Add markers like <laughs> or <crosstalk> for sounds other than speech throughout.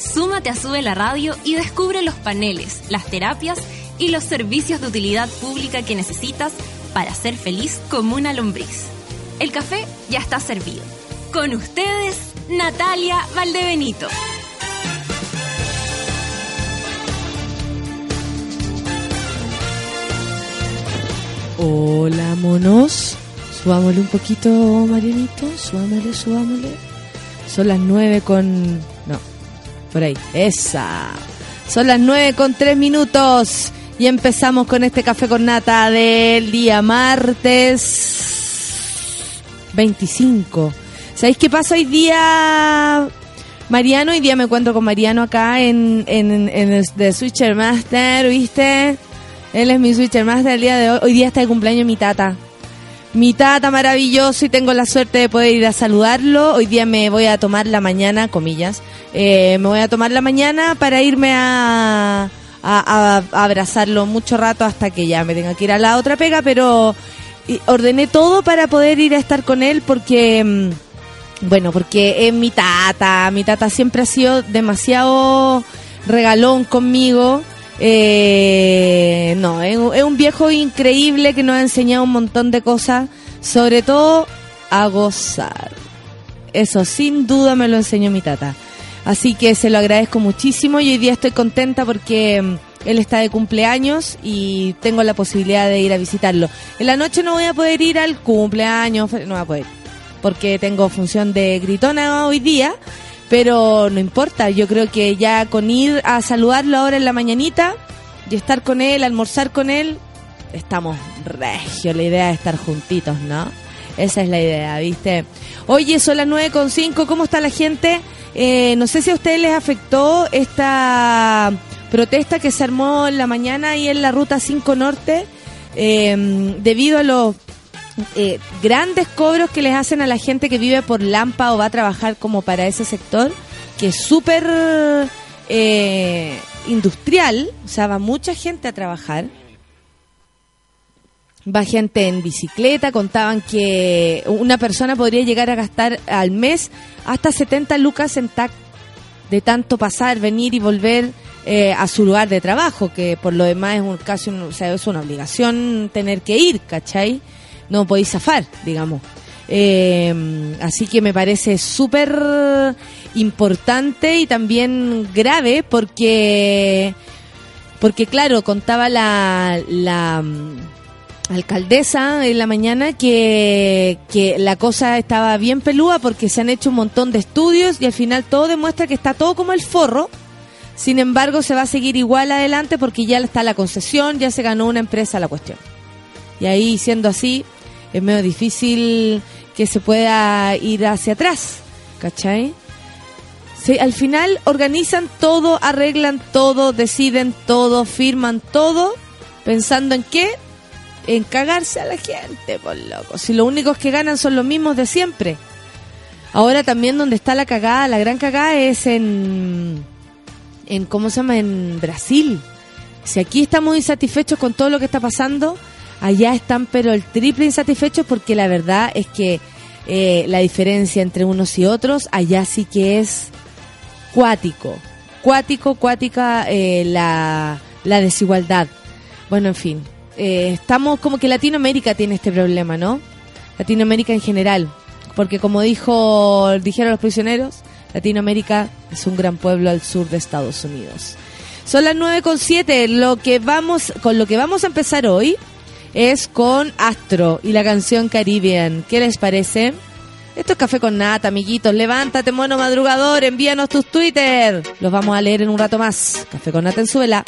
Súmate a Sube la Radio y descubre los paneles, las terapias y los servicios de utilidad pública que necesitas para ser feliz como una lombriz. El café ya está servido. Con ustedes, Natalia Valdebenito. Hola, monos. Subámosle un poquito, Marianito. Subámosle, subámosle. Son las nueve con... No, por ahí. Esa. Son las nueve con tres minutos. Y empezamos con este café con nata del día martes 25. ¿Sabéis qué pasa hoy día, Mariano? Hoy día me encuentro con Mariano acá en, en, de Switcher Master, ¿viste? Él es mi Switcher Master el día de hoy. Hoy día está de cumpleaños mi tata. Mi tata maravilloso y tengo la suerte de poder ir a saludarlo. Hoy día me voy a tomar la mañana, comillas, eh, me voy a tomar la mañana para irme a a, abrazarlo mucho rato hasta que ya me tenga que ir a la otra pega, pero ordené todo para poder ir a estar con él porque, mm, bueno, porque es mi tata, mi tata siempre ha sido demasiado regalón conmigo. Eh, no, es, es un viejo increíble que nos ha enseñado un montón de cosas, sobre todo a gozar. Eso sin duda me lo enseñó mi tata. Así que se lo agradezco muchísimo y hoy día estoy contenta porque mm, él está de cumpleaños y tengo la posibilidad de ir a visitarlo. En la noche no voy a poder ir al cumpleaños, no voy a poder, porque tengo función de gritona hoy día, pero no importa, yo creo que ya con ir a saludarlo ahora en la mañanita y estar con él, almorzar con él, estamos regio, la idea es estar juntitos, ¿no? Esa es la idea, ¿viste? Oye, son las 9.5, ¿cómo está la gente? Eh, no sé si a ustedes les afectó esta protesta que se armó en la mañana y en la ruta 5 Norte em, debido a los eh, grandes cobros que les hacen a la gente que vive por Lampa o va a trabajar como para ese sector, que es súper eh, industrial, o sea, va mucha gente a trabajar. Va gente en bicicleta, contaban que una persona podría llegar a gastar al mes hasta 70 lucas en TAC de tanto pasar, venir y volver eh, a su lugar de trabajo, que por lo demás es un, casi o sea, es una obligación tener que ir, ¿cachai? No podéis zafar, digamos. Eh, así que me parece súper importante y también grave porque, porque claro, contaba la, la alcaldesa en la mañana que, que la cosa estaba bien pelúa porque se han hecho un montón de estudios y al final todo demuestra que está todo como el forro. Sin embargo, se va a seguir igual adelante porque ya está la concesión, ya se ganó una empresa la cuestión. Y ahí, siendo así, es medio difícil que se pueda ir hacia atrás, ¿cachai? Al final organizan todo, arreglan todo, deciden todo, firman todo, pensando en qué, en cagarse a la gente, por loco. Si lo únicos que ganan son los mismos de siempre. Ahora también donde está la cagada, la gran cagada es en, en ¿cómo se llama? En Brasil. Si aquí estamos insatisfechos con todo lo que está pasando, allá están pero el triple insatisfechos porque la verdad es que eh, la diferencia entre unos y otros allá sí que es cuático. Cuático, cuática eh, la, la desigualdad. Bueno, en fin, eh, estamos como que Latinoamérica tiene este problema, ¿no? Latinoamérica en general, porque como dijo dijeron los prisioneros, Latinoamérica es un gran pueblo al sur de Estados Unidos. Son las 9 con 7, lo que vamos con lo que vamos a empezar hoy es con Astro y la canción Caribbean. ¿Qué les parece? Esto es Café con Nata, amiguitos. Levántate, mono madrugador, envíanos tus Twitter. Los vamos a leer en un rato más. Café con Nata en suela.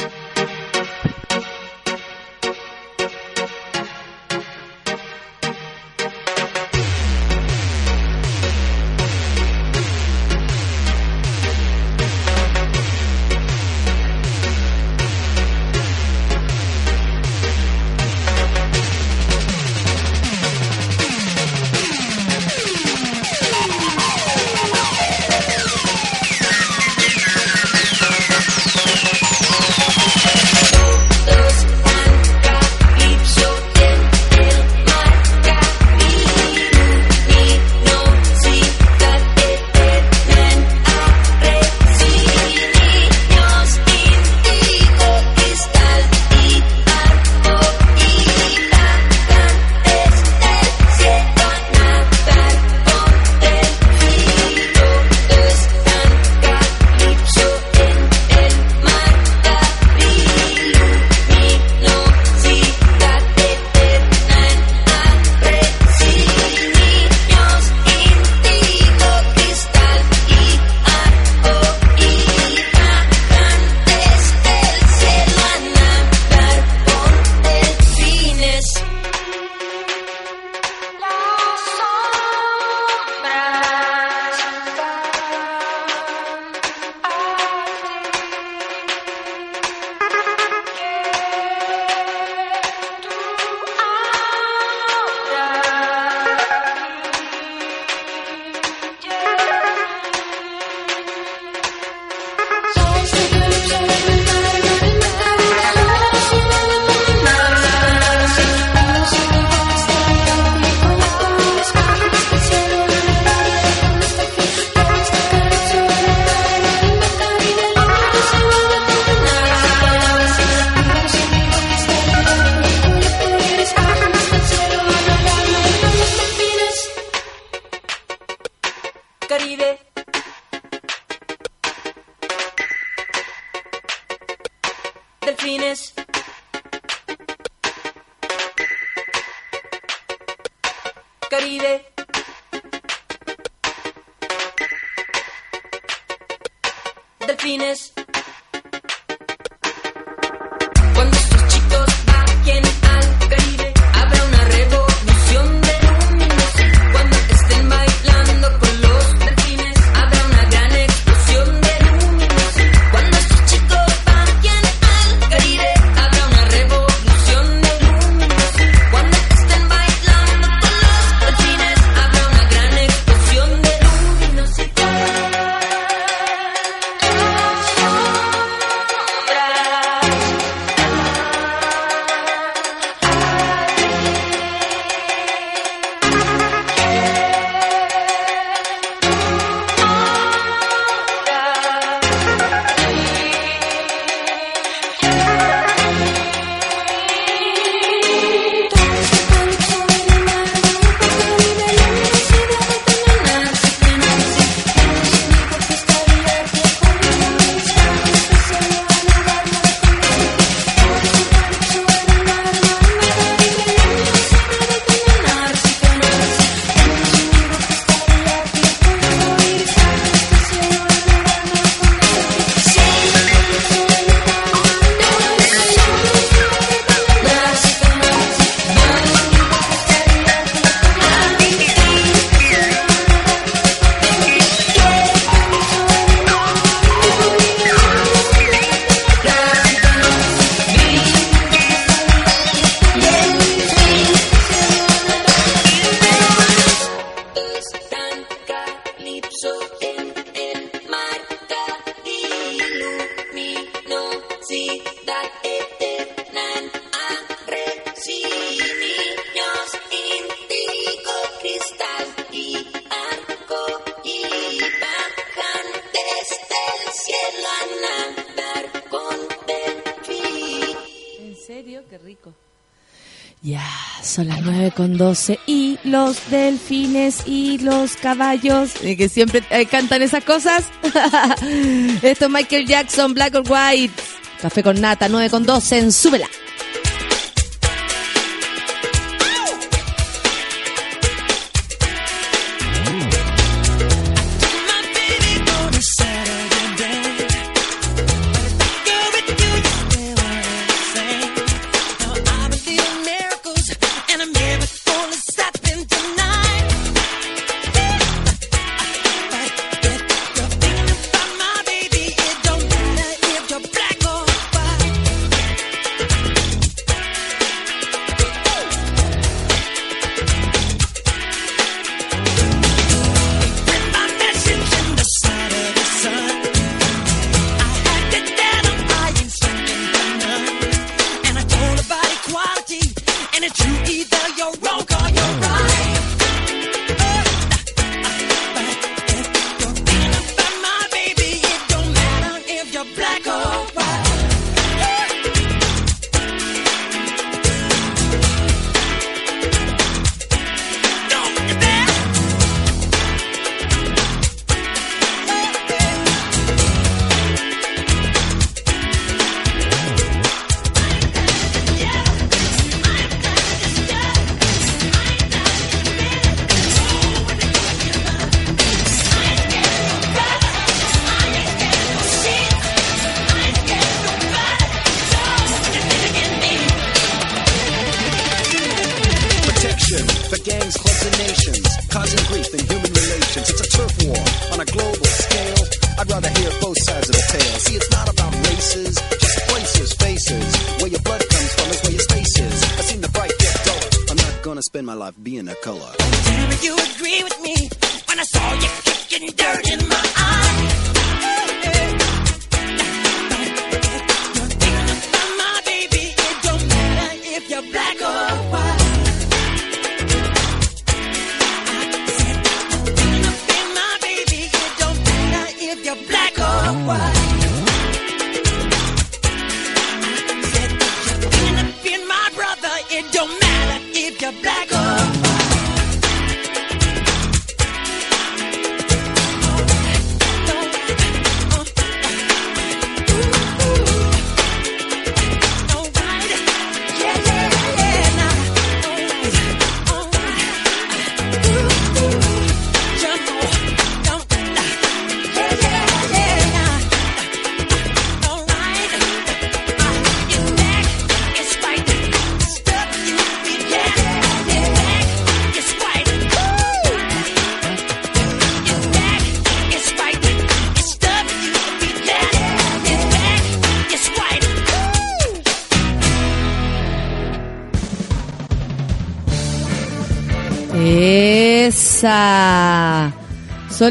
12 y los delfines y los caballos, que siempre eh, cantan esas cosas. <laughs> Esto es Michael Jackson, Black or White, café con nata, 9 con 12 en súbela.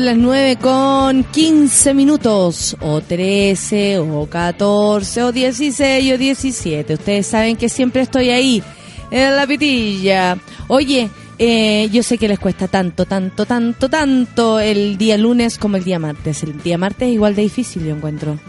Las 9 con 15 minutos, o 13, o 14, o 16, o 17. Ustedes saben que siempre estoy ahí, en la pitilla. Oye, eh, yo sé que les cuesta tanto, tanto, tanto, tanto el día lunes como el día martes. El día martes es igual de difícil, yo encuentro.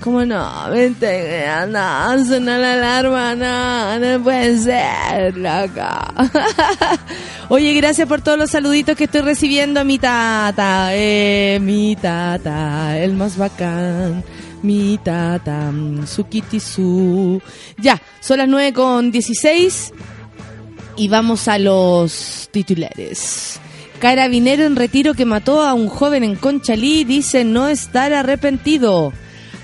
Como, no, vente, no, suena la alarma, no, no puede ser, loca. <laughs> Oye, gracias por todos los saluditos que estoy recibiendo mi tata, eh, mi tata, el más bacán. Mi tata, su kitty su. Ya, son las 9 con 16 y vamos a los titulares. Carabinero en retiro que mató a un joven en Conchalí dice no estar arrepentido.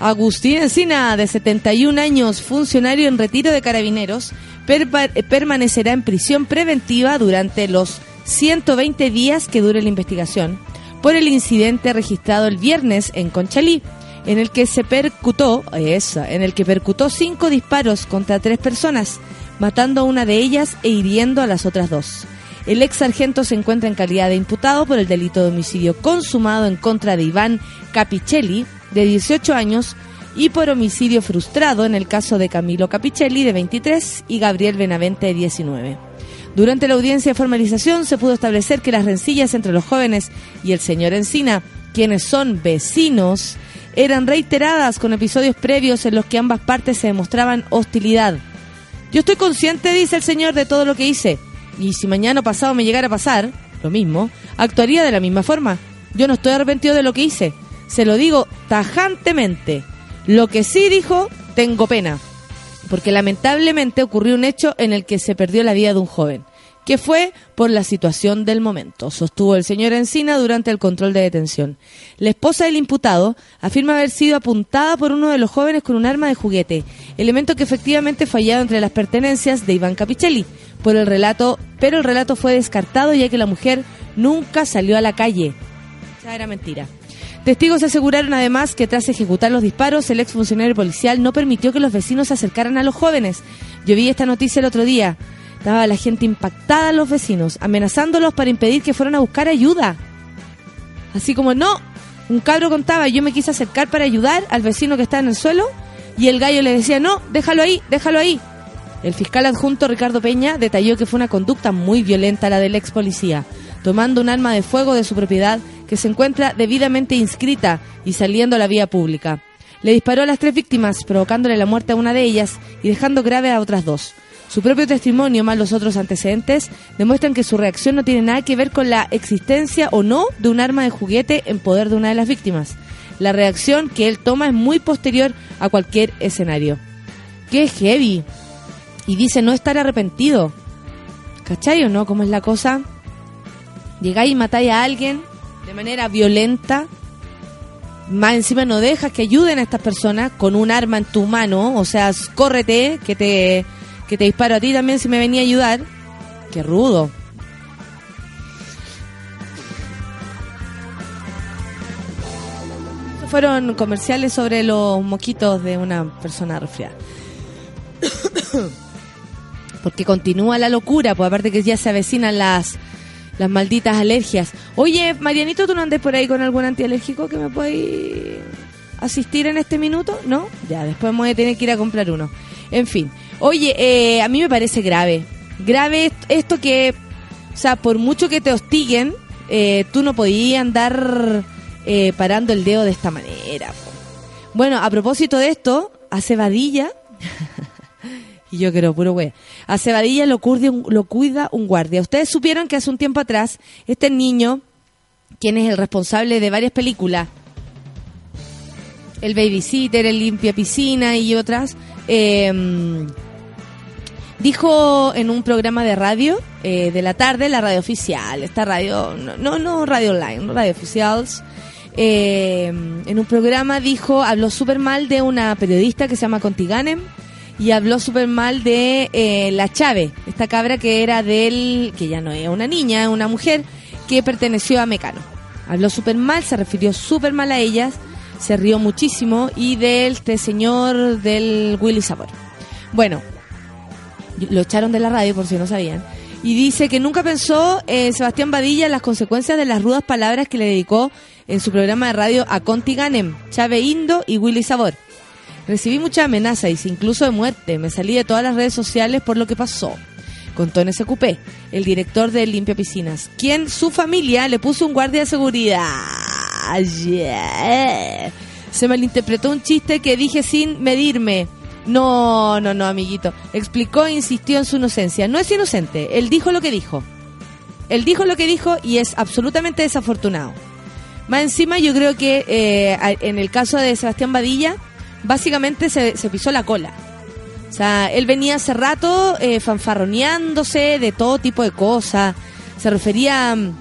Agustín Encina, de 71 años, funcionario en retiro de carabineros, permanecerá en prisión preventiva durante los 120 días que dure la investigación por el incidente registrado el viernes en Conchalí, en el que se percutó, en el que percutó cinco disparos contra tres personas, matando a una de ellas e hiriendo a las otras dos. El ex sargento se encuentra en calidad de imputado por el delito de homicidio consumado en contra de Iván Capicelli, de 18 años, y por homicidio frustrado en el caso de Camilo Capicelli, de 23, y Gabriel Benavente, de 19. Durante la audiencia de formalización se pudo establecer que las rencillas entre los jóvenes y el señor Encina, quienes son vecinos, eran reiteradas con episodios previos en los que ambas partes se demostraban hostilidad. Yo estoy consciente, dice el señor, de todo lo que hice. Y si mañana pasado me llegara a pasar, lo mismo, actuaría de la misma forma. Yo no estoy arrepentido de lo que hice. Se lo digo tajantemente. Lo que sí dijo, tengo pena. Porque lamentablemente ocurrió un hecho en el que se perdió la vida de un joven, que fue por la situación del momento, sostuvo el señor Encina durante el control de detención. La esposa del imputado afirma haber sido apuntada por uno de los jóvenes con un arma de juguete, elemento que efectivamente fallaba entre las pertenencias de Iván Capicelli, por el relato, pero el relato fue descartado ya que la mujer nunca salió a la calle. Sea, era mentira. Testigos aseguraron además que tras ejecutar los disparos, el exfuncionario policial no permitió que los vecinos se acercaran a los jóvenes. Yo vi esta noticia el otro día. Estaba la gente impactada, los vecinos, amenazándolos para impedir que fueran a buscar ayuda. Así como, no, un cabro contaba, yo me quise acercar para ayudar al vecino que está en el suelo y el gallo le decía, no, déjalo ahí, déjalo ahí. El fiscal adjunto Ricardo Peña detalló que fue una conducta muy violenta la del ex policía, tomando un arma de fuego de su propiedad que se encuentra debidamente inscrita y saliendo a la vía pública. Le disparó a las tres víctimas, provocándole la muerte a una de ellas y dejando grave a otras dos. Su propio testimonio, más los otros antecedentes, demuestran que su reacción no tiene nada que ver con la existencia o no de un arma de juguete en poder de una de las víctimas. La reacción que él toma es muy posterior a cualquier escenario. ¡Qué heavy! Y dice no estar arrepentido. ¿Cachai o no? ¿Cómo es la cosa? Llegáis y matáis a alguien de manera violenta. Más encima no dejas que ayuden a estas personas con un arma en tu mano. O sea, córrete, que te, que te disparo a ti también si me venía a ayudar. Qué rudo. Fueron comerciales sobre los moquitos de una persona resfriada. <coughs> Porque continúa la locura, pues aparte que ya se avecinan las, las malditas alergias. Oye, Marianito, ¿tú no andes por ahí con algún antialérgico que me puedes asistir en este minuto? ¿No? Ya, después me voy a tener que ir a comprar uno. En fin. Oye, eh, a mí me parece grave. Grave est- esto que, o sea, por mucho que te hostiguen, eh, tú no podías andar eh, parando el dedo de esta manera. Bueno, a propósito de esto, a Cebadilla, y yo creo, puro wea. A Cebadilla lo, un- lo cuida un guardia. Ustedes supieron que hace un tiempo atrás, este niño, quien es el responsable de varias películas, el babysitter, el limpia piscina y otras, eh, dijo en un programa de radio eh, de la tarde, la radio oficial, esta radio, no, no, radio online, radio oficials, eh, en un programa dijo, habló súper mal de una periodista que se llama Contiganem y habló súper mal de eh, la Chave, esta cabra que era del, que ya no es una niña, es una mujer que perteneció a Mecano. Habló súper mal, se refirió súper mal a ellas, se rió muchísimo y de este señor del Willy Sabor. Bueno, lo echaron de la radio por si no sabían. Y dice que nunca pensó eh, Sebastián Badilla las consecuencias de las rudas palabras que le dedicó en su programa de radio a Conti Ganem, Chave Indo y Willy Sabor. Recibí muchas amenazas, incluso de muerte. Me salí de todas las redes sociales por lo que pasó. Contó en SQP, el director de Limpia Piscinas, quien su familia le puso un guardia de seguridad. Yeah. Se malinterpretó un chiste que dije sin medirme. No, no, no, amiguito. Explicó e insistió en su inocencia. No es inocente. Él dijo lo que dijo. Él dijo lo que dijo y es absolutamente desafortunado. Más encima, yo creo que eh, en el caso de Sebastián Badilla, básicamente se, se pisó la cola. O sea, él venía hace rato eh, fanfarroneándose de todo tipo de cosas. Se refería mm,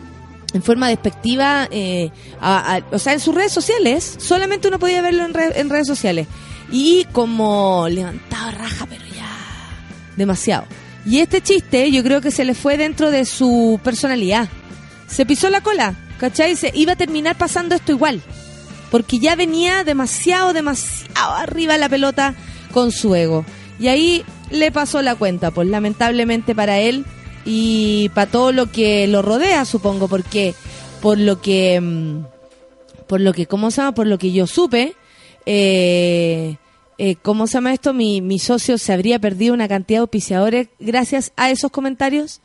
en forma despectiva, eh, a- o sea, en sus redes sociales. Solamente uno podía verlo en, re- en redes sociales. Y como levantaba raja, pero ya demasiado. Y este chiste yo creo que se le fue dentro de su personalidad. Se pisó la cola, ¿cachai? Se iba a terminar pasando esto igual. Porque ya venía demasiado, demasiado arriba la pelota con su ego. Y ahí le pasó la cuenta, pues lamentablemente para él y para todo lo que lo rodea, supongo, porque por lo que, mm, por lo que, ¿cómo se llama? Por lo que yo supe, eh, eh, ¿cómo se llama esto? Mi, mi socio se habría perdido una cantidad de auspiciadores gracias a esos comentarios.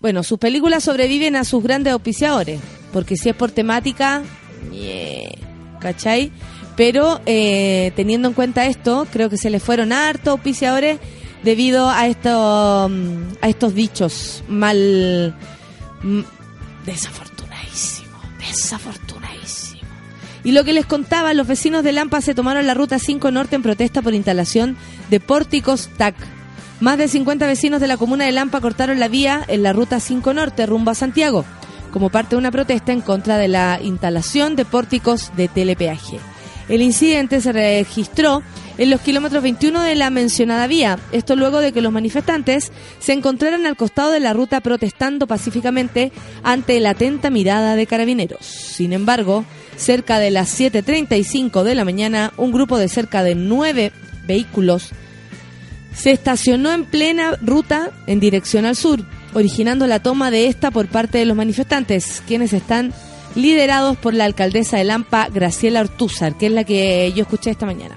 Bueno, sus películas sobreviven a sus grandes auspiciadores, porque si es por temática, ¿cachai? Pero eh, teniendo en cuenta esto, creo que se le fueron hartos auspiciadores debido a, esto, mm, a estos dichos mal... mm, desafortunadísimo, desafortunadísimo. Y lo que les contaba, los vecinos de Lampa se tomaron la ruta 5 Norte en protesta por instalación de pórticos TAC. Más de 50 vecinos de la comuna de Lampa cortaron la vía en la ruta 5 Norte rumbo a Santiago, como parte de una protesta en contra de la instalación de pórticos de telepeaje. El incidente se registró en los kilómetros 21 de la mencionada vía, esto luego de que los manifestantes se encontraran al costado de la ruta protestando pacíficamente ante la atenta mirada de carabineros. Sin embargo, cerca de las 7.35 de la mañana, un grupo de cerca de nueve vehículos se estacionó en plena ruta en dirección al sur, originando la toma de esta por parte de los manifestantes, quienes están liderados por la alcaldesa de Lampa, Graciela Ortúzar, que es la que yo escuché esta mañana.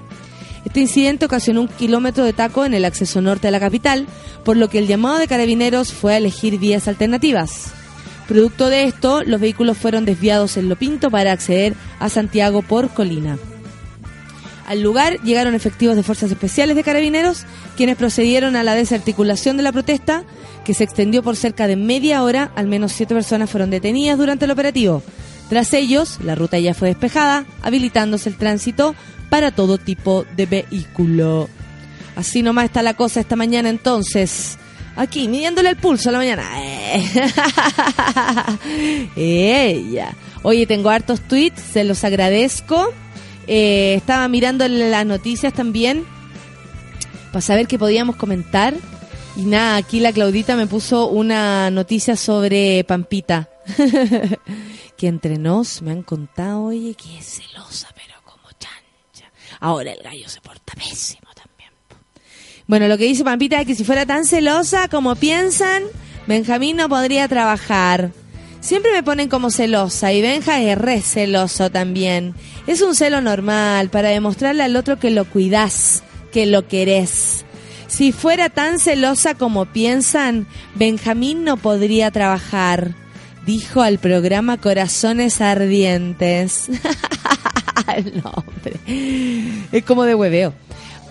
Este incidente ocasionó un kilómetro de taco en el acceso norte a la capital, por lo que el llamado de carabineros fue a elegir vías alternativas. Producto de esto, los vehículos fueron desviados en Lopinto para acceder a Santiago por Colina. Al lugar llegaron efectivos de fuerzas especiales de carabineros, quienes procedieron a la desarticulación de la protesta, que se extendió por cerca de media hora. Al menos siete personas fueron detenidas durante el operativo. Tras ellos, la ruta ya fue despejada, habilitándose el tránsito para todo tipo de vehículo. Así nomás está la cosa esta mañana entonces. Aquí, midiéndole el pulso a la mañana. <laughs> Ella. Oye, tengo hartos tweets, se los agradezco. Eh, estaba mirando las noticias también para saber qué podíamos comentar. Y nada, aquí la Claudita me puso una noticia sobre Pampita. <laughs> que entre nos me han contado, oye, que es celosa, pero como chancha. Ahora el gallo se porta pésimo también. Bueno, lo que dice Pampita es que si fuera tan celosa como piensan, Benjamín no podría trabajar. Siempre me ponen como celosa y Benja es re celoso también. Es un celo normal para demostrarle al otro que lo cuidas, que lo querés. Si fuera tan celosa como piensan, Benjamín no podría trabajar, dijo al programa Corazones Ardientes. <laughs> no, hombre. Es como de hueveo.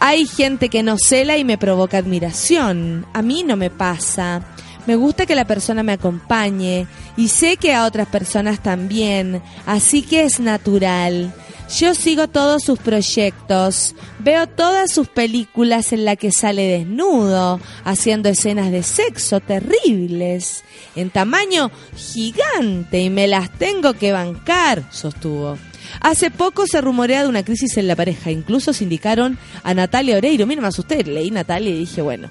Hay gente que no cela y me provoca admiración. A mí no me pasa. Me gusta que la persona me acompañe y sé que a otras personas también, así que es natural. Yo sigo todos sus proyectos, veo todas sus películas en las que sale desnudo, haciendo escenas de sexo terribles, en tamaño gigante y me las tengo que bancar, sostuvo. Hace poco se rumorea de una crisis en la pareja, incluso se indicaron a Natalia Oreiro, mira más usted, leí Natalia y dije, bueno,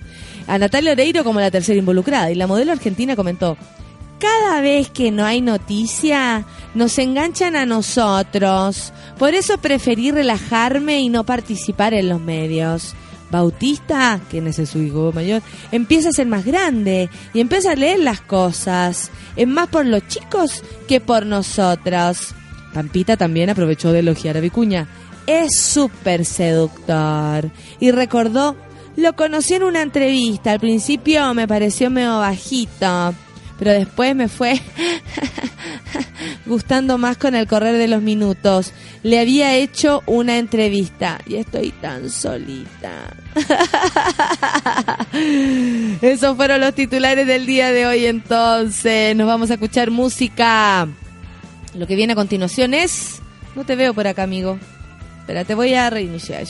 a Natalia Oreiro como la tercera involucrada. Y la modelo argentina comentó, cada vez que no hay noticia, nos enganchan a nosotros. Por eso preferí relajarme y no participar en los medios. Bautista, quien es su hijo mayor, empieza a ser más grande y empieza a leer las cosas. Es más por los chicos que por nosotros. Pampita también aprovechó de elogiar a Vicuña. Es súper seductor. Y recordó, lo conocí en una entrevista. Al principio me pareció medio bajito, pero después me fue <laughs> gustando más con el correr de los minutos. Le había hecho una entrevista y estoy tan solita. <laughs> Esos fueron los titulares del día de hoy entonces. Nos vamos a escuchar música. Lo que viene a continuación es... No te veo por acá, amigo. Espera, te voy a reiniciar.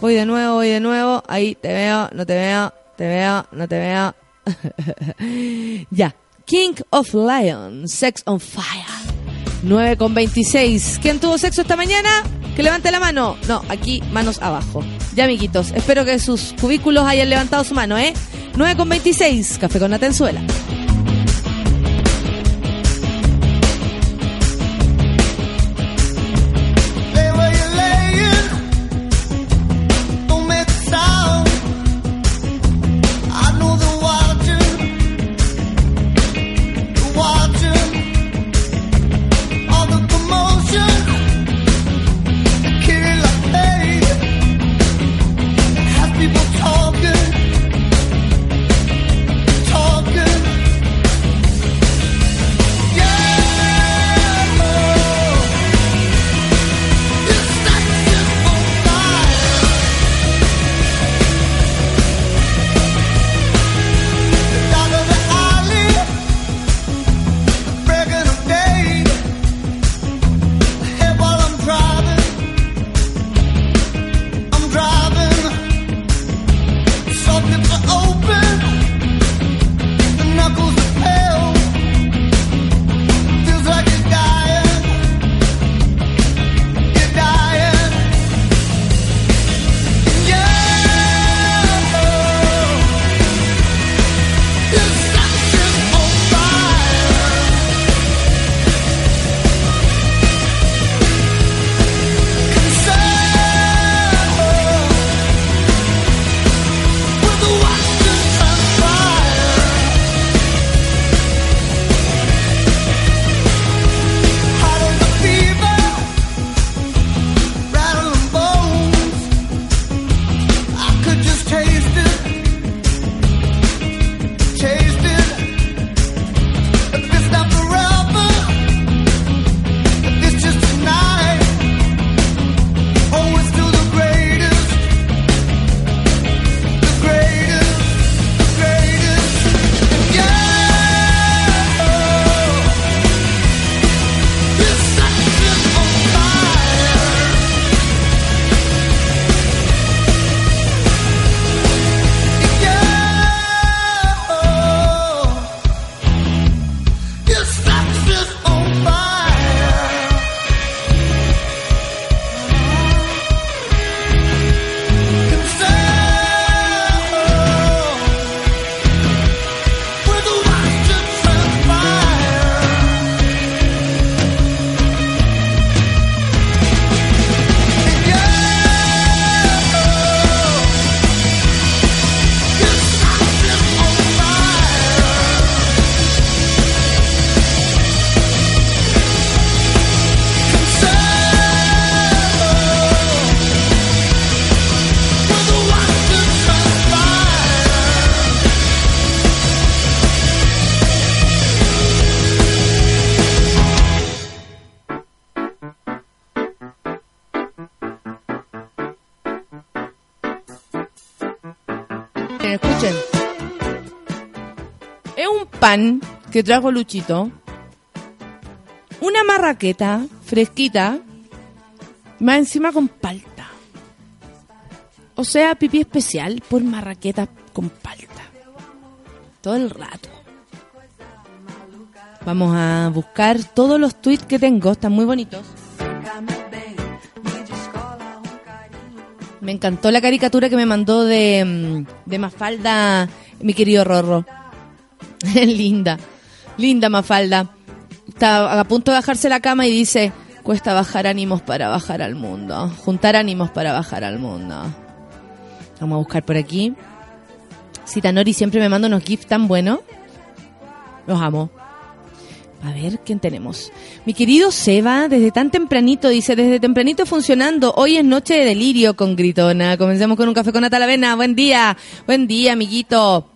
Voy de nuevo, voy de nuevo. Ahí te veo, no te veo, te veo, no te veo. <laughs> ya. King of Lions, Sex on Fire. 9 con 26. ¿Quién tuvo sexo esta mañana? Que levante la mano. No, aquí manos abajo. Ya, amiguitos. Espero que sus cubículos hayan levantado su mano, ¿eh? 9 con 26. Café con Atenzuela. Es un pan que trajo Luchito. Una marraqueta fresquita. Más encima con palta. O sea, pipí especial por marraqueta con palta. Todo el rato. Vamos a buscar todos los tweets que tengo. Están muy bonitos. Me encantó la caricatura que me mandó de, mm, de Mafalda, mi querido Rorro. <laughs> linda, linda Mafalda. Está a punto de bajarse la cama y dice, cuesta bajar ánimos para bajar al mundo. Juntar ánimos para bajar al mundo. Vamos a buscar por aquí. Citanori siempre me manda unos gifs tan buenos. Los amo. A ver, ¿quién tenemos? Mi querido Seba, desde tan tempranito, dice, desde tempranito funcionando. Hoy es noche de delirio con Gritona. Comencemos con un café con nata a la avena. Buen día, buen día, amiguito.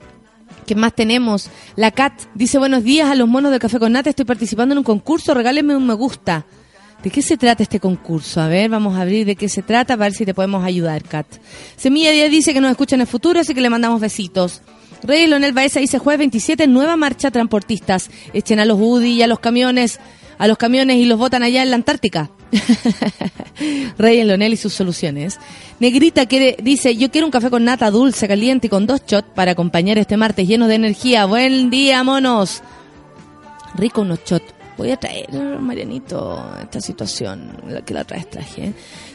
¿Qué más tenemos? La Cat dice, buenos días a los monos del café con nata. Estoy participando en un concurso. Regálenme un me gusta. ¿De qué se trata este concurso? A ver, vamos a abrir de qué se trata, para ver si te podemos ayudar, Kat. Semilla Díaz dice que nos escucha en el futuro, así que le mandamos besitos. Rey Lonel Baeza dice jueves 27, nueva marcha transportistas. Echen a los UDI y a los camiones, a los camiones y los botan allá en la Antártica. <laughs> Rey Lonel y sus soluciones. Negrita quiere, dice, yo quiero un café con nata dulce, caliente y con dos shots para acompañar este martes lleno de energía. Buen día, monos. Rico unos shots. Voy a traer, Marianito, esta situación, que la traes traje.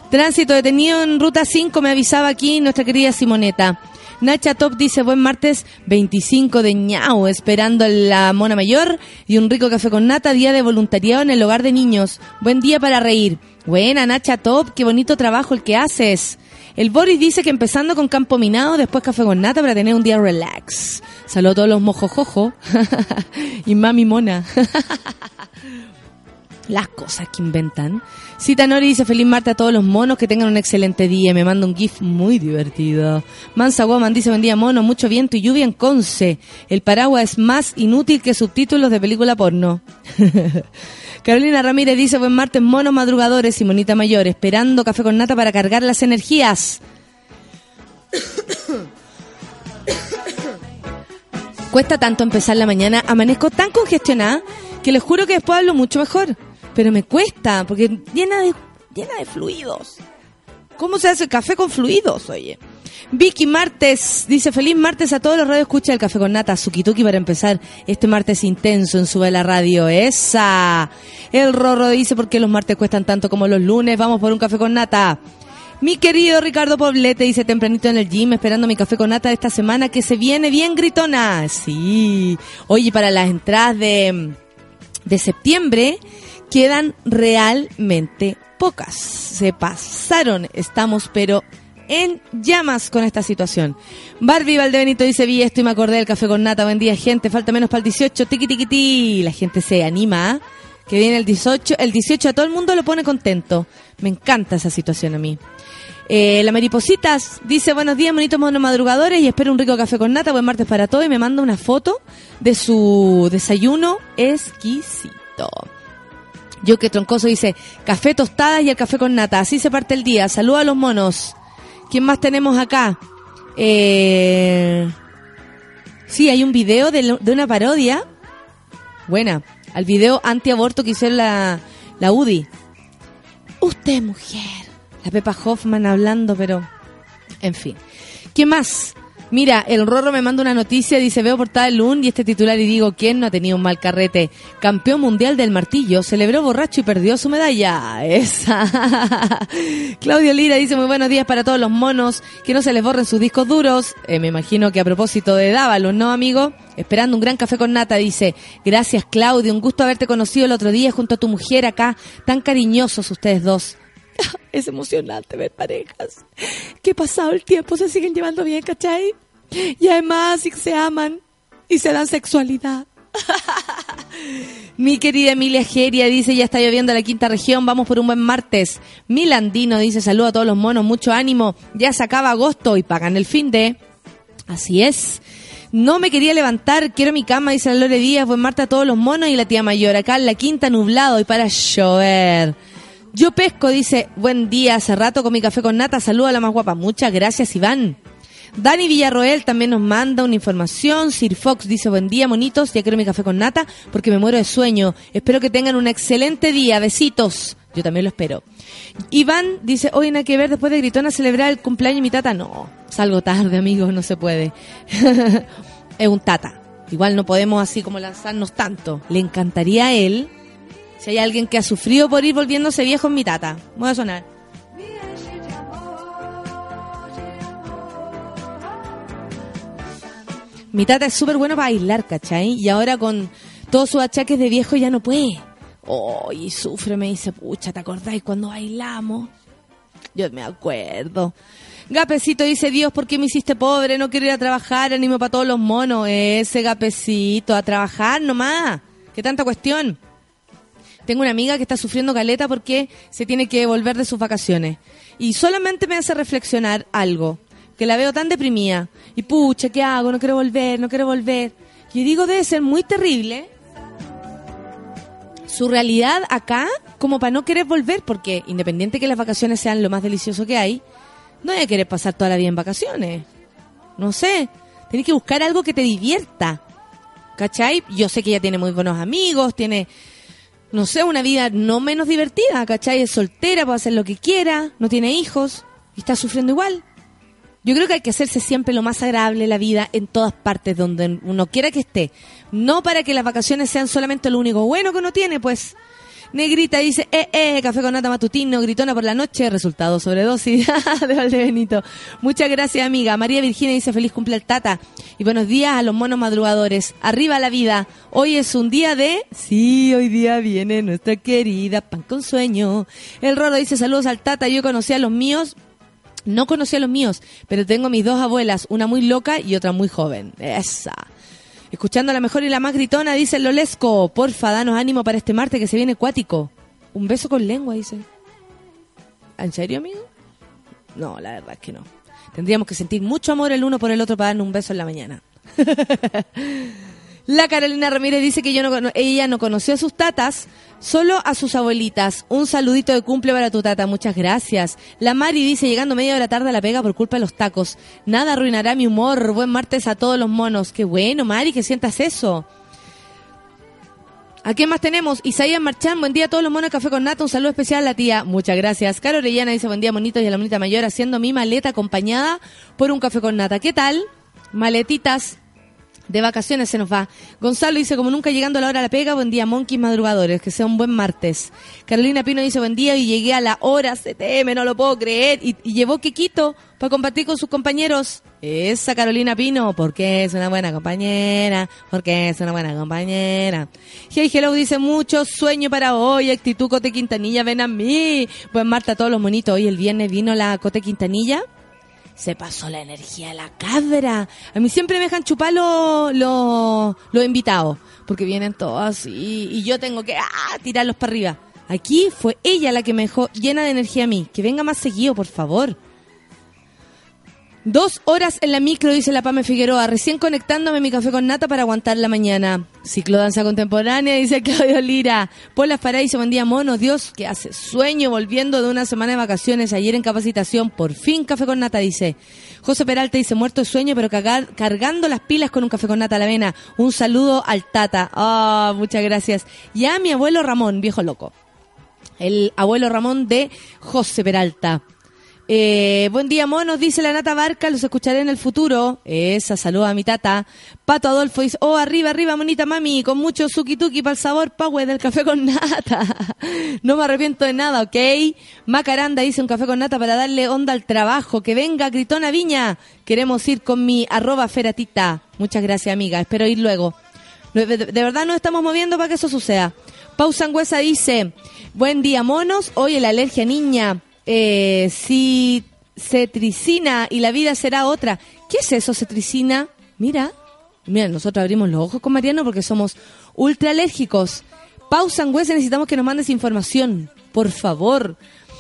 Tránsito detenido en ruta 5, me avisaba aquí nuestra querida Simoneta. Nacha Top dice, buen martes 25 de ñao, esperando la mona mayor y un rico café con nata, día de voluntariado en el hogar de niños. Buen día para reír. Buena, Nacha Top, qué bonito trabajo el que haces. El Boris dice que empezando con campo minado, después café con nata para tener un día relax. Saludos a todos los mojojojo <laughs> y mami mona. <laughs> Las cosas que inventan. Cita Nori dice feliz martes a todos los monos, que tengan un excelente día. Me manda un gif muy divertido. Mansa Woman dice buen día mono, mucho viento y lluvia en Conce. El paraguas es más inútil que subtítulos de película porno. <laughs> Carolina Ramírez dice buen martes monos madrugadores y monita mayor, esperando café con nata para cargar las energías. <coughs> Cuesta tanto empezar la mañana, amanezco tan congestionada que les juro que después hablo mucho mejor. Pero me cuesta, porque llena de, llena de fluidos. ¿Cómo se hace el café con fluidos, oye? Vicky Martes dice feliz martes a todos los radios escucha el café con nata Sukituki para empezar este martes intenso en Sube la Radio. Esa. El Rorro dice por qué los martes cuestan tanto como los lunes. Vamos por un café con nata. Mi querido Ricardo Poblete dice tempranito en el gym esperando mi café con nata de esta semana que se viene bien gritona. Sí. Oye, para las entradas de, de septiembre quedan realmente pocas. Se pasaron. Estamos pero en llamas con esta situación. Barbie Valdebenito dice, vi esto y me acordé del café con nata. Buen día, gente. Falta menos para el 18. Tiki, tiki, ti. La gente se anima. ¿ah? Que viene el 18. El 18 a todo el mundo lo pone contento. Me encanta esa situación a mí. Eh, la Maripositas dice, buenos días, bonitos monos madrugadores, y espero un rico café con nata, buen martes para todos, y me manda una foto de su desayuno exquisito. Yo que troncoso dice, café tostadas y el café con nata, así se parte el día, saluda a los monos. ¿Quién más tenemos acá? Eh... Sí, hay un video de, una parodia, buena, al video antiaborto que hicieron la, la UDI. Usted, mujer. La Pepa Hoffman hablando, pero. En fin. ¿Qué más? Mira, el Rorro me manda una noticia, dice, veo portada del LUN y este titular y digo, ¿quién no ha tenido un mal carrete? Campeón mundial del martillo, celebró borracho y perdió su medalla. <laughs> Esa. Claudio Lira dice, muy buenos días para todos los monos, que no se les borren sus discos duros. Eh, me imagino que a propósito de Dávalos, ¿no, amigo? Esperando un gran café con nata, dice, gracias Claudio, un gusto haberte conocido el otro día junto a tu mujer acá, tan cariñosos ustedes dos. <laughs> Es emocionante ver parejas que pasado el tiempo se siguen llevando bien, ¿cachai? Y además se aman y se dan sexualidad. <laughs> Mi querida Emilia Geria dice, ya está lloviendo en la quinta región, vamos por un buen martes. Milandino dice, saludo a todos los monos, mucho ánimo, ya se acaba agosto y pagan el fin de... Así es. No me quería levantar, quiero mi cama, dice la Lore Díaz, buen martes a todos los monos y la tía mayor, acá en la quinta nublado y para llover. Yo pesco, dice, buen día, hace rato con mi café con nata, saluda a la más guapa. Muchas gracias, Iván. Dani Villarroel también nos manda una información. Sir Fox dice, buen día, monitos, ya quiero mi café con nata porque me muero de sueño. Espero que tengan un excelente día. Besitos. Yo también lo espero. Iván dice, hoy nada que ver, después de Gritona celebrar el cumpleaños de mi tata. No, salgo tarde, amigos, no se puede. <laughs> es un tata. Igual no podemos así como lanzarnos tanto. Le encantaría a él si hay alguien que ha sufrido por ir volviéndose viejo en mi tata. Voy a sonar. Mi tata es súper bueno para bailar, ¿cachai? Y ahora con todos sus achaques de viejo ya no puede. Oh, y sufre, me dice, pucha, ¿te acordáis cuando bailamos? Yo me acuerdo. Gapecito dice, Dios, ¿por qué me hiciste pobre? No quiero ir a trabajar, ánimo para todos los monos. Ese Gapecito, a trabajar nomás. ¿Qué tanta cuestión? Tengo una amiga que está sufriendo caleta porque se tiene que volver de sus vacaciones. Y solamente me hace reflexionar algo, que la veo tan deprimida. Y pucha, ¿qué hago? No quiero volver, no quiero volver. Y digo, debe ser muy terrible su realidad acá como para no querer volver, porque independiente que las vacaciones sean lo más delicioso que hay, no hay que querer pasar toda la vida en vacaciones. No sé, tenés que buscar algo que te divierta. ¿Cachai? Yo sé que ella tiene muy buenos amigos, tiene, no sé, una vida no menos divertida, ¿cachai? Es soltera, puede hacer lo que quiera, no tiene hijos y está sufriendo igual. Yo creo que hay que hacerse siempre lo más agradable la vida en todas partes donde uno quiera que esté. No para que las vacaciones sean solamente lo único bueno que uno tiene, pues. Negrita dice, eh, eh, café con nata matutino, gritona por la noche, resultado sobredosis <laughs> de Valdebenito. Muchas gracias, amiga. María Virginia dice, feliz cumple al tata. Y buenos días a los monos madrugadores. Arriba la vida. Hoy es un día de... Sí, hoy día viene nuestra querida pan con sueño. El Rolo dice, saludos al tata. Yo conocí a los míos, no conocí a los míos, pero tengo mis dos abuelas, una muy loca y otra muy joven. Esa. Escuchando la mejor y la más gritona, dice Lolesco. Porfa, danos ánimo para este martes que se viene cuático. Un beso con lengua, dice. ¿En serio, amigo? No, la verdad es que no. Tendríamos que sentir mucho amor el uno por el otro para darnos un beso en la mañana. <laughs> La Carolina Ramírez dice que yo no, ella no conoció a sus tatas, solo a sus abuelitas. Un saludito de cumple para tu tata, muchas gracias. La Mari dice, llegando media hora tarde a la pega por culpa de los tacos. Nada arruinará mi humor. Buen martes a todos los monos. Qué bueno, Mari, que sientas eso. ¿A quién más tenemos? Isaías Marchán, buen día a todos los monos Café con Nata, un saludo especial a la tía, muchas gracias. Caro Orellana dice buen día monitos y a la monita mayor haciendo mi maleta acompañada por un Café con Nata. ¿Qué tal? Maletitas de vacaciones se nos va. Gonzalo dice, como nunca llegando a la hora de la pega, buen día, monkeys madrugadores, que sea un buen martes. Carolina Pino dice, buen día, y llegué a la hora CTM, no lo puedo creer, y, y llevó Quequito para compartir con sus compañeros. Esa Carolina Pino, porque es una buena compañera, porque es una buena compañera. Hey Hello dice, mucho sueño para hoy, actitud Cote Quintanilla, ven a mí. Buen Marta, todos los monitos, hoy el viernes vino la Cote Quintanilla se pasó la energía a la cabra. A mí siempre me dejan chupar los los- los invitados, porque vienen todos así y yo tengo que ah, tirarlos para arriba. Aquí fue ella la que me dejó llena de energía a mí. Que venga más seguido, por favor. Dos horas en la micro, dice la Pame Figueroa, recién conectándome mi café con nata para aguantar la mañana. Ciclo danza contemporánea, dice Claudio Lira. Fará dice, buen día, mono, Dios, que hace sueño volviendo de una semana de vacaciones, ayer en capacitación, por fin café con nata, dice. José Peralta dice, muerto de sueño, pero cargando las pilas con un café con nata a la vena. Un saludo al Tata. Ah, muchas gracias. Y a mi abuelo Ramón, viejo loco. El abuelo Ramón de José Peralta. Eh, buen día, monos, dice la Nata Barca, los escucharé en el futuro. Esa, saluda a mi tata. Pato Adolfo dice, oh, arriba, arriba, monita mami, con mucho suki tuki para el sabor, power del café con nata. <laughs> no me arrepiento de nada, ¿ok? Macaranda dice un café con nata para darle onda al trabajo. Que venga, Gritona Viña. Queremos ir con mi arroba feratita. Muchas gracias, amiga. Espero ir luego. De verdad nos estamos moviendo para que eso suceda. Pau Sangüesa dice, buen día monos, hoy la alergia niña, eh, si cetricina y la vida será otra. ¿Qué es eso, cetricina? Mira, mira, nosotros abrimos los ojos con Mariano porque somos ultra alérgicos. Pau Sangüesa, necesitamos que nos mandes información, por favor.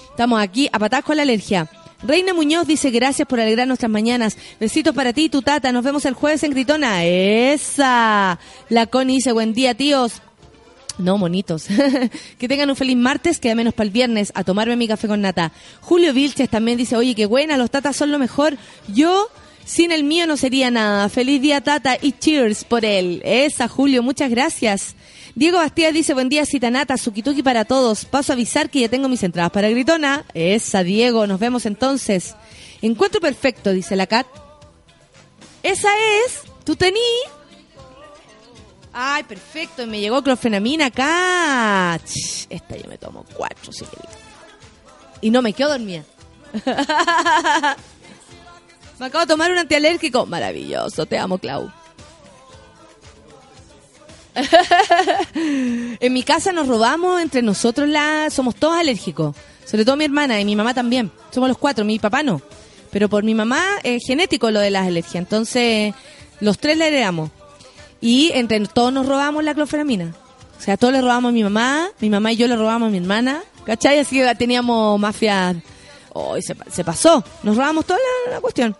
Estamos aquí a patadas con la alergia. Reina Muñoz dice gracias por alegrar nuestras mañanas. Besitos para ti y tu tata. Nos vemos el jueves en Gritona. Esa. La Connie dice buen día, tíos. No, monitos. <laughs> que tengan un feliz martes, queda menos para el viernes, a tomarme mi café con nata. Julio Vilches también dice, oye, qué buena, los tatas son lo mejor. Yo, sin el mío no sería nada. Feliz día, tata, y cheers por él. Esa, Julio, muchas gracias. Diego Bastías dice, buen día, citanata, sukituki para todos. Paso a avisar que ya tengo mis entradas para Gritona. Esa, Diego, nos vemos entonces. Encuentro perfecto, dice la Cat. Esa es, tú. Ay, perfecto, me llegó clofenamina acá. Esta yo me tomo cuatro, sí. Y no me quedo dormida. <laughs> me acabo de tomar un antialérgico. Maravilloso, te amo, Clau. <laughs> en mi casa nos robamos entre nosotros la... Somos todos alérgicos. Sobre todo mi hermana y mi mamá también. Somos los cuatro, mi papá no. Pero por mi mamá es genético lo de las alergias. Entonces, los tres la heredamos. Y entre todos nos robamos la cloframina. O sea, todos le robamos a mi mamá, mi mamá y yo le robamos a mi hermana. ¿Cachai? Así que teníamos mafia. Hoy se, pa- se pasó. Nos robamos toda la, cuestión.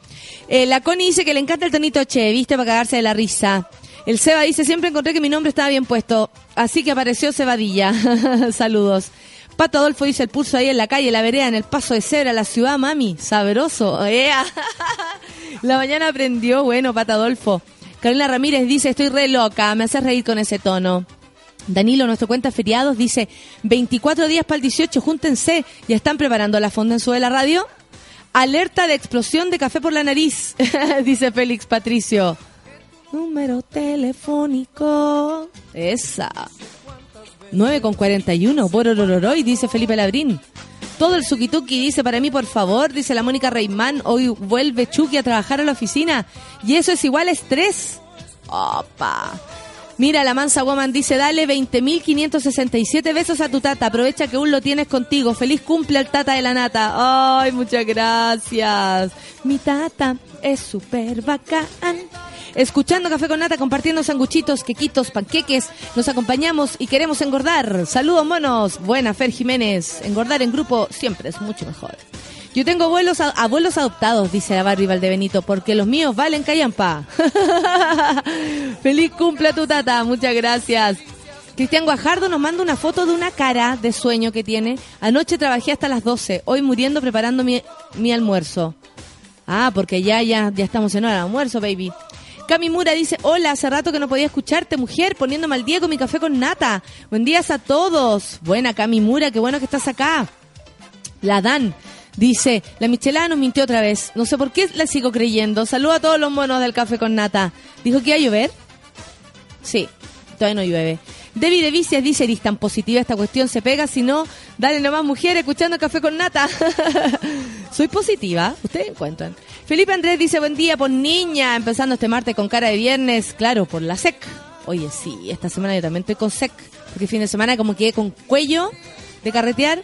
Eh, la Connie dice que le encanta el tonito che, viste, para cagarse de la risa. El Seba dice, siempre encontré que mi nombre estaba bien puesto. Así que apareció Cebadilla. <laughs> Saludos. Pato Adolfo dice el pulso ahí en la calle, la vereda, en el paso de cebra, la ciudad, mami. Sabroso. Ea. <laughs> La mañana aprendió, bueno, Pato Adolfo. Carolina Ramírez dice, estoy re loca, me hace reír con ese tono. Danilo, nuestro cuenta feriados, dice, 24 días para el 18, júntense, ya están preparando la fonda en su de la radio. Alerta de explosión de café por la nariz, <laughs> dice Félix Patricio. Número telefónico. Esa. 9 con 41, Bororororoy, dice Felipe Labrín. Todo el Sukituki dice para mí, por favor, dice la Mónica Reimán, hoy vuelve Chucky a trabajar a la oficina. Y eso es igual a estrés. Opa. Mira, la Mansa Woman dice, dale 20.567 besos a tu tata. Aprovecha que aún lo tienes contigo. Feliz cumple al tata de la nata. Ay, muchas gracias. Mi tata es súper bacán. Escuchando Café con Nata, compartiendo sanguchitos, quequitos, panqueques. Nos acompañamos y queremos engordar. Saludos, monos. Buena, Fer Jiménez. Engordar en grupo siempre es mucho mejor. Yo tengo abuelos, adoptados, dice la Barbie Valdebenito, porque los míos valen callampa. <laughs> Feliz cumple a tu tata, muchas gracias. Cristian Guajardo nos manda una foto de una cara de sueño que tiene. Anoche trabajé hasta las 12, hoy muriendo preparando mi, mi almuerzo. Ah, porque ya, ya, ya estamos en hora de almuerzo, baby. Cami Mura dice, hola, hace rato que no podía escucharte, mujer, poniéndome al día con mi café con nata. Buen día a todos. Buena, Cami Mura, qué bueno que estás acá. La Dan dice, la michelada nos mintió otra vez. No sé por qué la sigo creyendo. Saludo a todos los monos del café con nata. ¿Dijo que iba a llover? Sí, todavía no llueve. Debbie de Vicias dice, eres tan positiva esta cuestión, se pega, si no, dale nomás mujer escuchando café con nata. <laughs> Soy positiva, ustedes encuentran. Felipe Andrés dice, buen día, por niña, empezando este martes con cara de viernes, claro, por la SEC. Oye, sí, esta semana yo también estoy con SEC, porque fin de semana como quedé con cuello de carretear,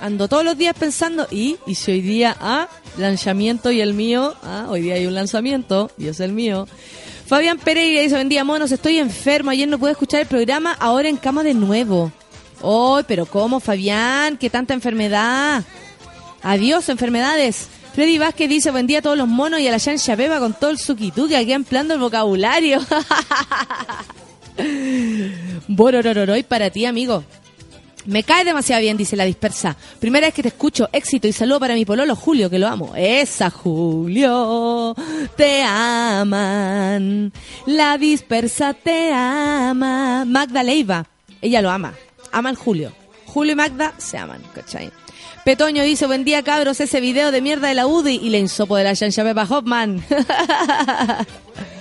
ando todos los días pensando, y, y si hoy día, ah, lanzamiento y el mío, ah, hoy día hay un lanzamiento, y es el mío. Fabián Pereira dice, buen día, monos, estoy enfermo, ayer no pude escuchar el programa, ahora en cama de nuevo. ¡Oh, pero cómo, Fabián! ¡Qué tanta enfermedad! Adiós, enfermedades. Freddy Vázquez dice, buen día a todos los monos y a la Yansha Beba con todo el suquitú que aquí ampliando el vocabulario. <laughs> Bororororoy para ti, amigo. Me cae demasiado bien, dice la dispersa. Primera vez que te escucho, éxito y saludo para mi pololo Julio, que lo amo. Esa Julio, te aman. La dispersa te ama. Magda Leiva, ella lo ama. Ama al Julio. Julio y Magda se aman, ¿cachai? Petoño dice, buen día cabros, ese video de mierda de la UDI y le insopo de la Beba Hoffman. <laughs>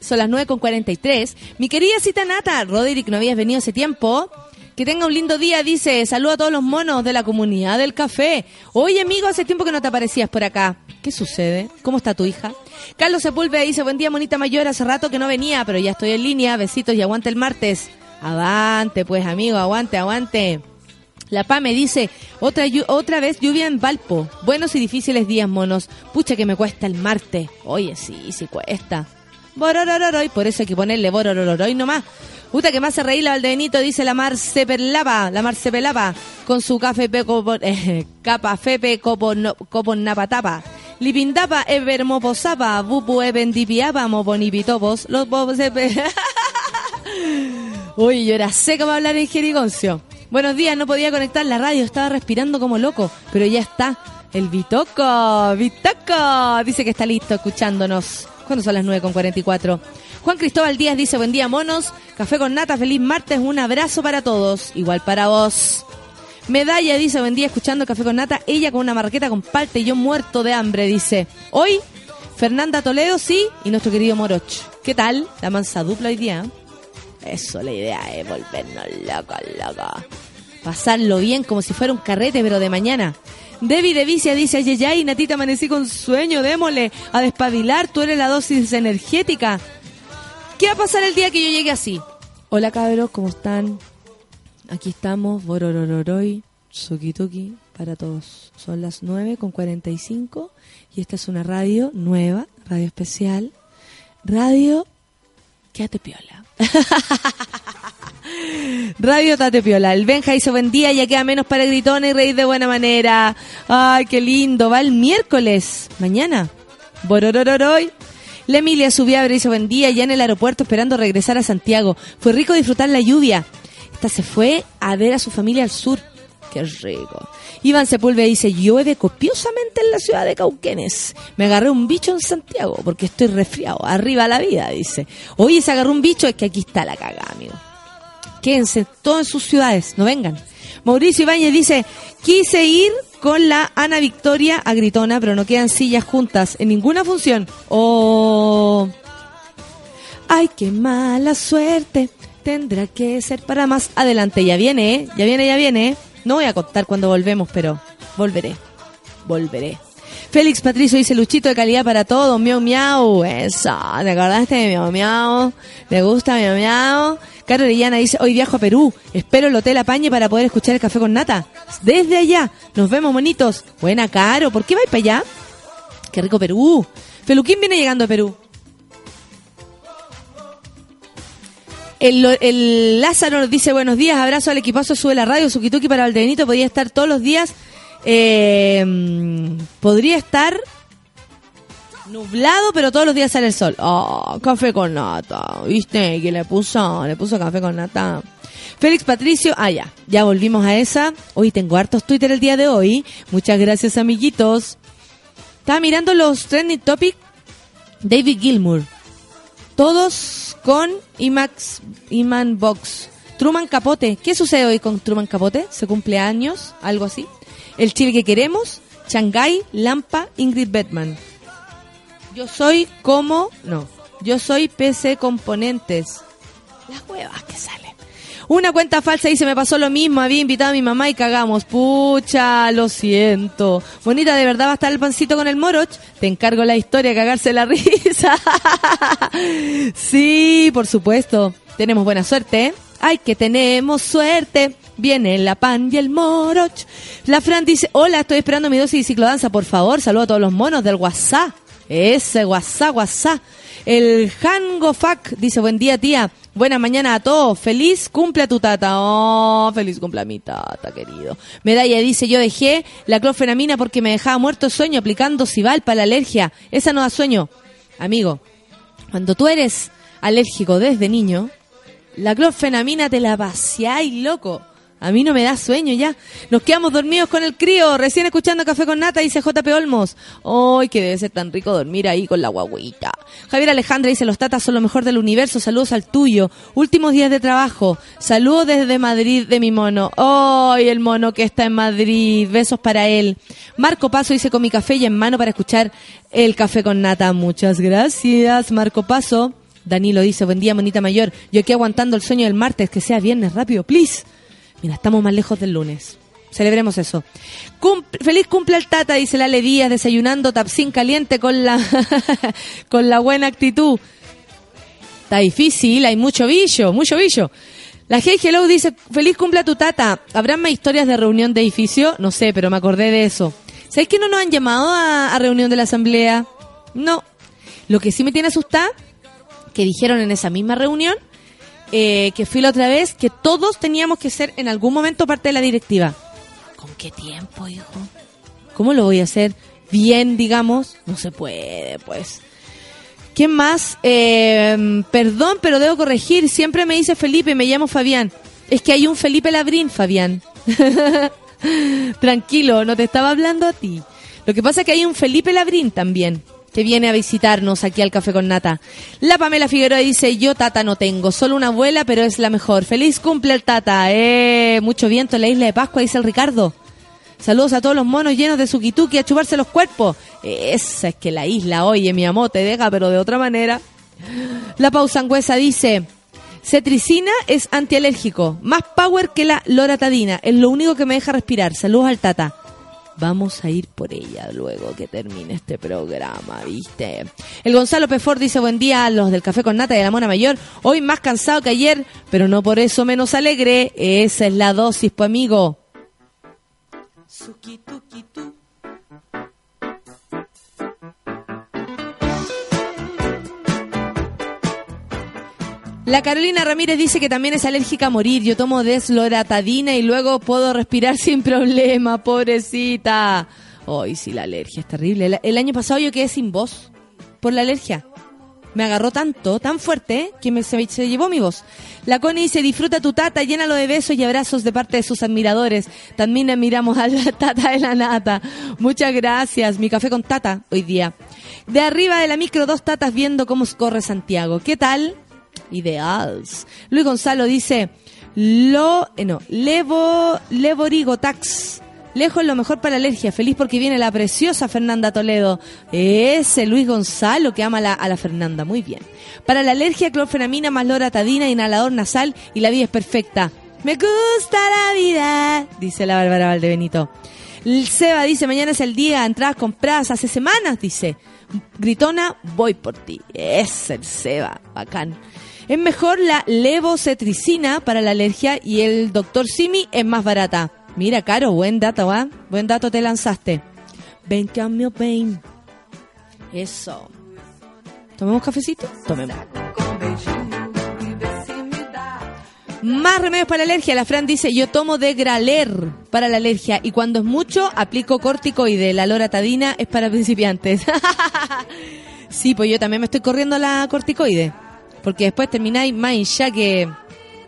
Son las 9 con 43. Mi querida cita nata, Roderick, no habías venido hace tiempo. Que tenga un lindo día, dice. Saludo a todos los monos de la comunidad del café. Oye, amigo, hace tiempo que no te aparecías por acá. ¿Qué sucede? ¿Cómo está tu hija? Carlos Sepúlveda dice, buen día, monita mayor. Hace rato que no venía, pero ya estoy en línea. Besitos y aguante el martes. Avante, pues, amigo, aguante, aguante. La PAME dice, otra, otra vez lluvia en Valpo. Buenos y difíciles días, monos. Pucha que me cuesta el martes. Oye, sí, sí cuesta. Bororororoy, por eso hay que ponerle bororororoy nomás. Puta que me hace reír la Valdebenito, dice la Marce Pelapa, la Marce Pelapa, con su café peco, <laughs> eh, capa fepe copo, copo napatapa. Lipindapa, evermoposapa, bupu evendipiapa, moponipitopos, los bobos <laughs> Uy, yo era seca para hablar en jerigoncio. Buenos días, no podía conectar la radio, estaba respirando como loco, pero ya está. El Bitoco, Bitoco, dice que está listo escuchándonos. ¿Cuándo son las 9 con 44? Juan Cristóbal Díaz dice, buen día monos, café con nata, feliz martes, un abrazo para todos, igual para vos. Medalla dice, buen día, escuchando café con nata, ella con una marqueta con palta y yo muerto de hambre, dice. Hoy, Fernanda Toledo, sí, y nuestro querido Moroch. ¿Qué tal? La mansa dupla hoy día. Eso, la idea es volvernos locos, locos. Pasarlo bien como si fuera un carrete, pero de mañana. Debbie de Vicia dice, ay, ay, Natita, amanecí con sueño, démosle, a despabilar, tú eres la dosis energética. ¿Qué va a pasar el día que yo llegue así? Hola cabros, ¿cómo están? Aquí estamos, bororororoy. Sukituki para todos. Son las 9 con 45 y esta es una radio nueva, radio especial. Radio Quédate Piola. <laughs> Radio Tate Piola. El Benja hizo buen día, ya queda menos para gritones y reír de buena manera. Ay, qué lindo. Va el miércoles. Mañana. Bororororoy. La Emilia Subiabre hizo buen día ya en el aeropuerto esperando regresar a Santiago. Fue rico disfrutar la lluvia. Esta se fue a ver a su familia al sur. Qué rico. Iván Sepúlveda dice, llueve copiosamente en la ciudad de Cauquenes. Me agarré un bicho en Santiago porque estoy resfriado. Arriba la vida, dice. Oye, se agarró un bicho, es que aquí está la cagada, amigo. Quédense todos en sus ciudades, no vengan. Mauricio Ibáñez dice, quise ir con la Ana Victoria a Gritona, pero no quedan sillas juntas en ninguna función. Oh. Ay, qué mala suerte. Tendrá que ser para más adelante. Ya viene, ¿eh? Ya viene, ya viene. ¿eh? No voy a contar cuando volvemos, pero volveré. Volveré. Félix Patricio dice Luchito de calidad para todos. Miau, miau. Eso. ¿Te acordaste de miau, miau? ¿Le gusta miau, miau? Caro Orellana dice, hoy viajo a Perú. Espero el hotel apañe para poder escuchar el café con nata. Desde allá. Nos vemos, monitos. Buena, Caro. ¿Por qué vais para allá? Qué rico Perú. Feluquín viene llegando a Perú. El, Lázaro nos dice buenos días, abrazo al equipazo, sube la radio, Sukituki para Valdebenito, podría estar todos los días, eh, podría estar nublado, pero todos los días sale el sol. Oh, café con nata, ¿viste? Que le puso, le puso café con nata. Félix Patricio, ah ya, ya volvimos a esa. Hoy tengo hartos Twitter el día de hoy. Muchas gracias amiguitos. Estaba mirando los trending topic. David Gilmour. Todos con IMAX, Iman Box. Truman Capote. ¿Qué sucede hoy con Truman Capote? ¿Se cumple años? ¿Algo así? El Chile que queremos. Shanghai, Lampa, Ingrid Bettman. Yo soy como... No. Yo soy PC Componentes. Las huevas que salen. Una cuenta falsa dice, me pasó lo mismo, había invitado a mi mamá y cagamos. Pucha, lo siento. Bonita, ¿de verdad va a estar el pancito con el moroch? Te encargo la historia, cagarse la <laughs> risa. sí, por supuesto. Tenemos buena suerte, ¿eh? Ay, que tenemos suerte. Viene la pan y el moroch. La Fran dice, hola, estoy esperando mi dosis de ciclodanza, por favor. Saludo a todos los monos del WhatsApp. Ese WhatsApp, WhatsApp. El Hango Fac dice, buen día, tía. Buena mañana a todos. Feliz cumple a tu tata. Oh, feliz cumple a mi tata, querido. Medalla dice, yo dejé la clofenamina porque me dejaba muerto de sueño aplicando Cival para la alergia. Esa no da sueño. Amigo, cuando tú eres alérgico desde niño, la clofenamina te la paseáis, loco. A mí no me da sueño ya. Nos quedamos dormidos con el crío, recién escuchando Café con Nata, dice JP Olmos. ¡Ay, que debe ser tan rico dormir ahí con la guaguita! Javier Alejandra dice, los tatas son lo mejor del universo, saludos al tuyo. Últimos días de trabajo, saludos desde Madrid de mi mono. ¡Ay, el mono que está en Madrid! Besos para él. Marco Paso dice, con mi café y en mano para escuchar el Café con Nata. Muchas gracias, Marco Paso. Danilo dice, buen día, monita mayor. Yo aquí aguantando el sueño del martes, que sea viernes, rápido, please. Mira, estamos más lejos del lunes. Celebremos eso. Cum- feliz cumple al Tata, dice la Díaz, desayunando tapsín caliente con la, <laughs> con la buena actitud. Está difícil, hay mucho billo, mucho billo. La Hey Hello dice, feliz cumple a tu tata. ¿Habrán más historias de reunión de edificio? No sé, pero me acordé de eso. ¿Sabéis que no nos han llamado a, a reunión de la asamblea? No. Lo que sí me tiene asustada, que dijeron en esa misma reunión, eh, que fui la otra vez, que todos teníamos que ser en algún momento parte de la directiva. ¿Con qué tiempo, hijo? ¿Cómo lo voy a hacer? Bien, digamos. No se puede, pues. ¿Quién más? Eh, perdón, pero debo corregir. Siempre me dice Felipe, me llamo Fabián. Es que hay un Felipe Labrín, Fabián. <laughs> Tranquilo, no te estaba hablando a ti. Lo que pasa es que hay un Felipe Labrín también, que viene a visitarnos aquí al Café con Nata. La Pamela Figueroa dice, yo tata no tengo, solo una abuela, pero es la mejor. Feliz cumple el tata. Eh, mucho viento en la isla de Pascua, dice el Ricardo. Saludos a todos los monos llenos de suquituki a chuparse los cuerpos. Esa es que la isla, oye, mi amor, te deja, pero de otra manera. La pausangüesa dice, cetricina es antialérgico, más power que la loratadina, es lo único que me deja respirar. Saludos al tata. Vamos a ir por ella luego que termine este programa, ¿viste? El Gonzalo Pefor dice buen día a los del Café con Nata y de la Mona Mayor. Hoy más cansado que ayer, pero no por eso menos alegre. Esa es la dosis, pues amigo. Suki, tuki, tu. La Carolina Ramírez dice que también es alérgica a morir. Yo tomo desloratadina y luego puedo respirar <laughs> sin problema, pobrecita. Hoy sí, la alergia es terrible. El, año pasado yo quedé sin voz por la alergia. Me agarró tanto, tan fuerte, que me, se, se llevó mi voz. La Connie dice, disfruta tu tata, llénalo de besos y abrazos de parte de sus admiradores. También admiramos a la <laughs> tata de la nata. Muchas gracias. Mi café con tata hoy día. De arriba de la micro, dos tatas viendo cómo corre Santiago. ¿Qué tal? Ideals. Luis Gonzalo dice, lo, eh, no, levo, levorigo tax. Lejos lo mejor para la alergia. Feliz porque viene la preciosa Fernanda Toledo. Ese Luis Gonzalo que ama la- a la Fernanda. Muy bien. Para la alergia, clorfenamina más loratadina, inhalador nasal y la vida es perfecta. Me gusta la vida, dice la Bárbara Valdebenito. El Seba dice, mañana es el día, entradas compradas hace semanas, dice. Gritona, voy por ti. Es el Seba, bacán. Es mejor la levocetricina para la alergia y el doctor Simi es más barata. Mira, Caro, buen dato, ¿va? Buen dato te lanzaste. Ven, cambio, pain. Eso. ¿Tomemos cafecito? Tomemos. Más remedios para la alergia. La Fran dice, yo tomo de Graler para la alergia y cuando es mucho aplico corticoide. La loratadina es para principiantes. <laughs> sí, pues yo también me estoy corriendo la corticoide. Porque después termináis más hincha que,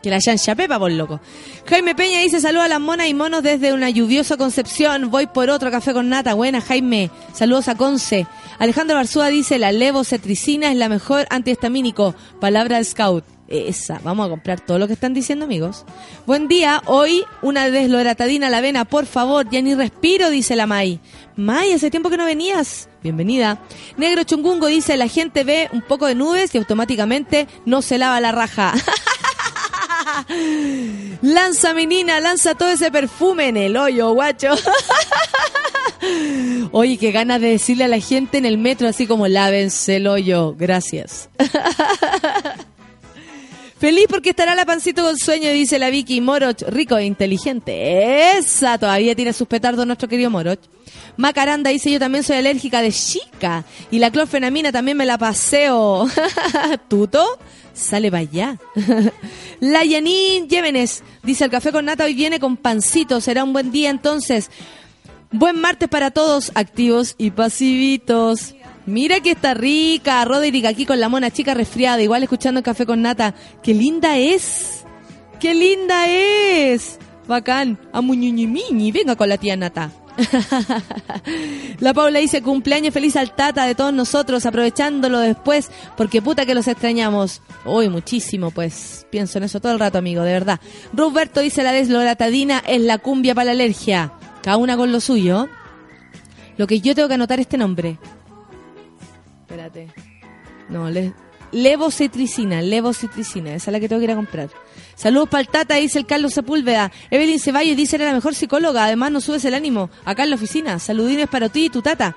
que la chancha pepa, por loco. Jaime Peña dice, saludos a las monas y monos desde una lluviosa Concepción. Voy por otro café con nata. Buena, Jaime. Saludos a Conce. Alejandro Barzúa dice, la levocetricina es la mejor antihistamínico. Palabra de scout. Esa, vamos a comprar todo lo que están diciendo, amigos. Buen día, hoy una desloratadina a la avena, por favor, ya ni respiro, dice la May. May, hace tiempo que no venías. Bienvenida. Negro Chungungo dice, la gente ve un poco de nubes y automáticamente no se lava la raja. <laughs> lanza, menina, lanza todo ese perfume en el hoyo, guacho. <laughs> Oye, qué ganas de decirle a la gente en el metro así como lávense el hoyo. Gracias. <laughs> Feliz porque estará la pancito con sueño, dice la Vicky Moroch, rico e inteligente. Esa todavía tiene sus petardos nuestro querido Moroch. Macaranda dice yo también soy alérgica de chica y la clorfenamina también me la paseo. <laughs> ¿Tuto? Sale para allá. <laughs> la Yanin Llévenes dice el café con nata hoy viene con pancito, será un buen día entonces. Buen martes para todos, activos y pasivitos. Mira que está rica, Roderick aquí con la mona chica resfriada, igual escuchando el café con nata. ¡Qué linda es! ¡Qué linda es! Bacán. A muñuñimiñi, venga con la tía Nata. La Paula dice cumpleaños feliz al Tata de todos nosotros, aprovechándolo después, porque puta que los extrañamos. Uy, muchísimo, pues pienso en eso todo el rato, amigo, de verdad. Roberto dice la desloratadina es la cumbia para la alergia. Cada una con lo suyo. Lo que yo tengo que anotar este nombre. Espérate. No, le, levocetricina, levocetricina, esa es la que tengo que ir a comprar. Saludos para el Tata, dice el Carlos Sepúlveda. Evelyn Ceballos dice era la mejor psicóloga, además no subes el ánimo. Acá en la oficina, saludines para ti y tu Tata.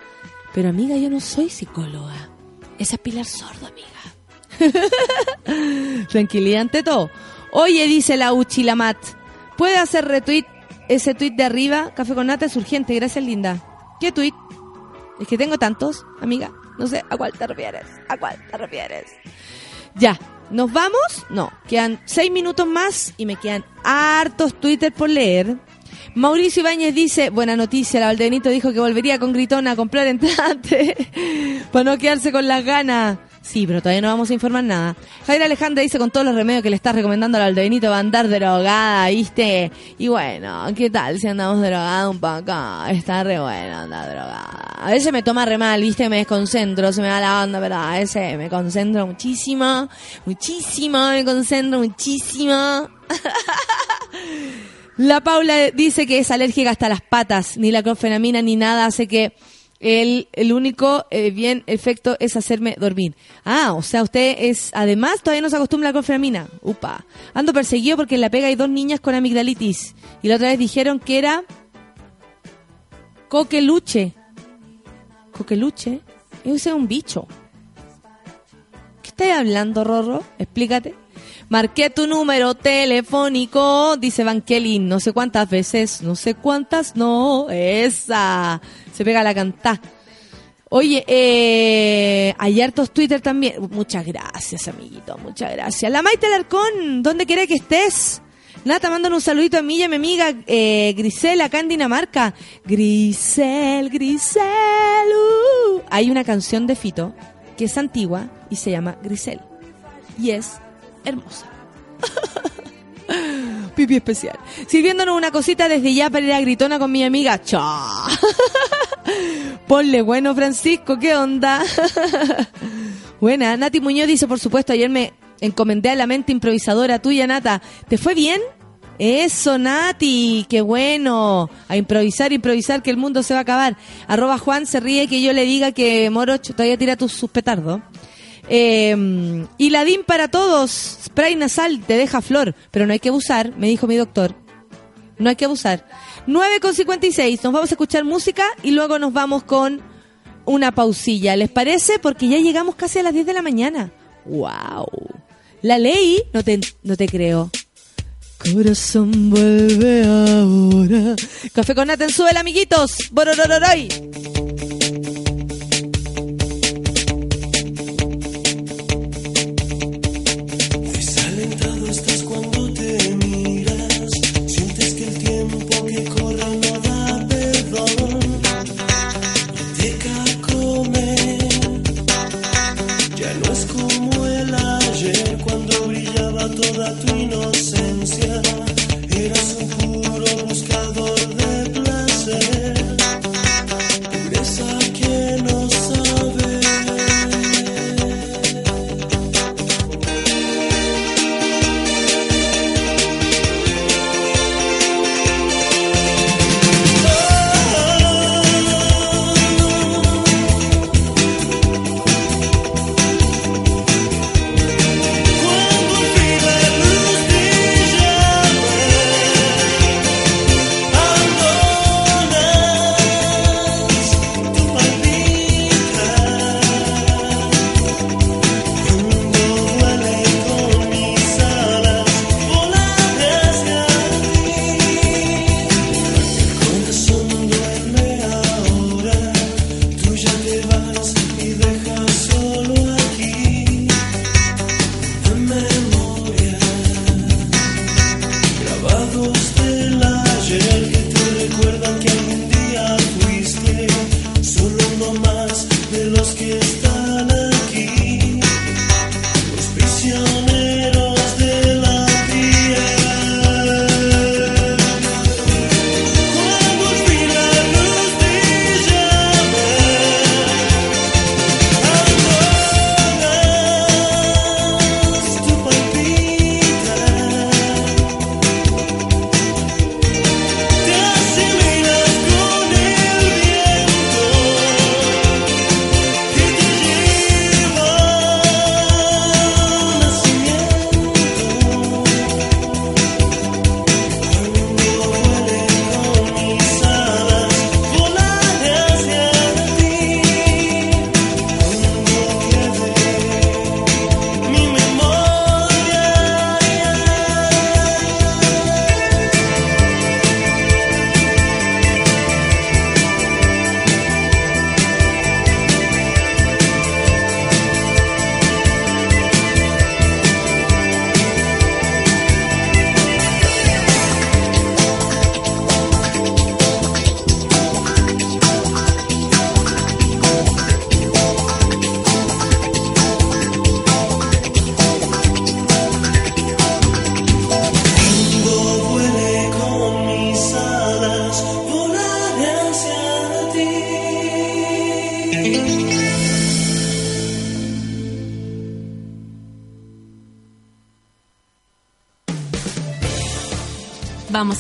Pero amiga, yo no soy psicóloga. Esa es Pilar Sordo, amiga. <laughs> Tranquilidad ante todo. Oye, dice la Uchilamat, ¿puede hacer retweet ese tweet de arriba? Café con nata es urgente, gracias linda. ¿Qué tweet? Es que tengo tantos, amiga. No sé a cuál te refieres. ¿A cuál te refieres? Ya, ¿nos vamos? No, quedan seis minutos más y me quedan hartos Twitter por leer. Mauricio Ibáñez dice, buena noticia, la Valdenito dijo que volvería con Gritona a comprar entrante <laughs> para no quedarse con las ganas. Sí, pero todavía no vamos a informar nada. Jaira Alejandra dice con todos los remedios que le estás recomendando al Aldebenito va a andar drogada, ¿viste? Y bueno, ¿qué tal si andamos drogada un poco? Está re buena andar drogada. A veces me toma re mal, ¿viste? Me desconcentro, se me da la onda, pero a veces me concentro muchísimo, muchísimo, me concentro muchísimo. <laughs> La Paula dice que es alérgica hasta las patas, ni la clorfenamina ni nada hace que el, el único eh, bien efecto es hacerme dormir. Ah, o sea, usted es, además todavía no se acostumbra a la clorfenamina. Upa. Ando perseguido porque en la pega hay dos niñas con amigdalitis. Y la otra vez dijeron que era coqueluche. Coqueluche. Ese es un bicho. ¿Qué estás hablando, Rorro? Explícate. Marqué tu número telefónico, dice Vankelly, no sé cuántas veces, no sé cuántas, no, esa. Se pega la cantá. Oye, eh, hay hartos Twitter también. Muchas gracias, amiguito, muchas gracias. La Maite Alarcón, ¿dónde quiere que estés? Nata, mándale un saludito a mí y a mi amiga eh, Grisel acá en Dinamarca. Grisel, Grisel. uh. Hay una canción de Fito que es antigua y se llama Grisel. Y es hermosa. <laughs> Pipi especial. Sirviéndonos una cosita desde ya para ir a Gritona con mi amiga. Chao. <laughs> Ponle bueno, Francisco, ¿qué onda? <laughs> Buena, Nati Muñoz dice, por supuesto, ayer me encomendé a la mente improvisadora tuya, Nata. ¿Te fue bien? Eso, Nati, qué bueno. A improvisar, improvisar, que el mundo se va a acabar. Arroba Juan se ríe que yo le diga que Morocho todavía tira tus sus petardos. Eh, y para todos, spray nasal, te deja flor, pero no hay que abusar, me dijo mi doctor. No hay que abusar. 9 con 56, nos vamos a escuchar música y luego nos vamos con una pausilla. ¿Les parece? Porque ya llegamos casi a las 10 de la mañana. ¡Wow! La ley, no te, no te creo. Corazón vuelve ahora. Café con Naten, sube amiguitos. Bororororoy.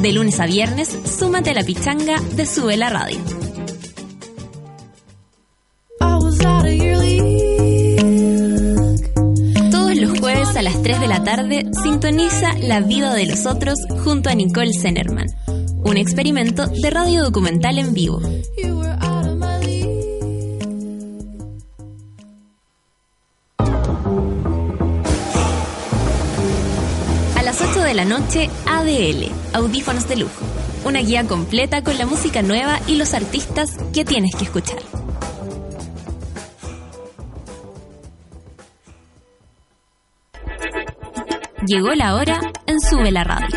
De lunes a viernes, súmate a la pichanga de Sube la Radio. Todos los jueves a las 3 de la tarde sintoniza La vida de los otros junto a Nicole Zenerman. Un experimento de radio documental en vivo. La noche, ADL, Audífonos de Lujo. Una guía completa con la música nueva y los artistas que tienes que escuchar. Llegó la hora en Sube la Radio.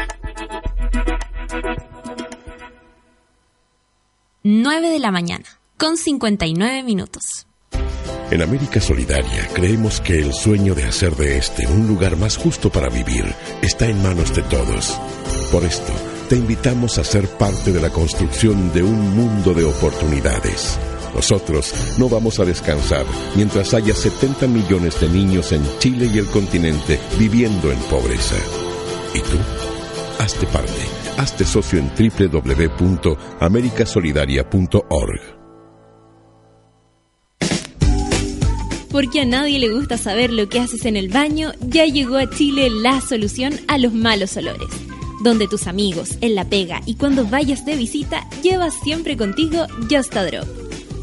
9 de la mañana, con 59 minutos. En América Solidaria creemos que el sueño de hacer de este un lugar más justo para vivir está en manos de todos. Por esto, te invitamos a ser parte de la construcción de un mundo de oportunidades. Nosotros no vamos a descansar mientras haya 70 millones de niños en Chile y el continente viviendo en pobreza. ¿Y tú? Hazte parte. Hazte socio en www.americasolidaria.org. Porque a nadie le gusta saber lo que haces en el baño, ya llegó a Chile la solución a los malos olores. Donde tus amigos, en la pega y cuando vayas de visita, llevas siempre contigo Just a Drop.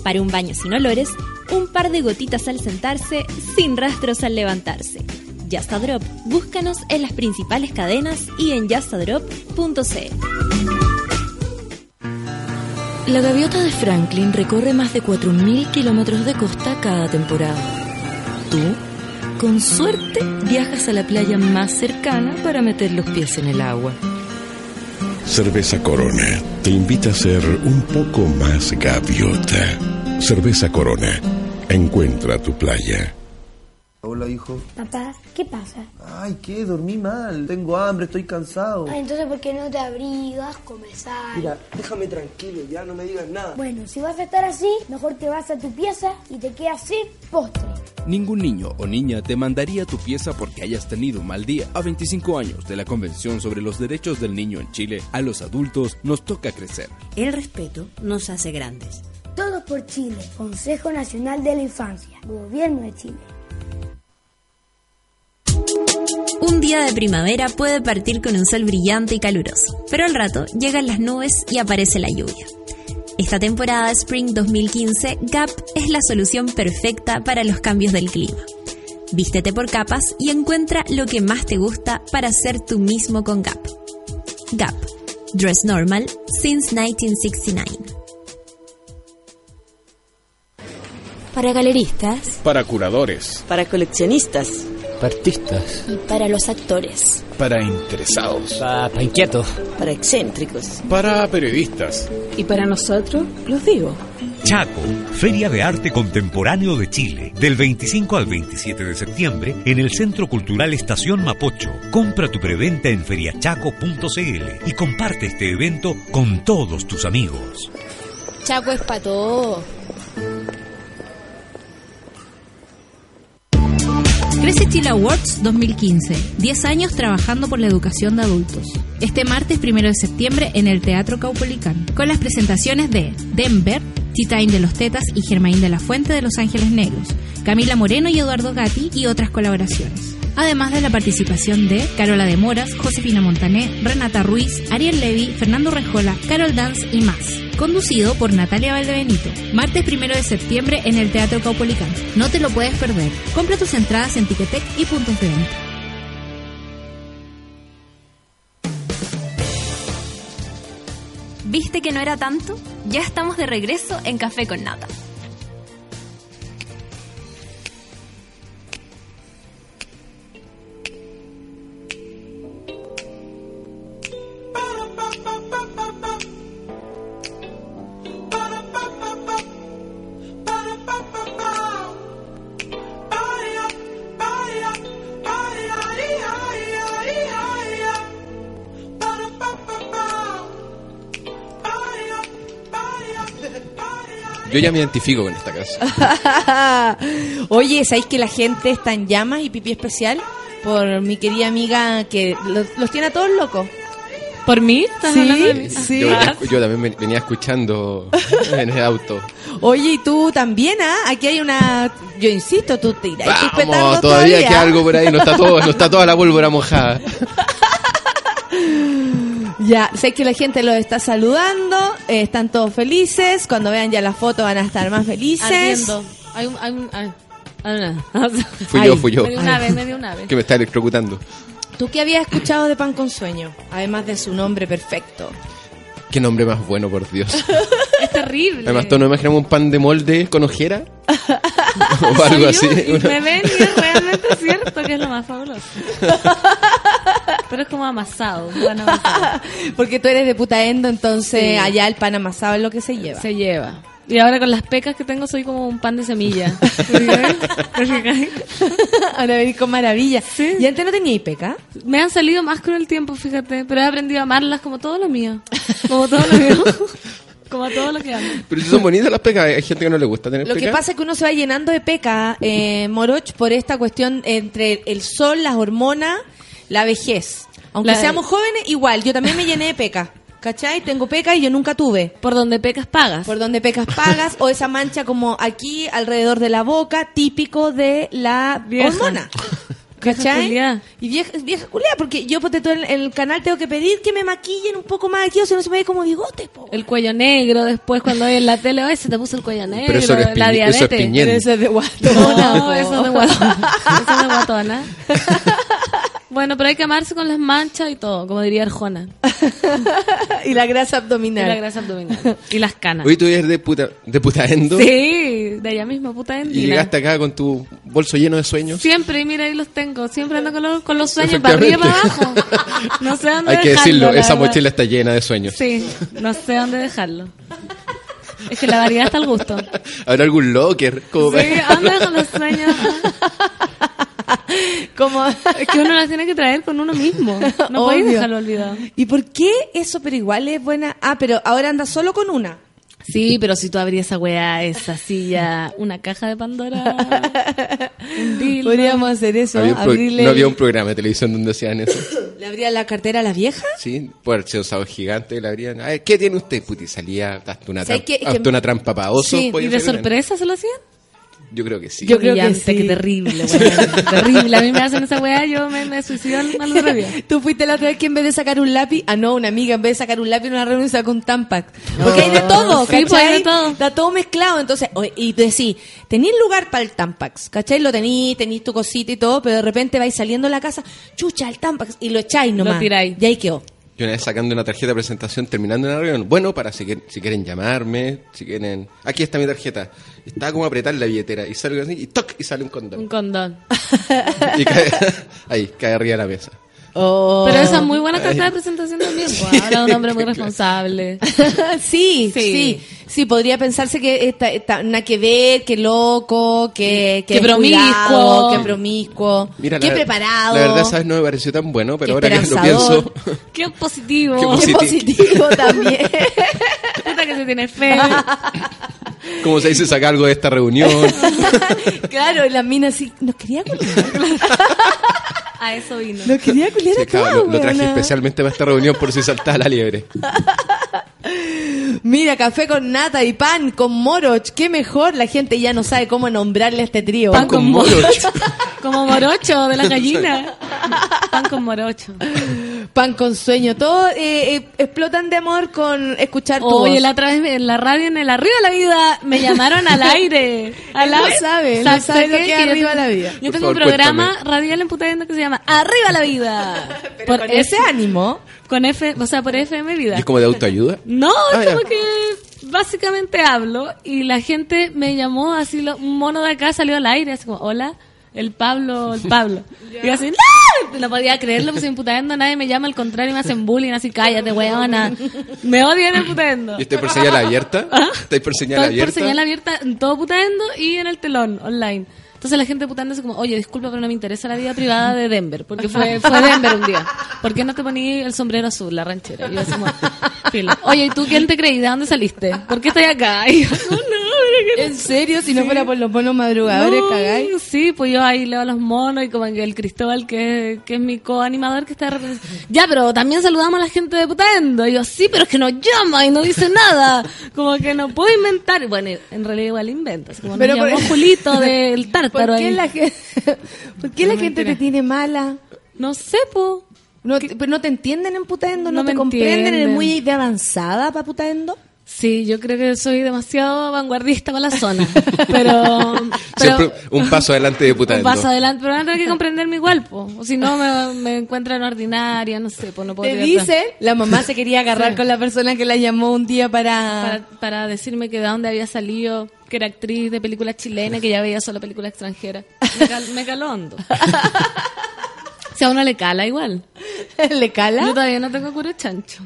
Para un baño sin olores, un par de gotitas al sentarse, sin rastros al levantarse. Just a Drop, búscanos en las principales cadenas y en justadrop.cl. La gaviota de Franklin recorre más de 4.000 kilómetros de costa cada temporada. Tú, con suerte, viajas a la playa más cercana para meter los pies en el agua. Cerveza Corona te invita a ser un poco más gaviota. Cerveza Corona. Encuentra tu playa. Hola, hijo. Papá, ¿qué pasa? Ay, ¿qué? Dormí mal. Tengo hambre, estoy cansado. Ay, entonces, ¿por qué no te abrigas, comes algo? Mira, déjame tranquilo, ya no me digas nada. Bueno, si vas a estar así, mejor te vas a tu pieza y te quedas sin postre. Ningún niño o niña te mandaría a tu pieza porque hayas tenido un mal día. A 25 años de la Convención sobre los Derechos del Niño en Chile, a los adultos nos toca crecer. El respeto nos hace grandes. Todos por Chile, Consejo Nacional de la Infancia, Gobierno de Chile. Un día de primavera puede partir con un sol brillante y caluroso, pero al rato llegan las nubes y aparece la lluvia. Esta temporada de Spring 2015, Gap es la solución perfecta para los cambios del clima. Vístete por capas y encuentra lo que más te gusta para ser tú mismo con Gap. Gap. Dress normal since 1969. Para galeristas, Para curadores, Para coleccionistas. Para artistas. y para los actores. para interesados, Para inquietos. Para excéntricos. para periodistas. Y para nosotros, los digo. Chaco, Feria de Arte Contemporáneo de Chile, del 25 al 27 de septiembre en el Centro Cultural Estación Mapocho. Compra tu preventa en feriachaco.cl y comparte este evento con todos tus amigos. Chaco es para todo. Chile Awards 2015. 10 años trabajando por la educación de adultos. Este martes 1 de septiembre en el Teatro Caupolicán. Con las presentaciones de Denver, Titain de los Tetas y Germain de la Fuente de Los Ángeles Negros. Camila Moreno y Eduardo Gatti y otras colaboraciones. Además de la participación de Carola de Moras, Josefina Montané, Renata Ruiz, Ariel Levy, Fernando Rejola, Carol Dance y más. Conducido por Natalia Valdebenito. Martes 1 de septiembre en el Teatro Caupolicán. No te lo puedes perder. Compra tus entradas en Ticketek y puntos de venta. ¿Viste que no era tanto? Ya estamos de regreso en Café con Nata. Yo ya me identifico con esta casa. <laughs> Oye, ¿sabéis que la gente está en llamas y pipí especial? Por mi querida amiga que los, los tiene a todos locos. ¿Por mí? ¿Estás Sí, hablando de mí? sí. Yo, también ven- venía escuchando <laughs> en el auto. Oye, y tú también, ¿ah? Aquí hay una... Yo insisto, tú te irás chispetando Vamos, todavía queda algo por ahí, no está todo, no está toda la pólvora mojada. <laughs> Ya, sé que la gente los está saludando, eh, están todos felices, cuando vean ya la foto van a estar más felices. Ardiendo. Hay un... Hay un hay- hay una- <laughs> Fui yo, fui yo. Me dio una vez, me dio una vez. Que me está electrocutando. ¿Tú qué habías escuchado de Pan con Sueño? Además de su nombre perfecto. Qué nombre más bueno, por Dios. <laughs> Es terrible. Además, todos nos imaginamos un pan de molde con ojera. <laughs> o algo así. Y una- me ven y es realmente cierto que es lo más fabuloso. <laughs> Pero es como amasado, pan amasado. Porque tú eres de Putaendo, entonces Sí. allá el pan amasado es lo que se lleva. Se lleva. Y ahora con las pecas que tengo soy como un pan de semilla. <laughs> <laughs> Ahora venís con maravilla. ¿Y antes no teníais peca? Me han salido más con el tiempo, fíjate. Pero he aprendido a amarlas como todo lo mío. <laughs> Como todo lo mío. Como todo lo que amo. Pero si son bonitas las pecas, hay gente que no le gusta tener Lo que pasa es que uno se va llenando de peca, eh, Moroch, por esta cuestión entre el sol, las hormonas, la vejez. Aunque La- seamos jóvenes, igual, yo también me llené de peca. ¿Cachai? Tengo peca y yo nunca tuve. Por donde pecas pagas. Por donde pecas pagas o esa mancha como aquí alrededor de la boca, típico de la Vieja. hormona. <laughs> Vieja ¿Cachai? culiá. Y vieja, vieja culiá, porque yo ponte todo en en el canal tengo que pedir que me maquillen un poco más aquí, o si no se me ve como bigote, po. El cuello negro, después cuando hay en la tele, ay, se te puso el cuello negro, Pero eso no es la diabetes. eso es piñén. Pero eso es de guato. No, <laughs> eso es de guatona. Eso es de guatona. Bueno, pero hay que amarse con las manchas y todo, como diría Arjona. <laughs> y la grasa Y abdominal. la grasa abdominal. Y las canas. Hoy tú eres de, puta, de putaendo Sí, de allá mismo, puta y llegaste acá con tu bolso lleno de sueños. Siempre, y mira, ahí los tengo. Siempre ando con los, con los sueños para arriba y para abajo. No sé dónde <laughs> Hay que decirlo, esa verdad. mochila está llena de sueños. Sí, no sé dónde dejarlo. Es que la variedad está al gusto. <laughs> ¿Habrá algún locker? Como Sí, ¿a ¿dónde dejo los sueños? <laughs> Como... Es que uno las tiene que traer con uno mismo. No <laughs> podéis dejarlo olvidado. ¿Y por qué eso, pero igual es buena? Ah, pero ahora anda solo con una. Sí, pero si tú abrías esa weá, esa silla, una caja de Pandora, <laughs> un. Podríamos hacer eso, Había abrirle... no había un programa de televisión donde hacían eso. ¿Le abría la cartera a la vieja? Sí, por ser usado gigante, le abrían. A ver, ¿qué tiene usted? Puti, salía hasta una, ¿Sabes trampa, que- hasta una trampa para osos. Sí, ¿Y de una- sorpresa se lo hacían? Yo creo que sí. Yo creo que sí. qué terrible, weón. terrible. A mí me hacen esa weá, yo me, me suicido al otro día. <laughs> Tú fuiste la otra vez que en vez de sacar un lápiz, ah no, una amiga en vez de sacar un lápiz en una reunión sacó un tampac. Porque hay de todo, Sí, pues, ¿cachai? hay de todo. Está todo mezclado, entonces, y tú decís, tenéis lugar para el tampax, ¿cachai? Lo tenís, tenís tu cosita y todo, pero de repente vais saliendo de la casa, chucha, el tampax, y lo echáis nomás. tiráis. Y ahí quedó. Yo una vez sacando una tarjeta de presentación, terminando una reunión. Bueno, para si, quieren- si quieren llamarme, si quieren... Aquí está mi tarjeta. Estaba como a apretar la billetera y salgo así y toc y sale un condón. Un condón. Y cae, <laughs> ahí, cae arriba de la mesa. Oh. Pero esa es muy buena carta de presentación también. pues, Habla de un hombre muy <laughs> responsable. <laughs> sí, sí, Sí. Sí, podría pensarse que está, está nada que ver, que loco, que, Que promiscuo. que promiscuo, Mira, que la, preparado. La verdad, esa vez no me pareció tan bueno, pero Qué ahora que lo pienso... <laughs> Qué positivo. Qué Qué positivo. <laughs> también. Puta que se tiene fe. <laughs> ¿Cómo se dice sacar algo de esta reunión? claro, y la mina así, nos quería culiar. A eso vino. Nos quería culiar Sí, a claro, todos, lo, lo traje especialmente para esta reunión por si saltaba la liebre. Mira, café con nata y pan con moroch. Qué mejor, la gente ya no sabe cómo nombrarle a este trío. Pan con morocho. morocho. <laughs> Como morocho de la <laughs> gallina. Pan con morocho. Pan con sueño. Todos eh, eh, explotan de amor con escuchar tu Oye, voz. la otra vez en la radio, en el Arriba de la Vida, me <laughs> llamaron al aire. Al no sabe, no ¿Sabes sabe lo que es yo Arriba la Vida. Yo Por tengo un programa cuéntame. radial en Punta Arenas que se llama Arriba la Vida. <laughs> Pero con ese ánimo. Con F, o sea, por FM Vida. ¿Y es como de autoayuda? No, Ah, es como ya. que básicamente hablo y la gente me llamó así, lo- un mono de acá salió al aire, así como, hola, el Pablo, el Pablo. <laughs> y yo así, ¡no! No podía creerlo, pues en putaendo nadie me llama, al contrario, me hacen bullying, así, cállate, weona. Me odian en putaendo. ¿Y estoy por señal abierta? <laughs> ¿Estáis por señal Estoy abierta? por señal abierta en todo putaendo y en el telón, online. Entonces la gente putando es como, oye, disculpa, pero no me interesa la vida privada de Denver, porque fue, fue Denver un día. ¿Por qué no te poní el sombrero azul, la ranchera? Y yo como. Oye, ¿y tú quién te creí? ¿De dónde saliste? ¿Por qué estoy acá? Y yo, <laughs> "Oh, no, ¿En serio? Si no fuera por los buenos madrugadores, No, cagáis. Sí, pues yo ahí leo a los monos y como que el Cristóbal, que, que es mi coanimador, que está de Ya, pero también saludamos a la gente de Putaendo. Y yo, sí, pero es que nos llama y no dice nada. Como que no puedo inventar. Bueno, en realidad igual inventas. Como Pero nos por- llamó Julito del ¿Por tártaro qué ahí. la, ge- <laughs> ¿por qué la No, gente mentira. te tiene mala? No sé, po. No, te- pero no te entienden en putaendo, no, No te me comprenden, eres entienden. muy de avanzada para putaendo. Sí, yo creo que soy demasiado vanguardista para la zona. <laughs> Pero, pero Siempre un paso adelante de puta un paso adelante, pero a tener que comprenderme igual, po. O si no, me, me encuentran ordinaria, no sé, pues no puedo Te dice, la mamá se quería agarrar Sí. con la persona que la llamó un día para... para, para decirme que de dónde había salido, que era actriz de películas chilenas, que ya veía solo películas extranjeras. Me, cal- me caló hondo. <laughs> Si a uno le cala igual. ¿Le cala? Yo todavía no tengo curo chancho.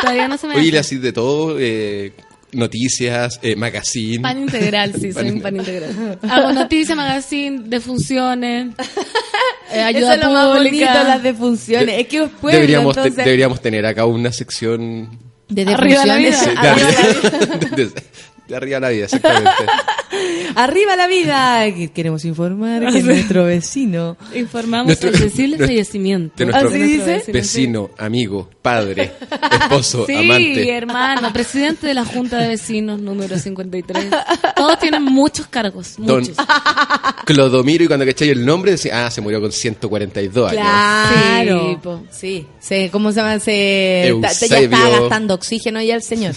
Todavía no se me Oye, le así de todo, eh, noticias, eh, magazine. Pan integral, sí, <laughs> soy Pan un pan integral. Hago noticias, magazine, defunciones, <laughs> eh, ayuda Eso es lo más bonito, las defunciones. es que es pueblo, deberíamos, te- entonces... deberíamos tener acá una sección De Arriba la defunciones. Arriba de arriba vida, exactamente. <laughs> <laughs> Arriba la vida. Que Queremos informar que <laughs> nuestro vecino. Informamos Nuestro- el sensible nuestro- fallecimiento. de nuestro ¿Así dice? vecino, amigo, padre, <laughs> esposo, Sí, amante. hermano, presidente de la Junta de Vecinos número 53. Todos tienen muchos cargos, Don muchos. Clodomiro, y cuando cacháis el nombre, decía, ah, se murió con 142 años. Claro. Sí, po. Sí, se, ¿cómo se llama? Se, ta- ya Eusebio. estaba gastando oxígeno ya el señor.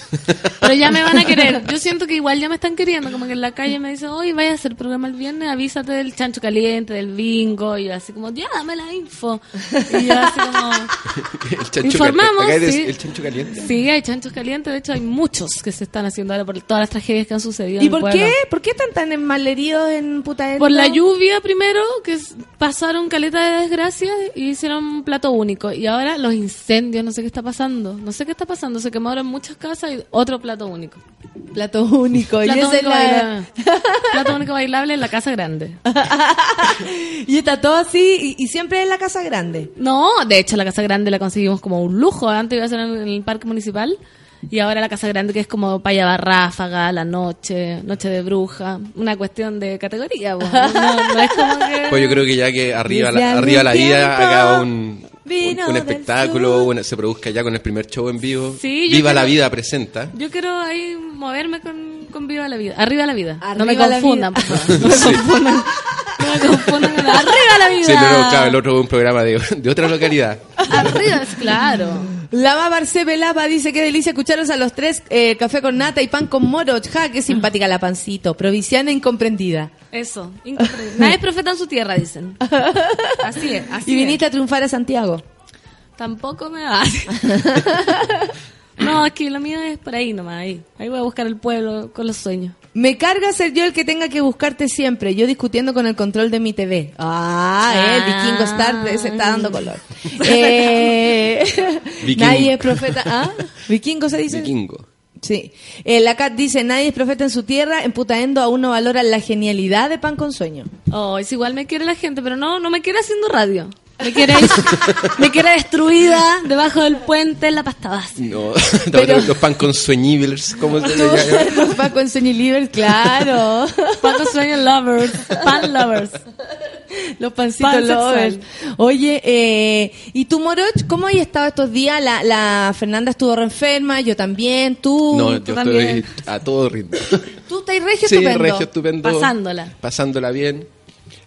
Pero ya me van a querer. Yo siento que igual ya me están queriendo. Como que en la calle me dicen, oye, vaya a hacer programa el viernes, avísate del chancho caliente, del bingo. Y yo así como, ya, dame la info. Y yo así como, <laughs> el chancho Informamos, caliente. Acá sí. es El chancho caliente. sí, hay chanchos calientes. De hecho, hay muchos que se están haciendo ahora por todas las tragedias que han sucedido. ¿Y en por qué? ¿Por qué están tan malheridos en Putaendo? Por la lluvia primero, que pasaron caleta de desgracias y hicieron un plato único. Y ahora los incendios, no sé qué está pasando. No sé qué está pasando. Se quemaron muchas casas y otro plato único. Plato único. y, esa es la-. <laughs> plato único bailable en la casa grande. <laughs> y está todo así y, y siempre en la casa grande. No, de hecho la casa grande la conseguimos como un lujo. Antes iba a ser en el parque municipal. Y ahora la casa grande que es como llevar ráfaga, la noche, noche de bruja. Una cuestión de categoría. po. No, no es como que... <laughs> Pues yo creo que ya que arriba Desde la, arriba la vida haga un, un, un espectáculo, una- se produzca ya con el primer show en vivo. Sí, Viva la creo- vida presenta. Yo quiero ahí moverme con, con Viva la Vida. Arriba la vida. no me Arriba la confundan, por favor. <laughs> No me Sí. confundan. No me confundan con Arriba la vida. Sí, no, no, claro, el otro es un programa de, <laughs> de otra localidad. Arriba, es <laughs> claro. Lava Barce Lava dice que delicia escucharos a los tres eh, café con nata y pan con moro. Ja, qué simpática la pancito. Provinciana incomprendida. Eso. incomprendible. Nadie es profeta en su tierra, dicen. Así es. Así y es. viniste a triunfar a Santiago. Tampoco me va. <laughs> No, es que lo mío es por ahí nomás. Ahí. ahí voy a buscar el pueblo con los sueños. Me carga ser yo el que tenga que buscarte siempre. Yo discutiendo con el control de mi TV. Ah, eh, el vikingo Star se está dando color. <laughs> Eh, nadie es profeta. ¿Ah? Vikingo se dice. Vikingo. Sí. Eh, la Cat dice, nadie es profeta en su tierra, en Putaendo aún no valoran la genialidad de Pan con Sueño. Oh, es igual me quiere la gente, pero no, no me quiere haciendo radio. Me quiere, me quiere destruida debajo del puente en la pasta base. No, <laughs> también los pan con sueñibles, ¿cómo se llama? Los <laughs> Pan con Liver, claro. Paco sueño lovers, pan lovers. Los pancitos Pan lovers. Oye, eh, ¿y tú, Moroch, cómo has estado estos días? La, la Fernanda estuvo re enferma, yo también, tú. No, tú yo también. estoy a todo ritmo. Tú estás regio Sí, estupendo. regio estupendo. Pasándola. Pasándola bien.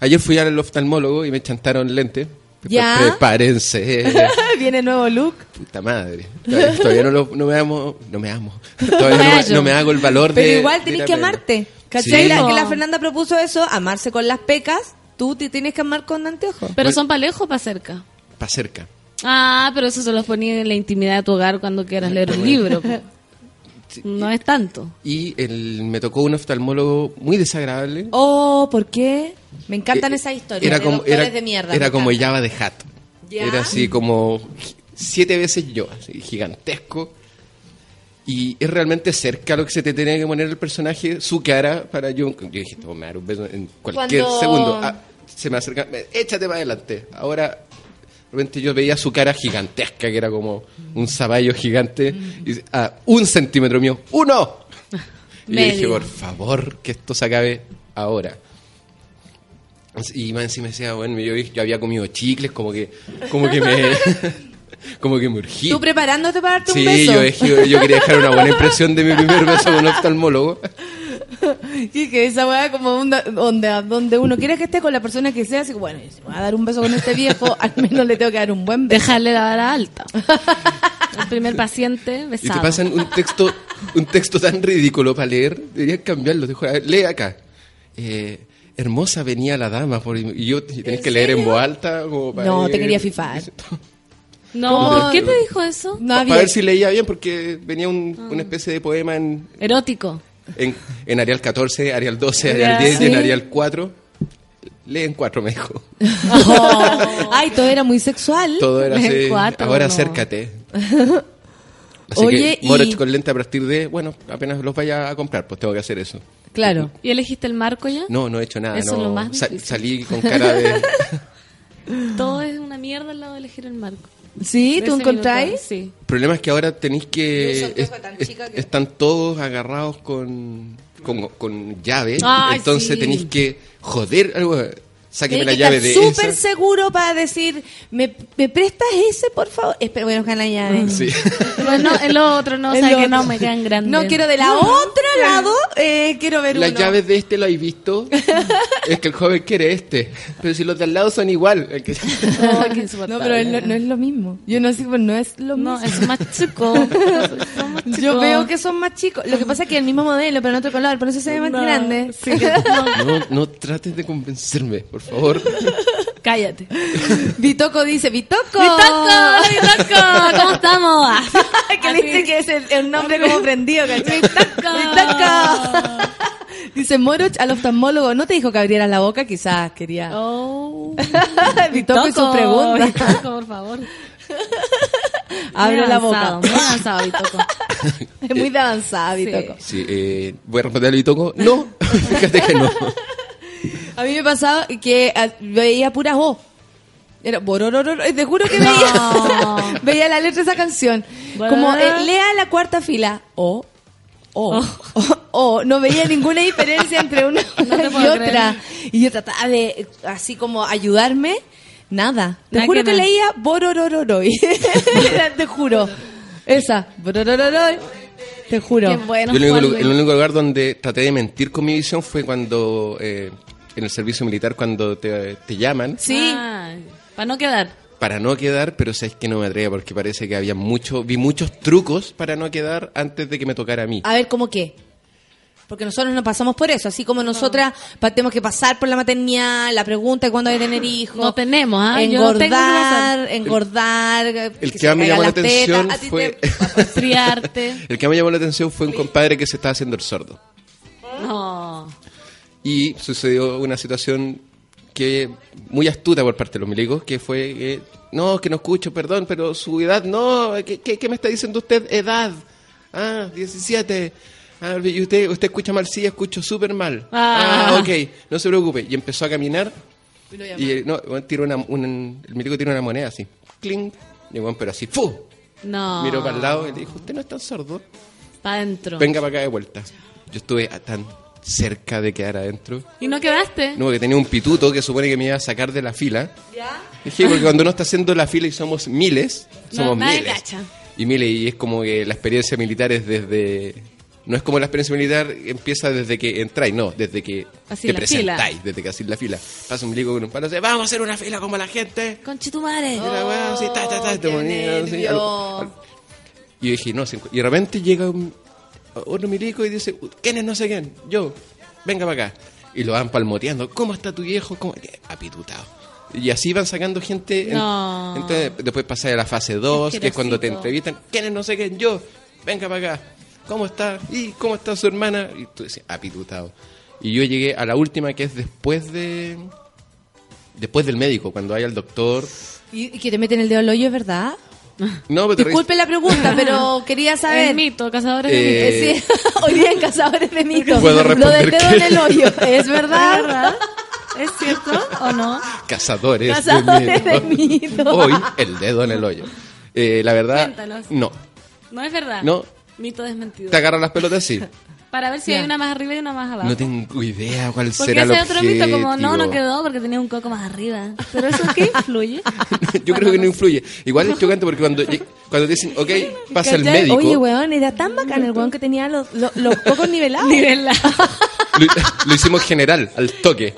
Ayer fui al oftalmólogo y me chantaron lente. ¿Ya? Prepárense. <laughs> Viene nuevo look. Puta madre. Todavía, todavía no, lo- no me amo. No me amo. <laughs> Todavía no, me, hallo. no me hago el valor Pero de. igual de tenés que amarte. ¿Cachai? Sí. La, que la Fernanda propuso eso, amarse con las pecas. Tú te tienes que amar con anteojos. Pero son para lejos o para cerca. Pa' cerca. Ah, pero eso se los ponía en la intimidad de tu hogar cuando quieras leer un libro. <laughs> No es tanto. Y el- me tocó un oftalmólogo muy desagradable. Oh, ¿por qué? Me encantan Eh, esas historias Era de como, era, de mierda. era como. Java de Hat. ¿Ya? Era así como siete veces yo, así, gigantesco. Y es realmente cerca lo que se te tenía que poner el personaje, su cara, para yo. Yo dije, "Te voy a dar un beso en cualquier Cuando- segundo. Ah, se me acerca, me- échate para adelante. Ahora, repente yo veía su cara gigantesca, que era como un saballo gigante. Y, ah, un centímetro mío, ¡uno! <laughs> Y yo dije, por favor, que esto se acabe ahora. Y más encima decía, bueno, yo, yo había comido chicles, como que, como que me, <laughs> como que me urgí. ¿Tú preparándote para darte Sí, un beso? yo, dije- yo quería dejar una buena impresión de mi primer beso con un oftalmólogo. <laughs> Y que esa weá como onda- donde, donde uno quiere que esté con la persona que sea, así que bueno, si voy a dar un beso con este viejo, <laughs> al menos le tengo que dar un buen beso. Dejarle la vara alta. El primer paciente Y te besado. pasan un texto, un texto tan ridículo para leer, deberían cambiarlo. Te juro. A ver, lee acá. Eh, hermosa venía la dama, por, y yo tenés que leer en voz alta. Como para <laughs> No, te leer. quería fifar. No. ¿qué te dijo eso? No para había- ver si leía bien, porque venía un- una especie de poema en, Erótico. en, en Arial 14, Arial 12, Ya. Arial 10 y en Sí. Arial 4. Lee en 4, me dijo. <laughs> <laughs> Ay, todo era muy sexual. Todo era así. cuatro, Ahora no. acércate. Así Oye, que Moroch y- con lente a partir de, bueno, apenas los vaya a comprar, pues tengo que hacer eso. Claro. ¿Y elegiste el marco ya? No, no he hecho nada. Eso no. es lo más Sa- difícil. salí <laughs> con cara de... <laughs> Todo es una mierda al lado de elegir el marco. ¿Sí? ¿Tú encontráis? Sí. El problema es que ahora tenéis que... es- tan es- que- Están todos agarrados con, con, con llave. Ay, entonces sí. tenéis que joder algo. Sáqueme la que llave de súper seguro para decir, ¿me, me prestas ese, por favor? Voy a buscar la llave. Sí. <laughs> Bueno, el otro no, o El sea que otro. no me quedan <laughs> grandes. No, quiero de la otra lado, eh, quiero ver Las uno. llaves de este lo habéis visto. <laughs> es que el joven quiere este. Pero si los de al lado son igual. el que- Oh, No, insoportable. pero no, no es lo mismo. Yo no sé, pero no es lo mismo. No, es más chico. Son más Yo chicos. veo que son más chicos. Lo que pasa es que el mismo modelo, pero en otro color, por eso se ve más No, grande. sí, no. No, no trates de convencerme, por favor. <laughs> Cállate. <laughs> Bitoco dice, Bitoco. ¡Bitoco! ¡Hola, Bitoco! ¿Cómo estamos? <laughs> que le dice que es el, el nombre como prendido, ¿cachai? Bitoco. Dice Moroch al oftalmólogo, ¿no te dijo que abrieras la boca? Quizás quería. Oh. Bitoco y su pregunta. Bitoco, por favor. Abre Muy la avanzado, boca. Muy avanzado, Bitoco. Es muy de avanzada, Bitoco. Sí, eh, voy a responder y toco. No, fíjate que no. <laughs> A mí me pasaba que ah, veía puras O. Era te juro que veía, <laughs> veía la letra de esa canción. Como eh, lea la cuarta fila. O, o, o, <laughs> o. No veía ninguna diferencia entre una y otra. Y yo trataba de, así como, ayudarme. Nada. Te Nada juro que leía bororororoi. te juro. Esa. Bororororoi. Te juro. Qué bueno, Yo el único, Juan lu- Luis. el único lugar donde traté de mentir con mi visión fue cuando, eh, en el servicio militar, cuando te, te llaman Sí. para no quedar. para no quedar, pero sabes que no me atrevía porque parece que había mucho, vi muchos trucos para no quedar antes de que me tocara a mí. A ver, ¿cómo qué? Porque nosotros no pasamos por eso, así como nosotras tenemos que pasar por la maternidad, la pregunta de cuándo hay que tener hijos. No tenemos, ¿ah? Yo no tengo que engordar, engordar, El que más me llamó la atención fue... te- <laughs> <laughs> el que me llamó la atención fue un compadre que se estaba haciendo el sordo. No. Y sucedió una situación que muy astuta por parte de los milicos, que fue que, no, que no escucho, perdón, pero su edad, no, ¿qué, qué, qué me está diciendo usted? Edad. Ah, 17. Ah, y usted, usted escucha mal, sí, escucho súper mal. Ah. Ah. ok, no se preocupe. Y empezó a caminar. Y no, tiró una, un- el milico tiró una moneda así. Cling. Y bueno, pero así, ¡fu! No. Miró para el lado y le dijo, usted no es tan sordo. Para adentro. Venga para acá de vuelta. Yo estuve a- tan cerca de quedar adentro. ¿Y no quedaste? No, porque tenía un pituto que supone que me iba a sacar de la fila. Dije, porque cuando uno está haciendo la fila y somos miles, No, somos nadie miles. cacha. Y miles, y es como que la experiencia militar es desde... No es como la experiencia militar empieza desde que entráis, no, desde que Así te presentáis, desde que hacéis la fila. Pasa un milico con un palo, dice, vamos a hacer una fila como la gente. Conchetumare. Y al- Y yo dije, no, y de repente llega un, otro milico y dice, ¿quién es no sé quién? Yo, venga para acá. Y lo van palmoteando, ¿cómo está tu viejo? ¿Cómo? Apitutado. Y así van sacando gente. en- No. entonces, después pasa a la fase 2, que es cuando te entrevistan, ¿quién es no sé quién? Yo, venga para acá. ¿Cómo está? ¿Y cómo está su hermana? Y tú dices, apitutado. Y yo llegué a la última, que es después de... Después del médico, cuando hay al doctor. ¿Y, y que te meten el dedo al hoyo, es verdad? No, pero te Disculpe la pregunta, pero <laughs> quería saber. Mito, cazadores de Eh, mitos. Sí, <laughs> hoy día en Cazadores de Mitos. ¿Puedo Lo del dedo en el hoyo, <laughs> ¿es ¿Es verdad? ¿Es cierto o no? Cazadores, Cazadores de de mitos. mitos. Hoy, el dedo en el hoyo. Eh, la verdad, Cuéntanos. no. No es verdad. No. Mito desmentido. Te agarran las pelotas, sí. Para ver si Ya. hay una más arriba y una más abajo. No tengo idea cuál Porque será el ese otro mito como, no, no quedó porque tenía un coco más arriba. Pero eso qué influye. <laughs> Yo creo que no influye. Igual es chocante porque cuando, cuando dicen, ok, pasa el médico, Oye, weón, era tan bacán el weón que tenía los, los, los cocos nivelados. <laughs> lo, lo hicimos general, al toque.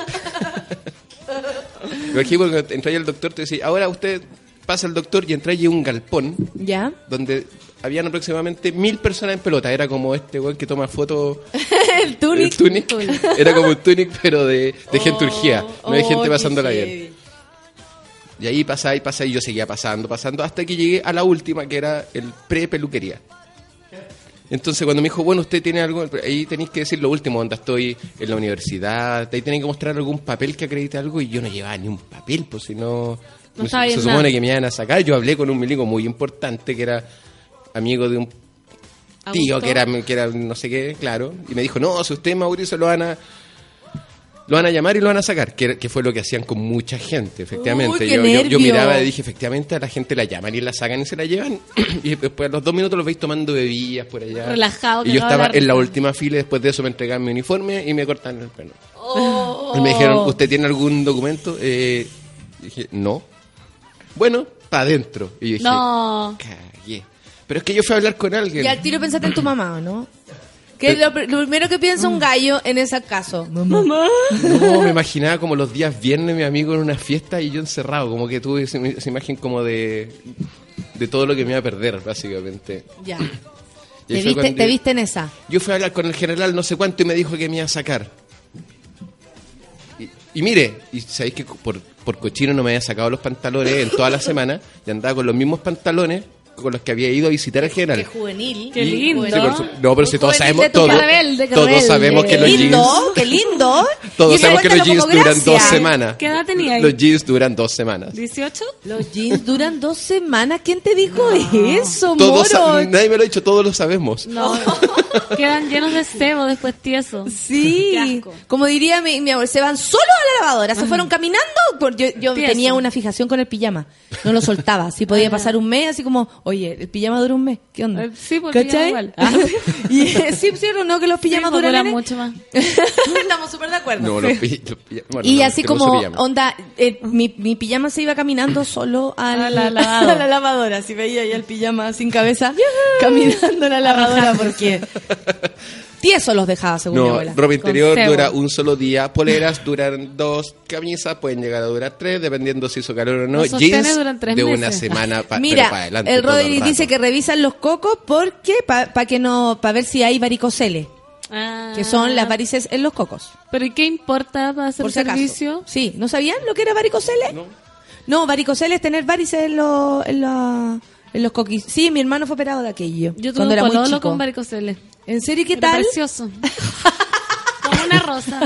Aquí cuando entra el doctor, te decía, ahora usted pasa al doctor y entra allí un galpón ¿Ya? donde habían aproximadamente mil personas en pelota. Era como este weón que toma fotos. <laughs> el tunic. El tunic. <laughs> Era como un tunic, pero de, de gente urgía. No hay oh, gente qué pasándola bien. Y ahí pasaba y pasaba y yo seguía pasando, pasando, hasta que llegué a la última, que era el pre-peluquería. Entonces cuando me dijo, bueno, usted tiene algo, ahí tenéis que decir lo último, donde estoy en la universidad, ahí tenéis que mostrar algún papel que acredite algo y yo no llevaba ni un papel, pues si no... No se- se supone que me iban a sacar, yo hablé con un milico muy importante que era amigo de un tío Augusto. que era, que era no sé qué, claro, y me dijo, no, si usted Mauricio lo van a... Lo van a llamar y lo van a sacar, que, que fue lo que hacían con mucha gente, efectivamente. Uy, yo, yo- yo nervio. miraba y dije, efectivamente, a la gente la llaman y la sacan y se la llevan. <clears throat> y después a los dos minutos los veis tomando bebidas por allá. Relajado, Y yo estaba en la última fila y después de eso me entregaban mi uniforme y me cortaron el pelo. Oh. Y me dijeron, ¿usted tiene algún documento? Eh, dije, no. Bueno, para adentro. Y yo dije, No. Pero es que yo fui a hablar con alguien. Y al tiro pensaste en tu mamá, ¿o ¿no? Que es lo, pr- lo primero que piensa un gallo en ese caso. Mamá. No, me imaginaba como los días viernes mi amigo en una fiesta y yo encerrado, como que tuve esa, esa imagen como de, de todo lo que me iba a perder, básicamente. Ya. Viste, te viste en esa. Yo fui a hablar con el general no sé cuánto y me dijo que me iba a sacar. Y, y mire, y sabéis que por, por cochino no me había sacado los pantalones en toda la semana y andaba con los mismos pantalones con los que había ido a visitar al general. juvenil. Qué lindo. sí, por su- no, pero si todos sabemos, tu todos, parte. Rebelde, qué todos rebelde. sabemos que Qué los lindo, jeans, qué lindo. <laughs> todos sabemos que los jeans duran gracia. dos semanas. ¿Qué edad tenía ahí? Los jeans duran dos semanas. ¿18? Los jeans duran dos semanas. ¿Quién te dijo eso, Todos moro? nadie me lo ha dicho, todos lo sabemos. No. <laughs> Quedan llenos de sebo después tieso. Qué Sí, como diría mi, mi abuelo, se van solo a la lavadora, se fueron caminando. por- yo tenía una fijación con el pijama, no lo soltaba. Si podía pasar un mes, así como, oye, el pijama dura un mes, ¿qué onda? Eh, sí, pijama igual. Ah, <laughs> y <laughs> sí, sí, o no, que los pijamas Sí, pues, duran mucho más. <laughs> Estamos súper de acuerdo. No, los, pi- los pi- bueno, y no, así como, onda, eh, mi, mi pijama se iba caminando <clears throat> solo a A la, la lavadora. a la lavadora. Si veía ahí el pijama sin cabeza, caminando en la lavadora, porque tieso los dejaba, según mi No, abuela. ropa interior dura un solo día, poleras duran dos, camisas pueden llegar a durar tres, dependiendo si hizo calor o no. Jeans duran tres de una semana pa- Mira, pero para adelante. el Rodri dice que revisan los cocos porque para que no para ver si hay varicoceles, Ah. que son las varices en los cocos. ¿Pero y qué importa para hacer Por si acaso. servicio? Sí, ¿no sabían lo que era varicoceles? No. No, varicoceles es tener varices en los en, la- en los coquis. Sí, mi hermano fue operado de aquello Yo tuve cuando un era muy chico. con varicoceles. ¿En serio qué Era tal? precioso. <laughs> Como una rosa.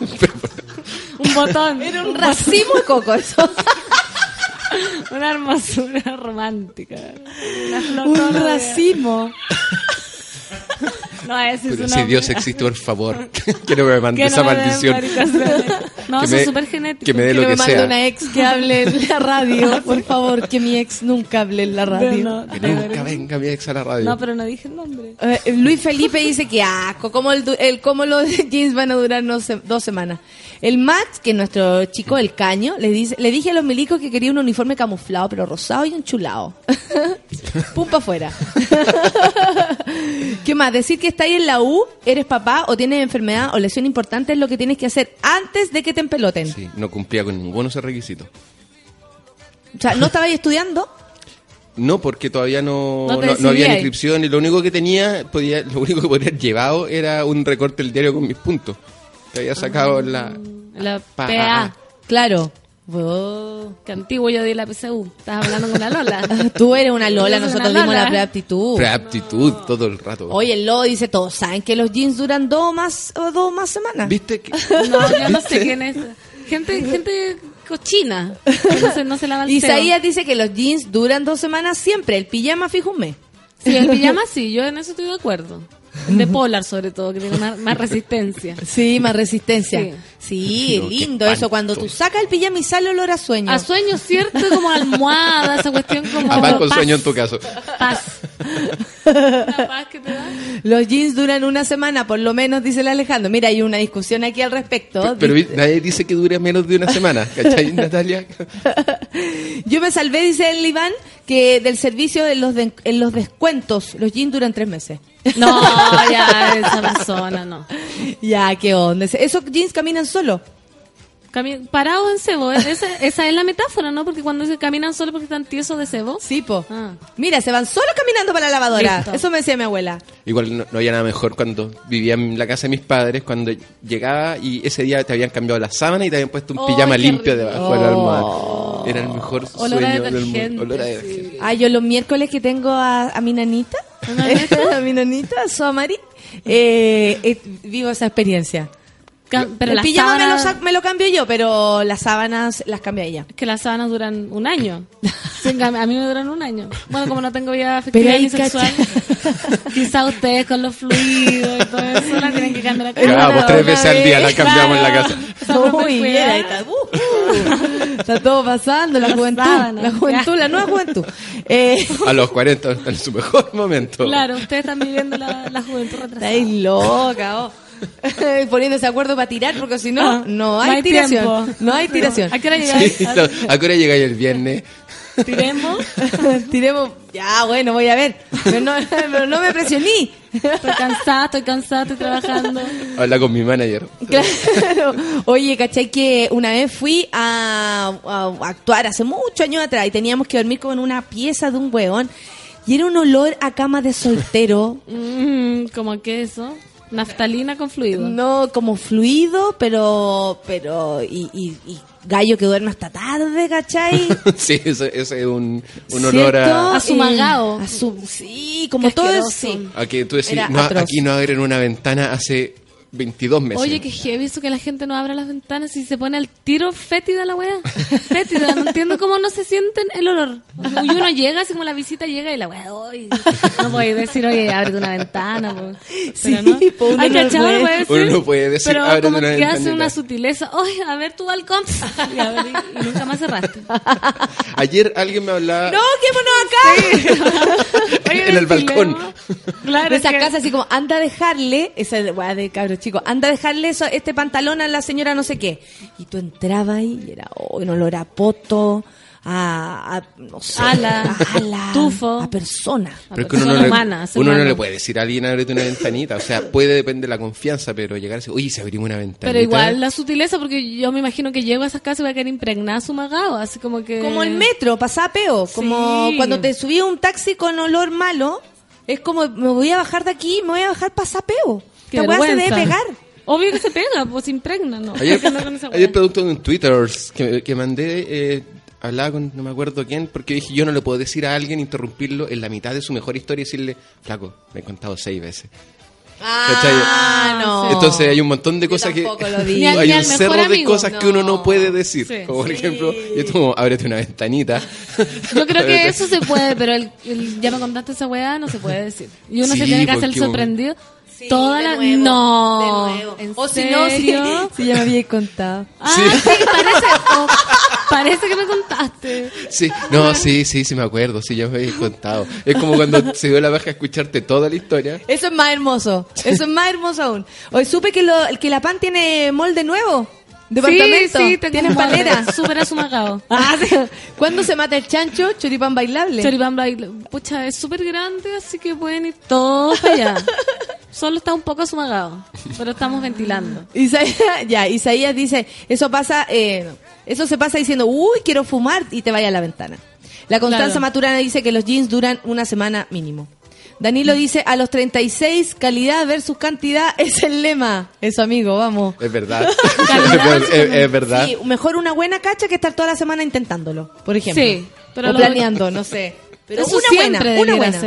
<laughs> un botón. Era un racimo de coco eso. <laughs> <laughs> Una hermosura romántica. Una flor un racimo. No, ese es Pero si. Dios existe, por favor, <laughs> <laughs> que no me mande Que esa no me maldición. No, Que eso me- es súper genético. que me dé Que lo me que mande sea. una ex que hable en la radio, por favor, que mi ex nunca hable en la radio. No, Que nunca venga mi ex a la radio. No, pero no dije el nombre. Eh, Luis Felipe dice que asco, como el, du- el cómo los jeans van a durar no dos semanas. El Max, que es nuestro chico del caño, le dice, le dije a los milicos que quería un uniforme camuflado, pero rosado y enchulado. <laughs> Pum pa' afuera. <laughs> ¿Qué más? Decir que estás en la U, eres papá o tienes enfermedad o lesión importante es lo que tienes que hacer antes de que te empeloten. Sí, no cumplía con ninguno de esos requisitos. O sea, ¿no estabas estudiando? No, porque todavía no, No te no, no había inscripción y lo único que tenía, podía, lo único que podría haber llevado era un recorte del diario con mis puntos. Que había sacado en la... La Pa- PA. Claro. Que antiguo yo di la PSU. Estás hablando con una Lola. <laughs> Tú eres una Lola, nosotros una dimos Lola. la preaptitud. Preaptitud todo el rato. Oye, el Lobo dice, todos saben que los jeans duran dos más, o dos más semanas. ¿Viste? Que, <laughs> No, yo no sé quién es. Gente, gente cochina. No se, no se lava el. Isaías dice que los jeans duran dos semanas siempre, el pijama fijo un mes. Sí, el pijama sí, yo en eso estoy de acuerdo. <laughs> De Polar, sobre todo, que tiene más, más resistencia. Sí, más resistencia. Sí. Sí, No, lindo eso, cuando tú sacas el pijama y sale olor a sueño. A sueño, ¿cierto? Como almohada, esa cuestión como. Además con paz, sueño en tu caso. Paz. <laughs> La paz que te da. Los jeans duran una semana, por lo menos, dice el Alejandro. Mira, hay una discusión aquí al respecto. Pero nadie dice que dure menos de una semana, ¿cachai, <laughs> Natalia? <laughs> Yo me salvé, dice el Iván, que del servicio en los, de- en los descuentos, los jeans duran tres meses. No, ya, esa persona no. Ya, qué onda. Esos jeans caminan solo. Cami- parados en cebo, esa, esa es la metáfora, ¿no? Porque cuando se caminan solo porque están tiesos de cebo. Sí, po. Ah. Mira, se van solo caminando para la lavadora. Listo. Eso me decía mi abuela. Igual no, no había nada mejor cuando vivía en la casa de mis padres, cuando llegaba y ese día te habían cambiado la sábana y te habían puesto un ¡Ay, pijama limpio rico! debajo de la almohada. Era el mejor Olor a sueño del mundo. Olor a detergente. Ah, yo los miércoles que tengo a, a mi nanita, a <laughs> mi nanita, su Amari, eh, eh, vivo esa experiencia. Pero el las pijama me lo, sábanas- me lo cambio yo, pero las sábanas las cambia ella. que las sábanas duran un año. <laughs> A mí me duran un año. Bueno, como no tengo vida afectiva Pero ahí ni sexual, <laughs> quizá ustedes con los fluidos y todo eso la tienen que cambiar a Claro, pues tres veces al día la cambiamos en la Claro. casa. Somos Muy bien, está. Uh, está todo pasando, la juventud, sábanas, la juventud, ya. la nueva juventud. <laughs> Eh, A los 40, en su mejor momento. Claro, ustedes están viviendo la, la juventud retrasada. estáis loca, oh. <laughs> Poniéndose de acuerdo para tirar, porque si no, Ah, no hay, no hay tiración. tiempo. No hay tiración. ¿A qué hora llegáis? Sí, no, ¿A qué hora llegáis el viernes? <laughs> Tiremos. <laughs> Tiremos. Ya, bueno, voy a ver. Pero no, pero no me presioní. Estoy cansada, estoy cansada, estoy trabajando. Habla con mi manager. Claro. Oye, ¿cachai? Que una vez fui a, a actuar hace muchos años atrás y teníamos que dormir como en una pieza de un hueón. Y era un olor a cama de soltero. Mm, como que eso. Naftalina con fluido. No, como fluido, pero. pero y, y- y gallo que duerme hasta tarde, ¿cachai? <laughs> Sí, ese ese es un, un olor a, A su magao. a su- sí, como todo es. asqueroso. Sí. a que tú decís, no, aquí no abren una ventana hace 22 meses. Oye, que heavy eso que la gente no abra las ventanas y se pone al tiro fétida la wea. Fétida, no entiendo cómo no se sienten el olor. Y uno llega, así como la visita llega y la wea, "Ay", no puedes decir, oye, ábrete una ventana. po. Sí, Pero no. po, uno Ay, no ¿cachado? puede. Puede Uno no puede decir, Pero "Ábrete como una que hace ventanita". una sutileza. Oye, a ver tu balcón. Y, y- nunca más cerraste. Ayer alguien me hablaba ¡No, quémonos acá! Oye, en el balcón. Claro, de esa que- casa así como anda a dejarle esa weá de cabros chicos anda a dejarle eso, este pantalón a la señora no sé qué y tú entrabas ahí y era oh, un olor a poto a, a, no sé Ala, a ala, tufo. a persona Pero es que uno, persona no le, humana, uno no le puede decir a alguien ábrete una ventanita. O sea, puede depender de la confianza, pero llegar a decir, oye, se abrimos una ventanita. Pero igual la sutileza, porque yo me imagino que llego a esas casas y voy a quedar impregnada su magado, así como que... como el metro pasaba peo como Sí. cuando te subí a un taxi con olor malo es como me voy a bajar de aquí me voy a bajar pasapeo Qué esta weá se debe pegar Obvio que se pega, pues se impregna, ¿no? Ayer, <laughs> ¿Por qué no con esa ayer de un Twitter que, que mandé, eh, hablaba con no me acuerdo quién, porque dije, yo no le puedo decir a alguien, interrumpirlo en la mitad de su mejor historia y decirle, flaco, me he contado seis veces. ah no Entonces hay un montón de cosas que... <laughs> Hay un cerro de amigo. cosas que uno no puede decir. Sí. Como por ejemplo, yo como, ábrete una ventanita. <laughs> Yo creo que eso se puede, pero el, el- ya me contaste esa weá, no se puede decir. Y uno Sí, se tiene que hacer sorprendido. Sí, Toda de la... nuevo, no. de nuevo. ¿En o si no si, serio? <laughs> si ya me había contado Ah, sí, parece, oh, parece que me contaste. Sí, no, sí, sí, sí me acuerdo, sí, ya me habéis contado. Es como cuando se dio la baja a escucharte toda la historia. Eso es más hermoso. Eso es más hermoso aún. Hoy supe que, lo, que la pan tiene molde nuevo. Departamento. Sí, sí, tengo tiene un molde palera. Súper asumagado. <laughs> Ah, sí. ¿Cuándo se mata el chancho? Choripán bailable. Choripán baile. Pucha, es súper grande, así que pueden ir todos para allá. <laughs> Solo está un poco asumagado, pero estamos ventilando. <laughs> Isaías, ya, Isaías dice, eso pasa, eh, eso se pasa diciendo, uy, quiero fumar y te vaya a la ventana. La Constanza Claro. Maturana dice que los jeans duran una semana mínimo. Danilo dice, a los 36, calidad versus cantidad <laughs> es el lema. Eso, amigo, vamos. Es verdad. <laughs> Es, es verdad. Sí, mejor una buena cacha que estar toda la semana intentándolo, por ejemplo. Sí, pero o lo- planeando, no sé. Pero Eso una buena, una buena.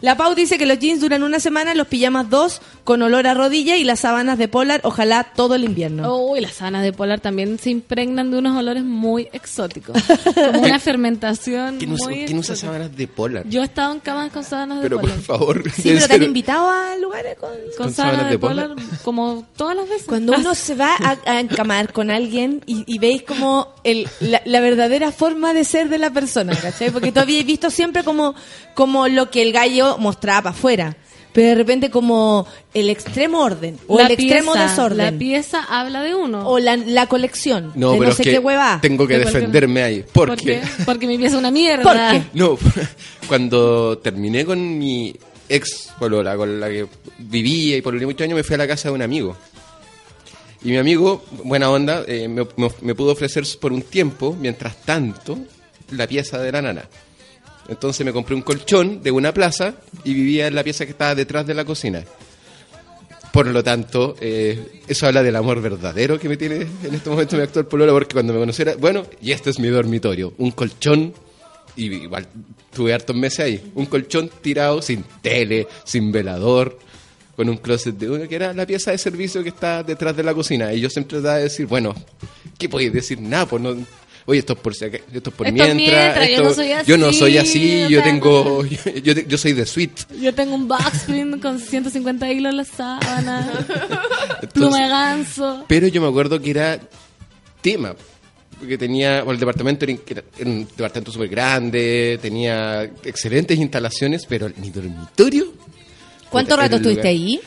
La Pau dice que los jeans duran una semana, los pijamas dos, con olor a rodilla y las sábanas de polar, ojalá todo el invierno. Uy, las sábanas de polar también se impregnan de unos olores muy exóticos. <laughs> Como una fermentación ¿Quién usa, muy quién usa sábanas de polar? Yo he estado en camas con sábanas de Pero polar. por favor. Sí, pero te han invitado a lugares con... Con, ¿Con sábanas sábanas de, de polar, polar? como todas las veces. Cuando uno se va a, a encamar con alguien y, y veis como el, la, la verdadera forma de ser de la persona, ¿cachai? Porque tú habías visto siempre como, como lo que el gallo mostraba para afuera. Pero de repente como el extremo orden o La el extremo desorden. La pieza habla de uno. o la, la colección No, de pero no es sé que qué hueva. tengo que defenderme ahí. ¿Por Porque, qué? Porque mi pieza es una mierda. ¿Por qué? no, <laughs> cuando terminé con mi ex polola, con la que vivía y por muchos años me fui a la casa de un amigo. Y mi amigo, buena onda, eh, me, me- me pudo ofrecer por un tiempo, mientras tanto, la pieza de la nana. Entonces me compré un colchón de una plaza y vivía en la pieza que estaba detrás de la cocina. Por lo tanto, eh, eso habla del amor verdadero que me tiene en este momento mi actual polola, porque cuando me conociera, bueno, y este es mi dormitorio, un colchón, y igual tuve hartos meses ahí, un colchón tirado sin tele, sin velador, con un closet de uno que era la pieza de servicio que está detrás de la cocina. Y yo siempre trataba de decir, bueno, ¿qué podéis decir? Nada, pues no... Oye, esto es por, esto es por Esto mientras. yo no soy yo no así, soy así, yo tengo. <laughs> Yo, yo, yo soy de suite. Yo tengo un backspin con 150 hilos en la sábana. pluma de ganso. Pero yo me acuerdo que era tema. Porque tenía. Bueno, el departamento era, era un departamento súper grande, tenía excelentes instalaciones, pero mi dormitorio. ¿Cuánto rato estuviste ahí?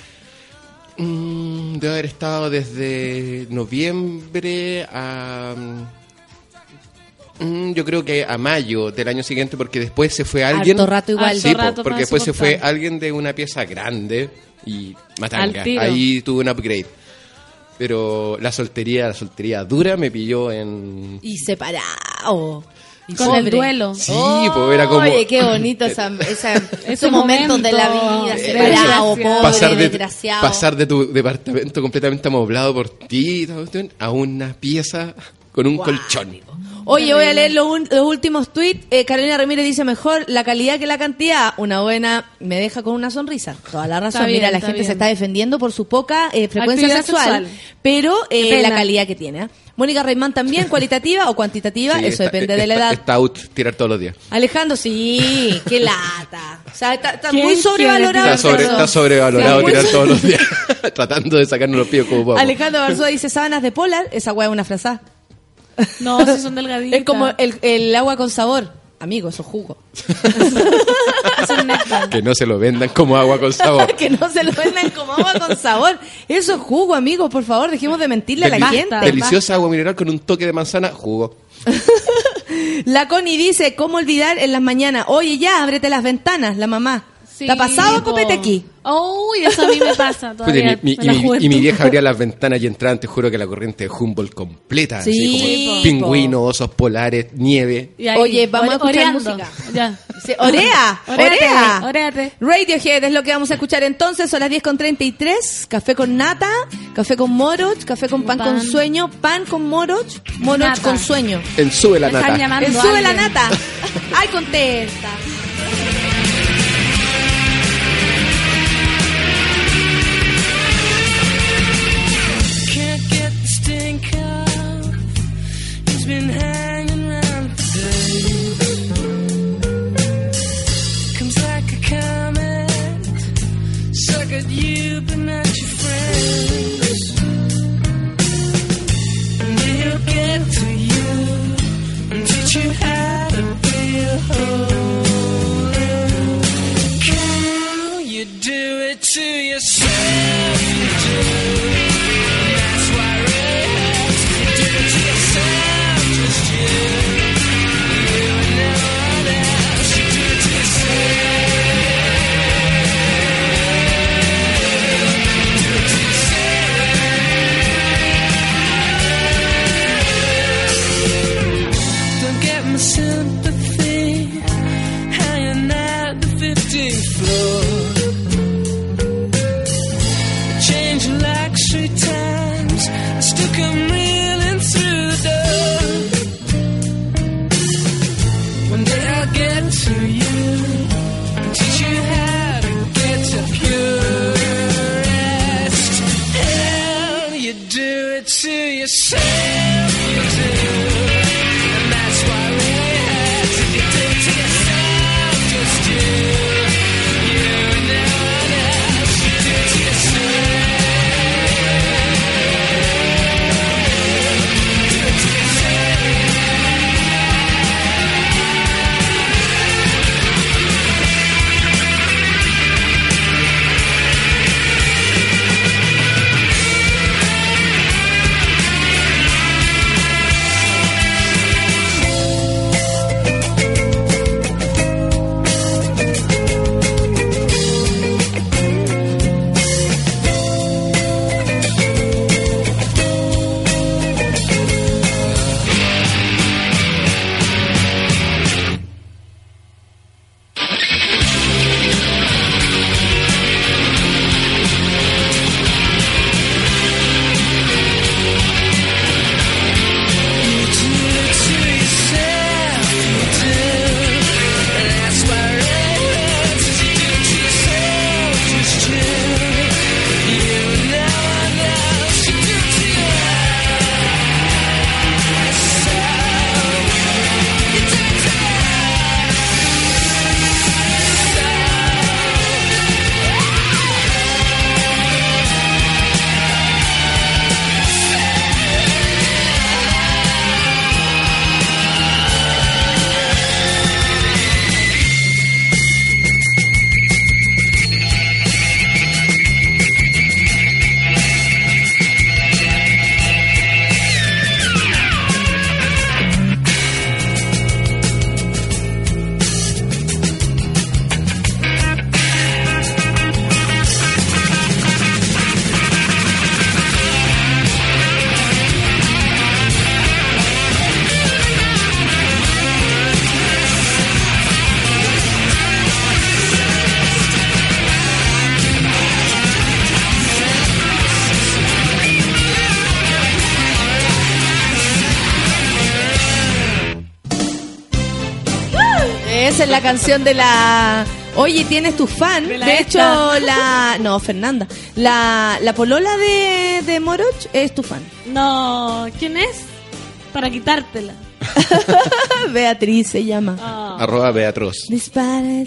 Mm, debe haber estado desde noviembre a. mm, Yo creo que a mayo del año siguiente, porque después se fue alguien. Harto rato igual. Sí, po, porque después se fue alguien de una pieza grande y matanga. Ahí tuve un upgrade. Pero la soltería, la soltería dura me pilló en. Y separado. Y Con el duelo. Sí, pues era como. Oye, qué bonito esa, <laughs> esa- esos Ese momentos de la momento. vida, separado, pobre, pasar de, desgraciado. pasar de tu departamento completamente amoblado por ti y toda la cuestión, a una pieza con un colchón. Oye, voy a leer los, un- los últimos tweets. Eh, Carolina Ramírez dice mejor la calidad que la cantidad. Una buena me deja con una sonrisa. Toda la razón. Bien, Mira, la gente bien. se está defendiendo por su poca eh, frecuencia sexual, sexual. pero eh, la calidad que tiene. ¿eh? Mónica Reimán también, cualitativa o cuantitativa, Sí, eso está- depende de la edad. Está out tirar todos los días. Alejandro, sí, qué lata. O sea, está, está ¿Quién muy sobrevalorado. Está, sobre, sobrevalorado Sí, tirar todos los <laughs> días. <laughs> Tratando de sacarnos los pies como vamos. Alejandro Barzúa dice sábanas de polar, esa hueá es una frase. No, <laughs> si son delgaditas. Es como el, el agua con sabor. Amigo, eso es jugo. <laughs> Es néctar. Que no se lo vendan como agua con sabor. <laughs> que no se lo vendan como agua con sabor. Eso es jugo, amigo. Por favor, dejemos de mentirle a la gente. Deliciosa agua mineral con un toque de manzana, jugo. La Connie dice, ¿cómo olvidar en las mañanas? Oye, ya, ábrete las ventanas, la mamá. Sí, ¿Te ha pasado, copete aquí? Uy, eso a mí me pasa <laughs> todavía. mi- mi- en y, mi, juventud. y mi vieja <laughs> abría las ventanas y entraba, te juro que la corriente de Humboldt completa. Sí, así como po. pingüinos, osos polares, nieve. Ahí, Oye, vamos a escuchar oreando. música. Ya. Sí, Orea, orea. oréate. Radiohead es lo que vamos a escuchar entonces, son las 10 con 33, café con nata, café con moroch, café con pan, con sueño, pan con moroch, moroch Nata. con sueño. En sube la nata. llamando. El sube la nata. <laughs> Ay, contesta. Can you do it to yourself? La canción de la. Oye, tienes tu fan. De hecho, esta. la. No, Fernanda. La, la polola de, de Moroch es tu fan. No, ¿quién es? Para quitártela. <laughs> Beatriz se llama. Ah. Arroba Beatroz. Dispara.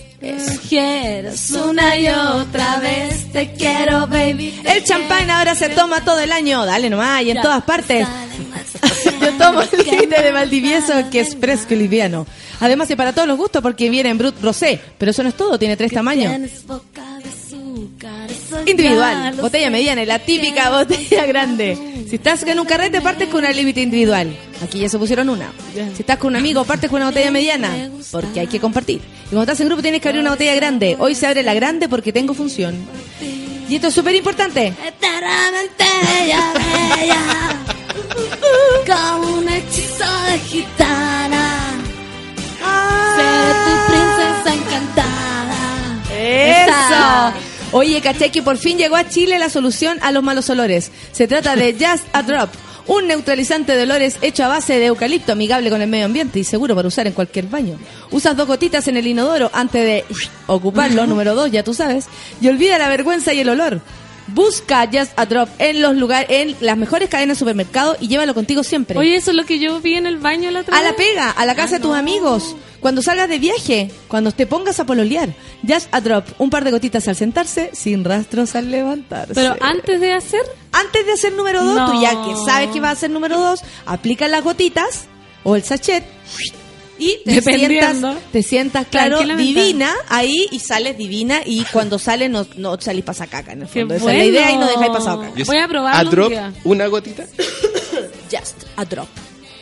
Quieres una y otra vez, te quiero, baby. El champán ahora se toma todo el año. Dale nomás, y en Ya. todas partes. <laughs> Yo tomo el cine de Valdivieso que es fresco y liviano. Además, es para todos los gustos porque viene en Brut Rosé. Pero eso no es todo, tiene tres tamaños. Individual, botella mediana y la típica botella grande. Si estás en un carrete, partes con una límite individual. Aquí ya se pusieron una. Si estás con un amigo, partes con una botella mediana. Porque hay que compartir. Y cuando estás en grupo, tienes que abrir una botella grande. Hoy se abre la grande porque tengo función. Y esto es súper importante. Eternamente bella, <laughs> bella. Como un hechizo de gitana. Seré tu princesa encantada. ¡Eso! Oye, caché que por fin llegó a Chile la solución a los malos olores. Se trata de Just a Drop, un neutralizante de olores hecho a base de eucalipto amigable con el medio ambiente y seguro para usar en cualquier baño. Usas dos gotitas en el inodoro antes de ocuparlo, número dos, ya tú sabes, y olvida la vergüenza y el olor. Busca Just a Drop en los lugares, en las mejores cadenas de supermercado y llévalo contigo siempre. Oye, eso es lo que yo vi en el baño la otra A la pega, a la casa de tus amigos. Cuando salgas de viaje, cuando te pongas a pololear. Just a drop, un par de gotitas al sentarse, sin rastros al levantarse. Pero antes de hacer, Antes de hacer número dos, No. tú ya que sabes que va a ser número dos, aplica las gotitas o el sachet y te sientas, te sientas, claro, divina ahí y sales divina y cuando sales no, no salís pasacaca en el Qué fondo. Esa bueno. es la idea y no dejáis pasado caca. Voy a probarlo A un drop, día. una gotita. <coughs> Just a drop.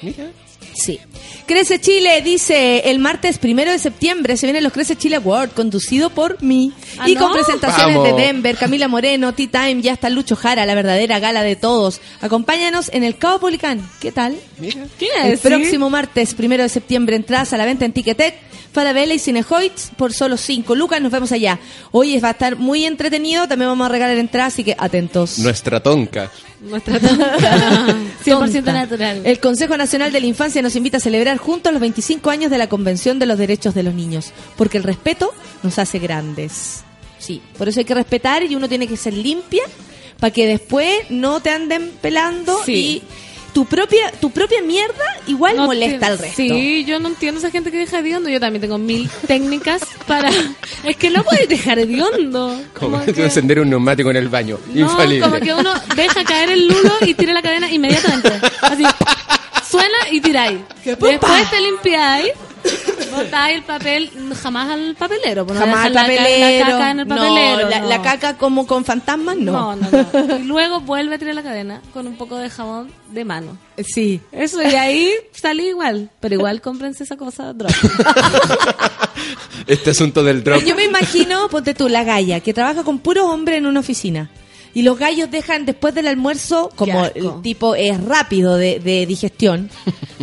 Mira. Sí. Crece Chile dice el martes primero de septiembre se vienen los Crece Chile Award conducido por mí ¿Ah, y no? con presentaciones Vamos. de Denver, Camila Moreno, Tea Time, ya está Lucho Jara, la verdadera gala de todos. Acompáñanos en el Cabo Policán. ¿Qué tal? Mira. ¿quién El próximo martes primero de septiembre entradas a la venta en Ticketek, Falabella y Cinehoids por solo 5 lucas. Nos vemos allá. Hoy va a estar muy entretenido. También vamos a regalar entradas, así que atentos. Nuestra tonca. Nuestra tonta. <laughs> 100% Tonta. natural. El Consejo Nacional de la Infancia nos invita a celebrar juntos los 25 años de la Convención de los Derechos de los Niños, porque el respeto nos hace grandes. Sí, por eso hay que respetar y uno tiene que ser limpia para que después no te anden pelando Sí. y tu propia, tu propia mierda igual No molesta te- al resto. Sí, yo no entiendo esa gente que deja hediondo. Yo también tengo mil técnicas para... <laughs> Es que no puedes dejar hediondo. Como Como <laughs> que- encender un neumático en el baño. No, Infalible. como que uno deja caer el lulo y tira la cadena inmediatamente. Así, suena y tiráis. Después te limpiáis, botáis el papel, jamás al papelero. pues no Jamás la ca- papelero. La, caca en el No, papelero. la, no. la caca como con fantasmas, no. No, no, no. Y luego vuelve a tirar la cadena con un poco de jabón de mano. Sí. Eso, y ahí salí igual. Pero igual cómprense esa cosa, drop. Este asunto del drop. Yo me imagino, ponte tú, la galla, que trabaja con puros hombres en una oficina. Y los gallos dejan después del almuerzo, como el tipo es rápido de, de digestión,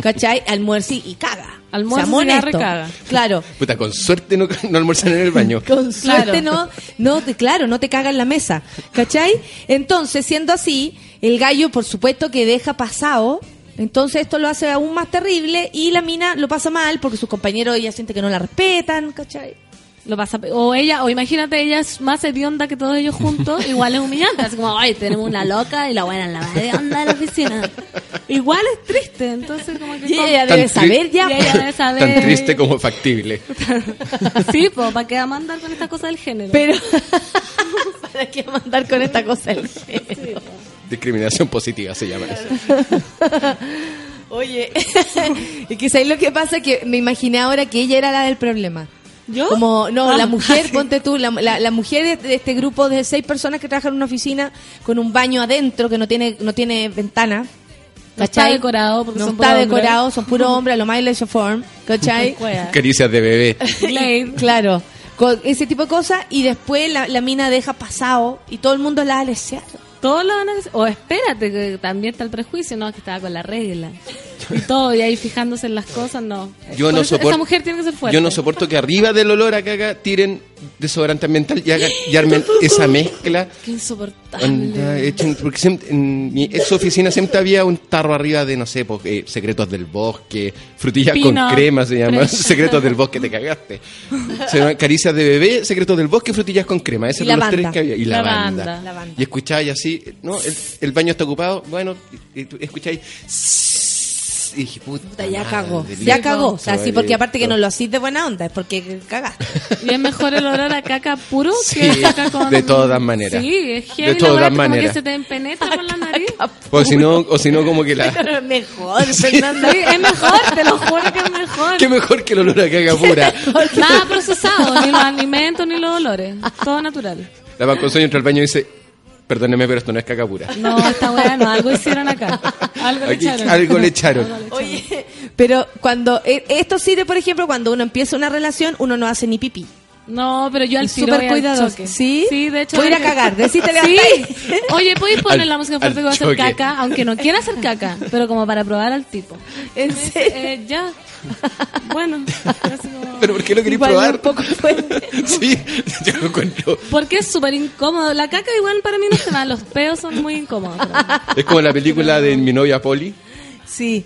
¿cachai? <laughs> Almuerzo y, caga. Cigarro y honestos. caga. Claro. Puta, con suerte no, no almuerzan en el baño. <laughs> Con suerte Claro. no, no te, claro, no te caga en la mesa, ¿cachai? Entonces, siendo así, el gallo, por supuesto, que deja pasado. Entonces esto lo hace aún más terrible y la mina lo pasa mal porque sus compañeros ella siente que no la respetan, ¿cachai? Lo pasa, o ella, o imagínate, ella es más hedionda que todos ellos juntos, <laughs> igual es humillante. Así como, ay, tenemos una loca y la buena es la más hedionda de la oficina. Igual es triste, entonces como que... Y ella debe saber ya. Y ella debe saber... Tan triste como factible. <laughs> Sí, pues, ¿para qué vamos a andar con esta cosa del género? Pero, <laughs> ¿para qué mandar con esta cosa? el género? Discriminación positiva se llama eso. Oye, y que ¿sabes lo que pasa? Que me imaginé ahora que ella era la del problema. ¿Yo? Como, no, Ah, la mujer, <laughs> sí. ponte tú, la, la, la mujer de, de este grupo de seis personas que trabajan en una oficina con un baño adentro que no tiene, no tiene ventana. No está decorado porque no son está hombres. decorado, son puros <laughs> hombres, a lo más Form, ¿cachai? <laughs> Caricias de bebé. Claro, con ese tipo de cosas y después la, la mina deja pasado y todo el mundo la va a lesear. Todos lo van a. O espérate, que también está el prejuicio, no, que estaba con la regla. Y todo, y ahí fijándose en las cosas, no. Yo Por no eso soporto. Esa mujer tiene que ser fuerte. Yo no soporto que arriba del olor a caga tiren desodorante ambiental y, hagan, y armen esa mezcla. Qué insoportable. Onda, echen- porque siempre- en mi ex oficina siempre había un tarro arriba de, no sé, pues, eh, secretos del bosque, frutillas con crema se llama, <laughs> secretos del bosque, te cagaste. Se llama caricias de bebé, secretos del bosque, frutillas con crema, esos eran los tres que había. Y La lavanda. banda. Lavanda. Y escucháis así, no, el, el baño está ocupado, bueno, y, y tú escucháis... Y dije, puta, Puta, ya madre, cagó, ya cagó. O sea, sí, porque aparte que no lo hacís de buena onda, es porque cagaste. <laughs> Y es mejor el olor a caca puro Sí, que caca con... de todas maneras. Sí, es heavy De la todas maneras. que se te penetra por la nariz. <laughs> O si no, o si no como que la... <laughs> Pero es mejor, Fernanda. Sí, es mejor, te lo juro que es mejor. Qué mejor que el olor a caga pura. Nada procesado, ni los alimentos ni los olores. Todo natural. La van con sueño entra al baño y dice, perdóneme, pero esto no es caca pura. No, esta weá no, algo hicieron acá. Algo le echaron. algo le echaron. Oye, pero cuando eh, esto sirve, por ejemplo, cuando uno empieza una relación, uno no hace ni pipí. No, pero yo al tiro súper cuidadoso. choque. ¿Sí? Sí, de hecho. Voy a ir a cagar, decís, te Sí. <laughs> Oye, ¿podéis poner Al- la música fuerte que va a hacer choque. caca? Aunque no quiera hacer caca, pero como para probar al tipo. ¿En serio? Eh, ya. Bueno. como- <laughs> ¿Pero por qué lo queréis probar? un poco fuerte. <laughs> Sí, yo lo encuentro. Porque es súper incómodo. La caca igual para mí no se va. Los peos son muy incómodos. Es como la película de mi novia Polly. Sí.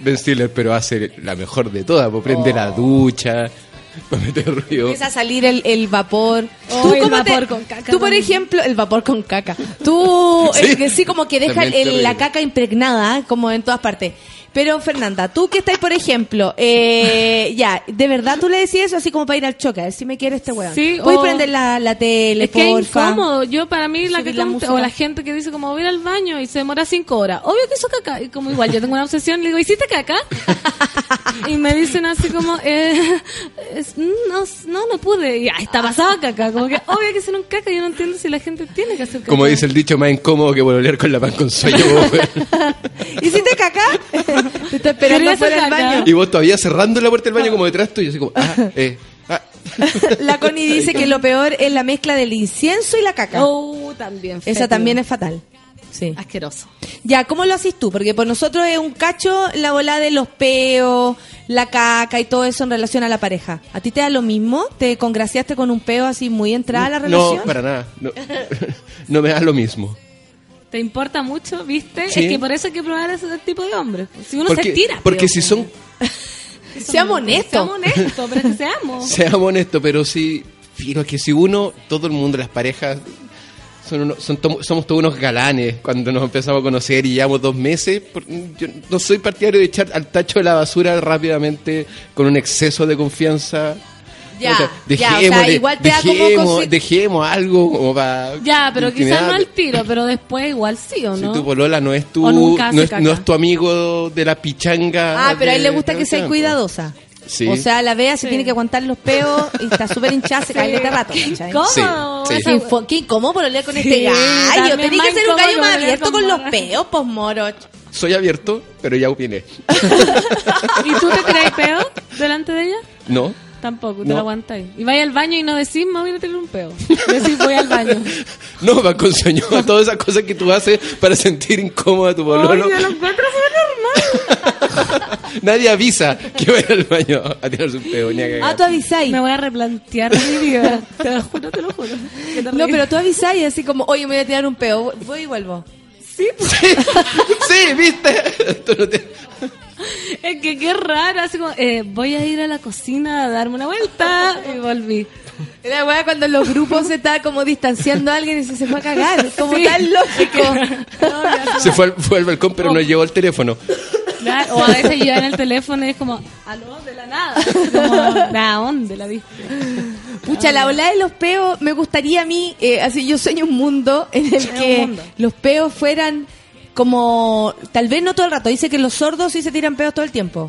Ben Stiller, pero hace la mejor de todas. Pues prende la ducha, <laughs> para meter ruido. Empieza a salir el, el vapor. Oh, el cómo vapor con caca Tú, por también. ejemplo, el vapor con caca. Tú, <laughs> Sí. es que sí, como que deja el- la caca impregnada, como en todas partes. Pero, Fernanda, tú que estás, por ejemplo, eh, <laughs> ya, ¿de verdad tú le decías eso así como para ir al choque? A ver si me quiere este weón. Sí, ¿Puedes o- prender la, la tele, Es que es incómodo. Yo, para mí, la Subir música. o la gente que dice como voy a ir al baño y se demora cinco horas. Obvio que hizo caca. Y como igual, yo tengo una obsesión, le digo, ¿hiciste caca? <laughs> y me dicen así como, eh, es- no, no, no pude. Y ahí está pasada caca. Como que, obvio que hicieron caca. Yo no entiendo si la gente tiene que hacer caca. Como dice el dicho, más incómodo que volver con la pan con sueño. <laughs> ¿Hiciste caca? Te estoy esperando fuera del baño. y vos todavía cerrando la puerta del baño como detrás tuyo, así como, ah, eh, ah. <laughs> La Connie dice que lo peor es la mezcla del incienso y la caca. Oh, también. Esa también es fatal. Sí. Asqueroso. Ya, ¿cómo lo haces tú? Porque por nosotros es un cacho la bola de los peos, la caca y todo eso en relación a la pareja. ¿A ti te da lo mismo? ¿Te congraciaste con un peo así muy entrada a la relación? No, para nada. No, <laughs> no me da lo mismo. ¿Te importa mucho, viste? Sí. Es que por eso hay que probar ese tipo de hombres. Si uno Porque, se tira. porque si <laughs> son, Seamos honestos. Seamos honestos, pero que seamos. <laughs> seamos honestos, pero si, fijo, es que si uno, todo el mundo, las parejas, Son uno- son somos todos unos galanes cuando nos empezamos a conocer y llevamos dos meses. por- yo no soy partidario de echar al tacho de la basura rápidamente con un exceso de confianza. Ya, O sea, ya, o sea, dejémosle- igual te da como dejemos, dejemos algo como para. Ya, pero quizás no al tiro, pero después igual sí o Si no. tu polola no es tu, no es, caca. no es tu amigo de la pichanga. Ah, pero a él le gusta que sea cuidadosa. Sí. O sea, la vea se tiene que aguantar los peos y está súper hinchada, se <laughs> cae de rato. ¿cachai? ¿Cómo? Sí, sí. Qué, incómodo por oler con Sí, este gallo. Tenía que más ser un gallo más abierto con con los peos, pues moro. Soy abierto, pero ya opiné. <laughs> ¿Y tú te crees peo delante de ella? ¿No? Tampoco, te No. lo aguantáis. Y vais al baño y no decís, me voy a tener un peo. Decís, voy al baño. <laughs> No, va con sueño. Todas esas cosas que tú haces para sentir incómoda a tu pololo. Ay, yo lo encuentro súper normal. <laughs> Nadie avisa que va a ir al baño a tirarse un peo ni a cagar. Ah, tú avisáis. Me voy a replantear mi vida. <laughs> Te lo juro, te lo juro. No, pero tú avisáis así como, oye, me voy a tirar un peo. Voy y vuelvo. Sí, ¿viste? Tú no te- Es que qué raro, así como, eh, voy a ir a la cocina a darme una vuelta y volví. La weá cuando en los grupos se está como distanciando a alguien y se, se fue a cagar. Es como Sí. tan lógico. <laughs> Se fue al, fue al balcón, pero no llevó el teléfono. Claro, O a veces yo en el teléfono y es como, aló, de la nada. Como, ¿de dónde la viste? Pucha, la ola de los peos, me gustaría a mí, eh, así yo sueño un mundo en el que mundo. los peos fueran como, tal vez no todo el rato, dice que los sordos sí se tiran peos todo el tiempo.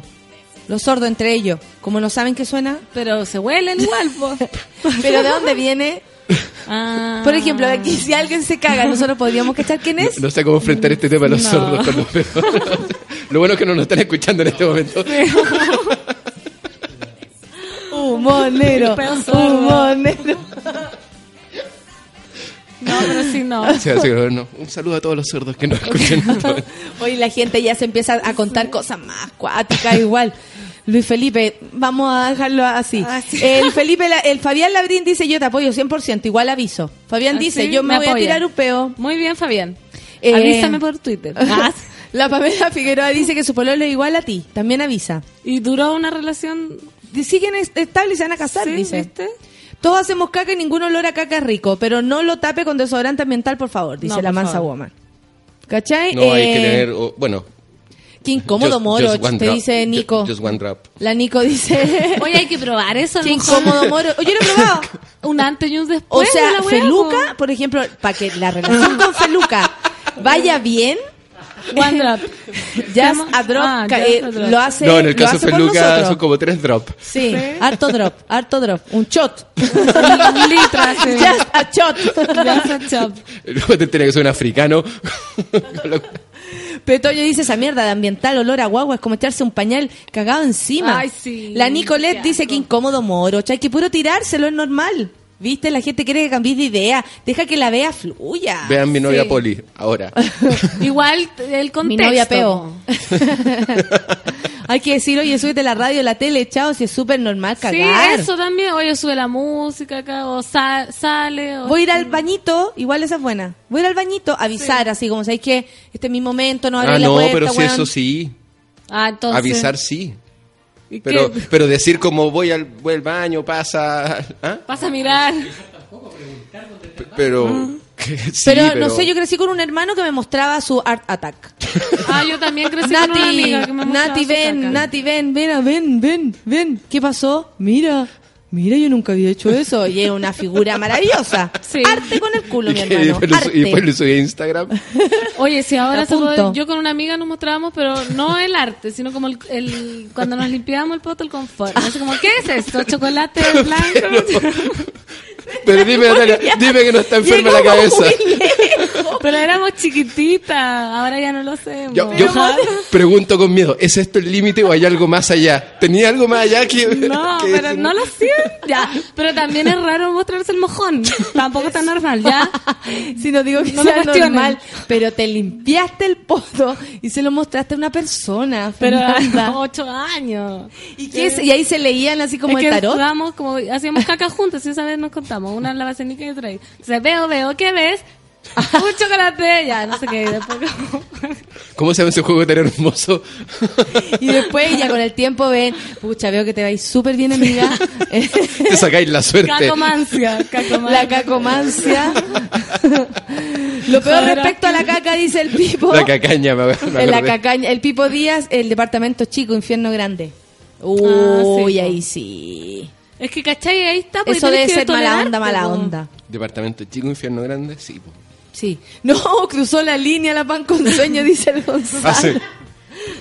Los sordos entre ellos, como no saben qué suena. Pero se huelen igual. <laughs> Pero ¿de dónde viene? Ah. Por ejemplo, aquí si alguien se caga, nosotros podríamos cachar quién es. No sé cómo enfrentar este tema de los No. sordos con los <laughs> peos. <laughs> Lo bueno es que no nos están escuchando en este momento. Humor negro, No, pero sí, no. <laughs> Sí. Un saludo a todos los sordos que nos escuchan. <laughs> Hoy la gente ya se empieza a contar cosas más cuáticas igual. Luis Felipe, vamos a dejarlo así. Ah, sí. El Felipe, la- el Fabián Labrín dice yo te apoyo 100%, igual aviso. Fabián ¿Ah, dice sí? yo me, Me voy a tirar un peo. Muy bien, Fabián. Eh, Avísame por Twitter. <laughs> La Pamela Figueroa dice que su pololo es igual a ti, también avisa. ¿Y duró una relación? Siguen est- estables y se van a casar, Sí, dice. ¿viste? Todos hacemos caca y ningún olor a caca es rico, pero no lo tape con desodorante ambiental, por favor, dice No, la mansa favor. woman. ¿Cachai? No, hay Eh, que tener. o- bueno. Qué incómodo, just- Moro, just te drop. dice Nico. Just one drop. La Nico dice... <laughs> Oye, hay que probar eso. Qué incómodo, Moro. Oye, lo he probado. <laughs> Un antes y un O después. sea, de la wea, Feluca, por ejemplo, para que la relación con Feluca vaya bien. One <laughs> drop. Just a Drop Ah, Just eh, a Drop. lo hace No, en el caso de Feluca son como tres drops. Sí, harto drop, harto drop. Un shot. <laughs> Litra, sí. <laughs> Just a shot. Just a chop. Luego te tiene que ser un africano. Petoyo dice esa mierda de ambiental, olor a guagua, es como echarse un pañal cagado encima. Ay, sí. La Nicolette dice que incómodo moro, hay que puro tirárselo, es normal. ¿Viste? La gente quiere que cambies de idea. Deja que la vea fluya. Vean mi novia Sí. Poli, ahora. <laughs> Igual el contexto. Mi novia peo. <laughs> Hay que decir, oye, súbete la radio, la tele, chao, si es súper normal Sí, cagar. eso también. Oye, sube la música acá, o sa- sale. O... Voy a ir al bañito, igual esa es buena. Voy a ir al bañito, avisar así, como sabéis que este es mi momento, no abrir ah, la no, puerta, pero sí, weón. eso sí. Ah, entonces. Avisar sí. ¿Y Pero, qué? pero decir como voy al, voy al baño, pasa. <laughs> ¿ah? Vas a mirar. Pero. <laughs> que sí, pero, no sé, yo crecí con un hermano que me mostraba su Art Attack. <laughs> Ah, yo también crecí con una Nati, amiga que me mostraba Nati, su ven. Nati, ven, ven, ah, ven, ven, ven. ¿Qué pasó? Mira, mira, yo nunca había hecho eso. Y es una figura maravillosa. Sí. Arte con el culo, mi Y hermano. después lo su- y después Arte. lo subí a Instagram. <laughs> Oye, si ahora se puede- yo con una amiga nos mostrábamos, pero no el arte, sino como el, el- cuando nos limpiábamos el poto el confort. Así como, ¿qué es esto? ¿Chocolate <laughs> blanco? Pero dime, Natalia, dime que no está enferma la cabeza. <laughs> <laughs> pero éramos chiquititas, ahora ya no lo sé. Yo, yo <laughs> pregunto con miedo, ¿es esto el límite o hay algo más allá? ¿Tenía algo más allá que.? No, <laughs> que- pero no lo siento. Ya, pero también es raro mostrarse el mojón. Tampoco es tan normal, ¿ya? Si no digo que No sea normal, pero te limpiaste el poto y se lo mostraste a una persona. Pero a ocho años. ¿Y, qué es? y ahí se leían así como es el tarot. jugábamos como hacíamos caca juntas y esa vez nos contamos una en la basenica y otra ahí. Entonces veo, veo, ¿qué ves? Un chocolate, ya, no sé qué. y Después, como- ¿Cómo se llama ese juego tan hermoso? Y después ya con el tiempo ven, pucha, veo que te vais súper bien, amiga. Te sacáis la suerte. cacomancia, cacomancia. La cacomancia. Lo peor respecto a la caca, dice el Pipo. La cacaña, me, me En la cacaña, el Pipo Díaz, el departamento chico, infierno grande. Ah, Uy, sí, ahí sí. Es que, ¿cachai? Ahí está. pues, Eso debe ser mala onda, mala onda. Departamento chico, infierno grande, sí. po. Sí. No, cruzó la línea la pan con sueño, dice el Gonzalo. <laughs> Hace,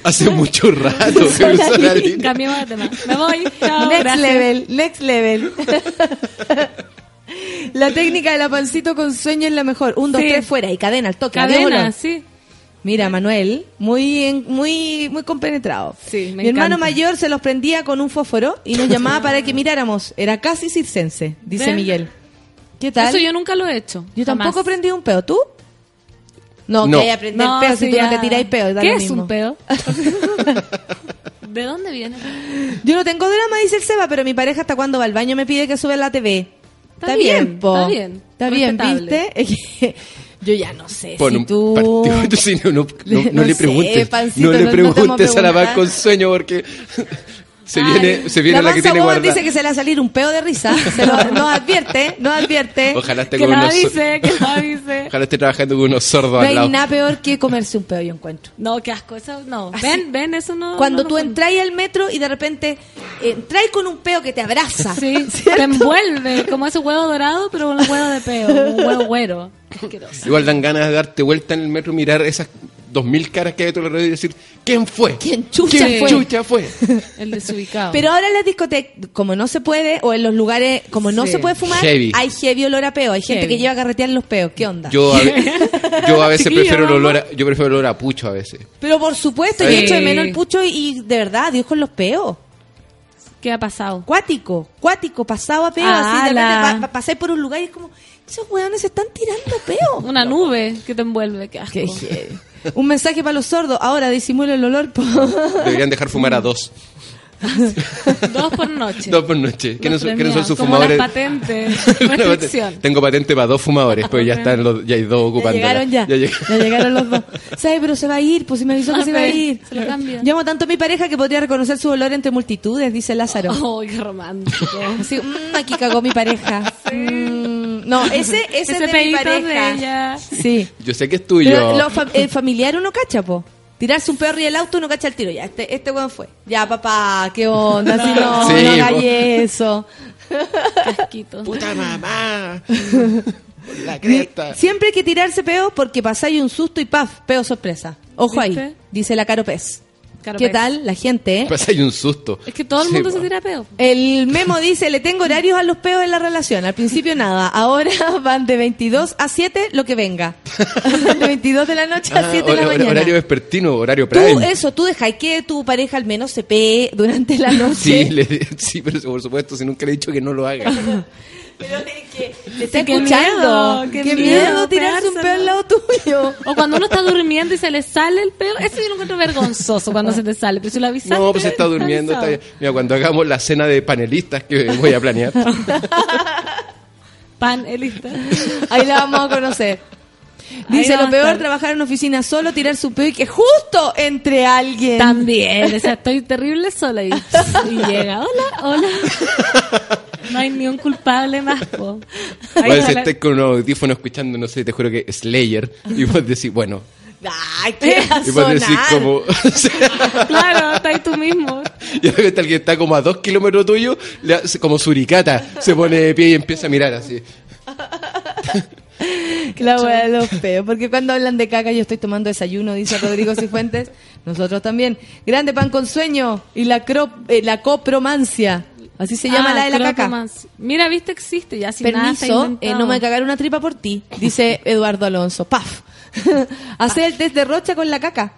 hace mucho rato que Cruzó la línea. línea. Cambiemos de tema. Me voy. Chao, Next gracias. level, next level. la técnica de la pancito con sueño es la mejor. Un, dos, Sí. tres, fuera y cadena al toque. Cadena, sí. Mira, Manuel, muy en- muy muy compenetrado. Sí, me Mi hermano encanta. mayor se los prendía con un fósforo y nos llamaba para que miráramos. Era casi circense, dice ¿Ven? Miguel. ¿Qué tal? Eso yo nunca lo he hecho. Yo jamás. tampoco aprendí un peo. ¿Tú? No, No. que haya aprender No, peo si tú no te tiráis peo. da ¿Qué lo es mismo. un peo? <laughs> ¿De dónde viene? Yo no tengo drama, dice el Seba, pero mi pareja hasta cuando va al baño me pide que sube la TV. Está bien, po. está bien. Está bien. ¿viste? <laughs> Yo ya no sé Pon si tú... partido, <laughs> no, no, no, no No le sé, preguntes, Pancito, no le no- no te vamos a preguntes a la paz con sueño porque se viene, se viene la la, que tiene guardada. dice que se le va a salir un peo de risa. Se lo, nos advierte, nos advierte. Ojalá esté Que con lo unos, avise, que lo avise. ojalá esté trabajando con unos sordos No al hay lado. nada peor que comerse un peo, yo encuentro. No, qué asco. Eso no. Así. Ven, ven, eso no. Cuando no tú entras al metro y de repente entras con un peo que te abraza. Sí, <laughs> ¿cierto? te envuelve como ese huevo dorado, pero un huevo de peo, un huevo güero. Asqueroso. Igual dan ganas de darte vuelta en el metro, mirar esas dos mil caras que hay a tu alrededor y decir, ¿quién fue? ¿Quién chucha ¿Quién fue? chucha fue? <laughs> El desubicado. Pero ahora en las discotecas, como no se puede, o en los lugares, como no Sí. se puede fumar, Heavy. hay heavy olor a peo. Hay gente Heavy. que lleva a carretear los peos. ¿Qué onda? Yo a, ve- <laughs> yo a veces Chiquillo, prefiero el olor a, yo prefiero el olor a pucho a veces. Pero por supuesto, yo Sí. echo de menos el pucho y, y de verdad, Dios con los peos. ¿Qué ha pasado? Cuático, cuático, pasado a peo. Ah, así de la- repente pa- pa- pasáis por un lugar y es como, esos hueones se están tirando peo. <laughs> Una nube que te envuelve, qué asco. Qué heavy. Un mensaje para los sordos. Ahora disimula el olor. po. Deberían dejar fumar a dos. <laughs> <laughs> Dos por noche. Dos por noche. ¿Quiénes son, quiénes son sus como fumadores? las patentes. <laughs> Restricción. Tengo patente para dos fumadores, pero ya están los, ya hay dos Ya ocupando. llegaron ya. Ya, llegaron. llegaron los dos. <laughs> ¿Sabes? Pero se va a ir, pues si me avisó que Ah, se iba a ir. se lo cambio. Llamo tanto a mi pareja que podría reconocer su olor entre multitudes, dice Lázaro. Oh, qué romántico. Así, "Mm, aquí cagó mi pareja. Mm, no, ese, ese, Ese es de mi pareja. de ella. Sí. Yo sé que es tuyo. Pero lo fa- el familiar uno cacha, po. Tirarse un perro y el auto uno cacha el tiro. Ya, este, este weón fue. Ya, papá, qué onda. Si no, <laughs> Sí, no hagáis eso. <laughs> Casquito. Puta mamá. <laughs> La cresta. Siempre hay que tirarse peo porque pasáis un susto y paf, peo sorpresa. Ojo ¿Viste? ahí, dice la Caro Pez. Caro ¿Qué tal la gente? eh? <laughs> Pasa hay un susto. Es que todo el Sí, mundo po. se tira peo. El memo dice, le tengo horarios a los peos en la relación. Al principio nada, ahora <laughs> van de 22 a 7 lo que venga. <laughs> de 22 de la noche a Ah, 7 de la hor- mañana. horario vespertino, horario Tú, prime. eso, tú dejas que tu pareja al menos se pee durante la noche. Sí, le- sí, pero por supuesto, si nunca le he dicho que no lo haga. Pero es que te está Qué escuchando. miedo, qué, qué miedo, miedo tirarse un peo al lado tuyo. O cuando uno está durmiendo y se le sale el peo. Eso yo lo encuentro vergonzoso cuando se te sale. Pero si lo avisaste. No, pues está durmiendo. está bien. Mira, cuando hagamos la cena de panelistas que voy a planear. <laughs> Panelista. Ahí la vamos a conocer. Dice, lo peor, trabajar en una oficina solo, tirar su peo y que justo entre alguien. También. O sea, <laughs> estoy terrible sola y, y llega. Hola, hola. <laughs> No hay ni un culpable más. Po. A Ahí veces ojalá- estés con unos audífonos escuchando, no sé, te juro que Slayer. Y vos decís, bueno. Ay, qué Y vos decís como... <laughs> Claro, está ahí tú mismo. y de repente alguien está como a dos kilómetros tuyo, le hace como suricata, se pone de pie y empieza a mirar así. <laughs> La wea de los peos. Porque cuando hablan de caca, yo estoy tomando desayuno, dice Rodrigo Cifuentes. Nosotros también. Grande pan con sueño y la, cro- eh, la copromancia. Así se llama Ah, la de la caca. Mira, viste, existe ya. Sin nada Permiso, inventado. eh, no me cagar una tripa por ti, dice <laughs> Eduardo Alonso. Paf. <laughs> Hacer el test de rocha con la caca.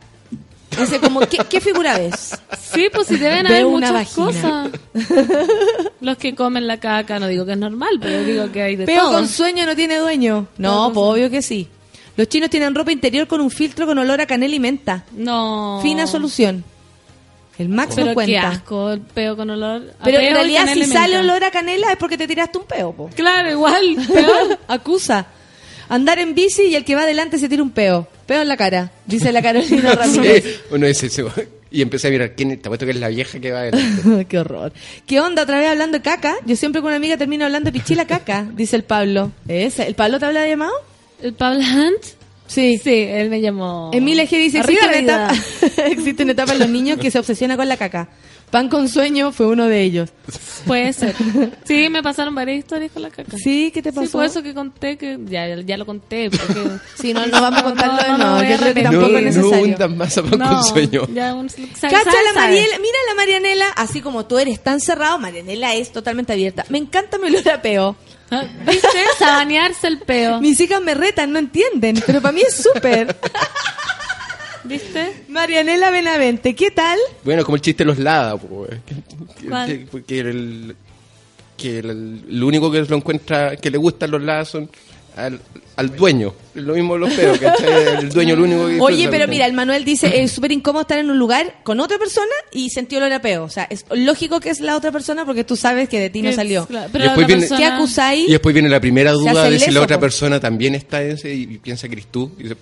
Dice como, ¿qué, qué figura ves? Sí, pues si deben haber muchas vagina. cosas. <laughs> Los que comen la caca, no digo que es normal, pero digo que hay de Peo todo. con sueño no tiene dueño. No, pues obvio que sí. Los chinos tienen ropa interior con un filtro con olor a canela y menta. No. Fina solución. El Max Pero no qué cuenta. asco, el peo con olor. a Pero peo en y realidad canela si y sale olor a canela es porque te tiraste un peo, po. Claro, igual, peor. <laughs> Acusa. Andar en bici y el que va adelante se tira un peo. Peo en la cara, dice la Carolina <laughs> Ramírez. Sí, uno dice eso. Y empecé a mirar quién te apuesto que es la vieja que va adelante. <laughs> Qué horror. ¿Qué onda otra vez hablando de caca? Yo siempre con una amiga termino hablando de pichila caca, dice el Pablo. ¿Ese? ¿El Pablo te habla de llamado? ¿El Pablo Hunt? Sí. Sí, él me llamó. Emilia G dice, existe una, etapa, <laughs> existe una etapa en los niños que se obsesiona con la caca. Pan con sueño fue uno de ellos. <laughs> Puede ser. Sí, me pasaron varias historias con la caca. Sí, ¿qué te pasó? Sí, por eso que conté que ya, ya lo conté. Porque... <laughs> Sí, no, no vamos a contarlo de nuevo, a yo creo que repetir. tampoco no, es no necesario. hundan más a pan No, con sueño. Ya un, Cacha la Mariela, mira la Marianela, así como tú eres tan cerrado, Marianela es totalmente abierta. Me encanta mi olor a peo. ¿Viste? Sabanearse el peo. Mis hijas me retan, no entienden, pero para mí es súper. <laughs> ¿Viste? Marianela Benavente, ¿qué tal? Bueno, como el chiste de los Lada, po, eh. que, el, que el, lo único que lo encuentra, que le gustan los Lada son al, al dueño. Lo mismo los peos, ¿cachai? <laughs> El dueño lo único que Oye, pero mira, el Manuel dice, es súper incómodo estar en un lugar con otra persona y sentir olor a peo. O sea, es lógico que es la otra persona porque tú sabes que de ti no salió. claro, Y pero después la viene- persona- ¿Qué acusáis? Y después viene la primera duda de si la otra persona también está en ese y, y piensa que eres tú. Y dice,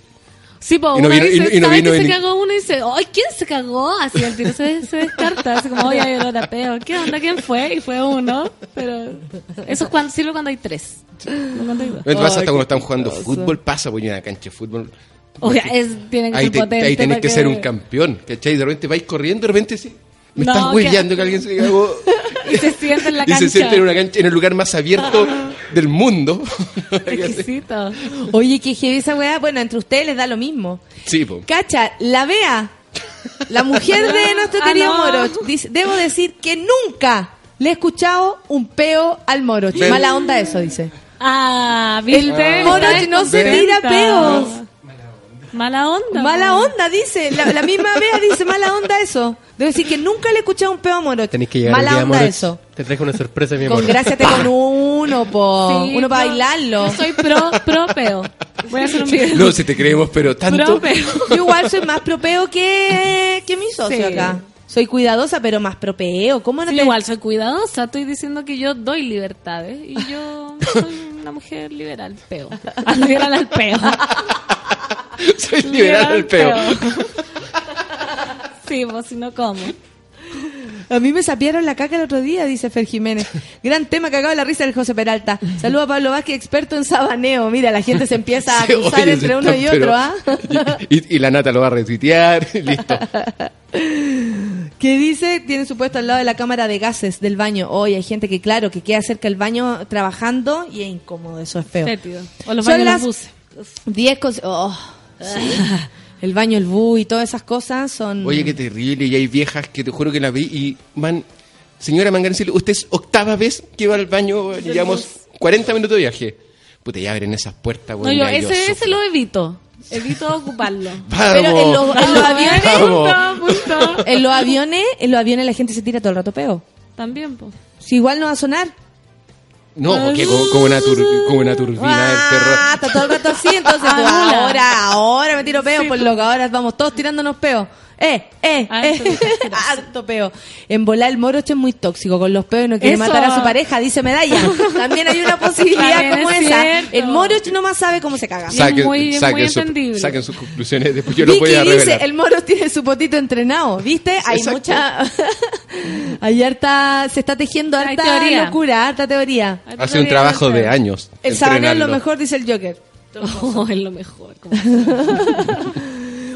Sí, pues uno vino- dice, y no ¿sabe vino que se ni- cagó uno y dice, ¡ay, quién se cagó! Así el tiro se, se descarta, así como, oye, hay olor a peo. ¿Qué onda? ¿Quién fue? Y fue uno, pero eso es cuando, sirve cuando hay tres. No cuando hay dos. Pasa hasta cuando están jugando fútbol, pasa por una cancha de fútbol. O sea, es, tienen que ahí, ser te- potentes ahí tenés que ser un campeón, ¿cachai? De repente vais corriendo, de repente sí. Me No, estás que- huellando que alguien se cagó. <laughs> Y se siente en la <laughs> y cancha. se siente en una cancha, en el lugar más abierto <laughs> del mundo. Exquisito. Oye, qué heavy esa weá. Bueno, entre ustedes les da lo mismo. sí, po. Cacha, la Bea, la mujer de nuestro Ah, querido no. Moroch, dice, debo decir que nunca le he escuchado un peo al Moroch. Mala onda eso, dice. Ah, ¿viste? El Moroch Está no se tira peos. Mala onda. Mala onda, dice. La, la misma <laughs> Bea dice mala onda eso. Debo decir que nunca le he escuchado un peo a Moroch. Tenéis que llegar Mala onda Moroch. eso. Te trajo una sorpresa, mi amor. Congráciate <laughs> con uno, po. Sí, uno para no, bailarlo. Yo soy pro, pro peo. Voy a hacer un video. No, si te creemos, pero tanto. Pro peo. Yo igual soy más propeo que, que mi socio Sí. acá. Soy cuidadosa, pero más propeo. ¿Cómo no Sí, te- igual soy cuidadosa, estoy diciendo que yo doy libertades y yo soy una mujer liberal, peo. <laughs> Liberal al peo. <laughs> Soy liberal al peo. <laughs> Sí, pues si no como. A mí me sapiaron la caca el otro día, dice Fer Jiménez. Gran tema cagado de la risa del José Peralta. Saludos a Pablo Vázquez, experto en sabaneo. Mira, la gente se empieza a <laughs> acusar oye, entre uno y otro, ¿ah? Y, y la nata lo va a retuitear, listo. que dice, tiene su puesto al lado de la cámara de gases del baño. Hoy hay gente que, claro, que queda cerca del baño trabajando y es incómodo, eso es feo. Fétido. O los Son baños las los buses. 10 cosas. Oh, sí. <laughs> El baño, el bu y todas esas cosas son. Oye, qué terrible. Y hay viejas que te juro que la vi y man. Señora Mangancillo, usted es octava vez que va al baño, digamos, 40 minutos de viaje. Puta, ya abren esas puertas, No, weón, yo ese, ese lo evito. Evito <laughs> ocuparlo. Vamos. Pero en los, en los aviones, Vamos. Punto. en los aviones, en los aviones la gente se tira todo el rato peo. También, pues. Si igual no va a sonar. No, que como, como una, tur- como una turbina del perro. Ah, está todo el rato así, entonces <laughs> Anula. ahora, ahora me tiro peo, Sí, por po. lo que ahora vamos todos tirándonos peo. Eh, eh, Ah, eh. Harto <laughs> peo. En volar el morocho es muy tóxico con los peos y no quiere Eso. matar a su pareja, dice Medalla. <laughs> También hay una posibilidad También como es esa. cierto. El morocho nomás sabe cómo se caga. Sa- muy- es muy su- entendible. saquen sus conclusiones, después yo lo voy Vicky a dice, revelar. el moro tiene su potito entrenado, ¿viste? Hay Exacto. mucha... <laughs> Hay harta... Se está tejiendo harta teoría. locura, harta teoría. Hace un trabajo de años. El sabaneo es lo mejor, dice el Joker. Oh, es lo mejor.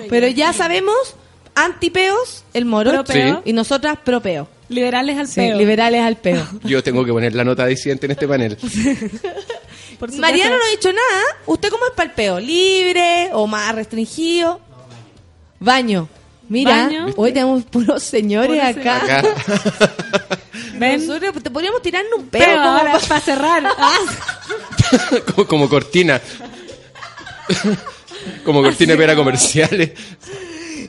Pero ya sabemos, antipeos, el moro. Sí. Y nosotras, propeo. Liberales al Sí, peo. liberales al peo. <laughs> Yo tengo que poner la nota disidente en este panel. <laughs> Mariano no ha dicho nada. ¿Usted cómo es para el peo? ¿Libre o más restringido? Baño. Mira, Baño. hoy tenemos puros señores acá. Acá. <laughs> Ven. Nosotros te podríamos tirarnos un peo. Para cerrar. Ah, como, como cortina. como cortina para comerciales.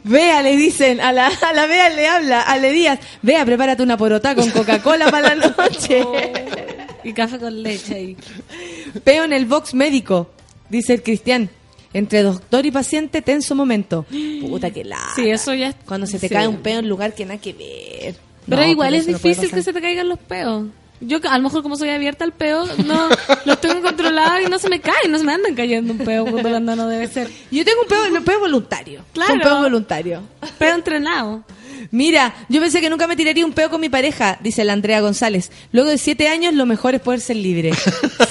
Vea, le dicen, a la, a la Vea le habla, a Le Díaz, Vea, prepárate una porotá con <laughs> Coca-Cola para la noche. y café con leche ahí. Peo en el box médico, dice el Cristian. Entre doctor y paciente, tenso momento. Puta que la. Sí, eso ya Cuando se te sí. cae un peo en lugar que nada que ver. Pero No, igual es no difícil que se te caigan los peos. Yo a lo mejor como soy abierta al peo, no los tengo controlados y no se me caen, no se me andan cayendo un peo cuando no debe ser. Yo tengo un peo, un peo voluntario. Claro. Un peo voluntario. Peo entrenado. Mira, yo pensé que nunca me tiraría un peo con mi pareja, dice la Andrea González. Luego de siete años, lo mejor es poder ser libre.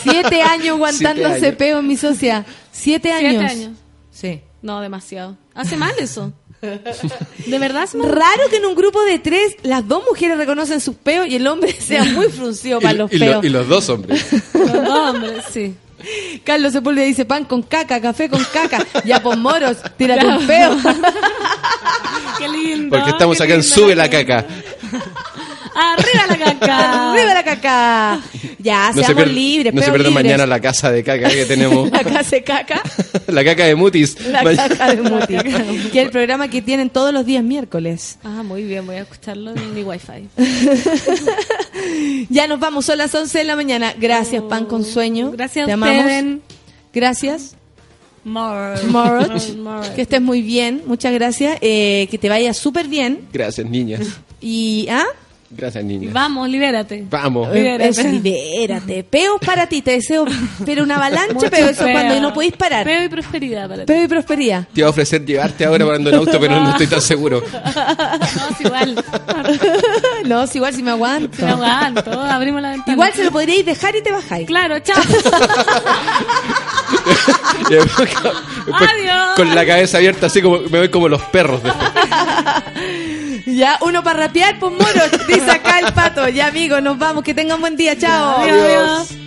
siete <laughs> años aguantándose Siete años. peo en mi socia. Siete años. Siete años. Sí. No, demasiado. Hace mal eso. De verdad mal. Raro que en un grupo de tres las dos mujeres reconocen sus peos y el hombre <laughs> sea muy fruncido para los y, lo- peos. y los dos hombres. <laughs> Los dos hombres, sí. Carlos Sepúlveda dice pan con caca, café con caca. Ya por moros, tírate un peo. <laughs> Qué lindo. Porque estamos qué acá en. Sube la Caca. Arriba la caca. Arriba la caca. Ya, No se seamos pierde, libres, no se peos pierda libres. mañana la casa de caca que tenemos. <laughs> La casa de caca. <laughs> la caca de Mutis. La caca de <laughs> Muti. Que es el programa que tienen todos los días miércoles. Ah, muy bien, voy a escucharlo en mi wifi. Ya nos vamos, son las 11 de la mañana. Gracias, Pan con Sueño. Gracias Te a amamos. ustedes. Gracias. Moroch. Moroch. Moroch. Que estés muy bien. Muchas gracias. Eh, que te vaya súper bien. Gracias, niñas. Y, ¿ah? Gracias, niñas. Vamos, libérate. Vamos. Libérate. Eso, libérate. Peos para ti. Te deseo, pero una avalancha, Mucho pero eso peo. cuando no podéis parar. Peo y prosperidad para ti. Peo y prosperidad. Te iba a ofrecer llevarte ahora parando en auto, pero no estoy tan seguro. <laughs> No, es igual. <laughs> no, es igual si me aguanto. Me aguanto. Abrimos la ventana. Igual se lo podríais dejar y te bajáis. Claro, chao. <laughs> Después Adiós. Con la cabeza abierta, así como me voy como los perros. después. <laughs> Ya, uno para rapear, pues moro, dice acá el pato. Ya, amigos, nos vamos. Que tengan buen día. Chao. Adiós. It's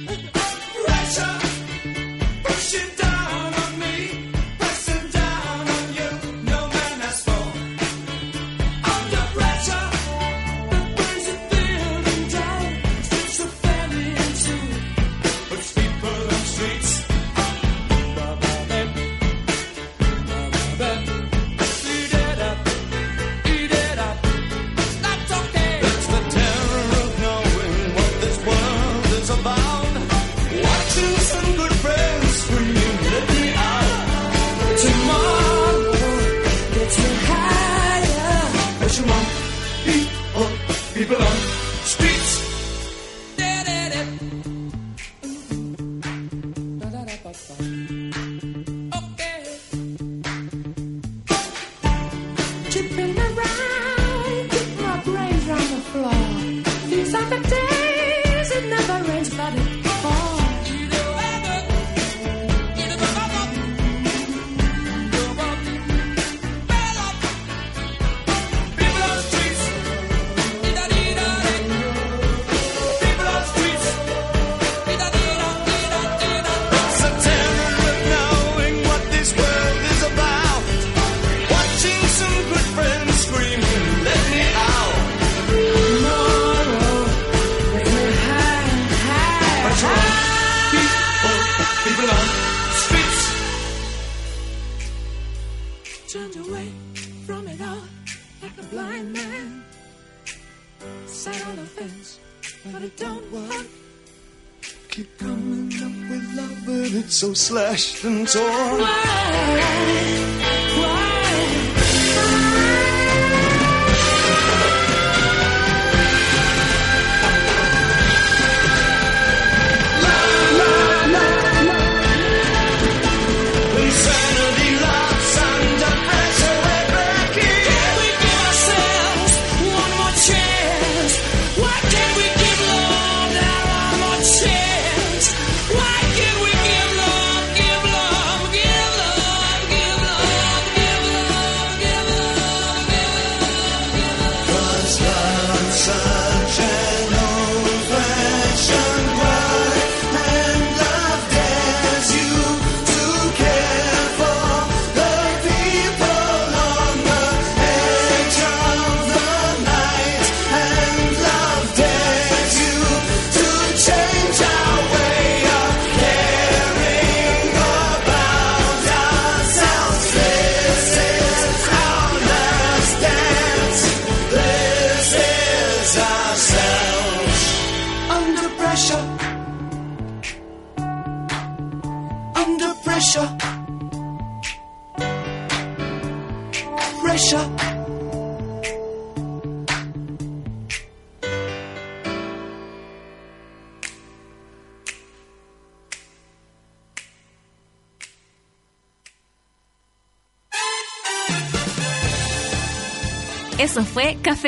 slashed and torn.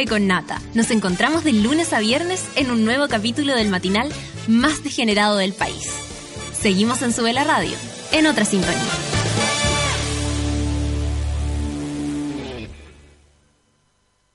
Con Nata. Nos encontramos de lunes a viernes en un nuevo capítulo del matinal más degenerado del país. Seguimos en Sube la Radio, en otra sintonía.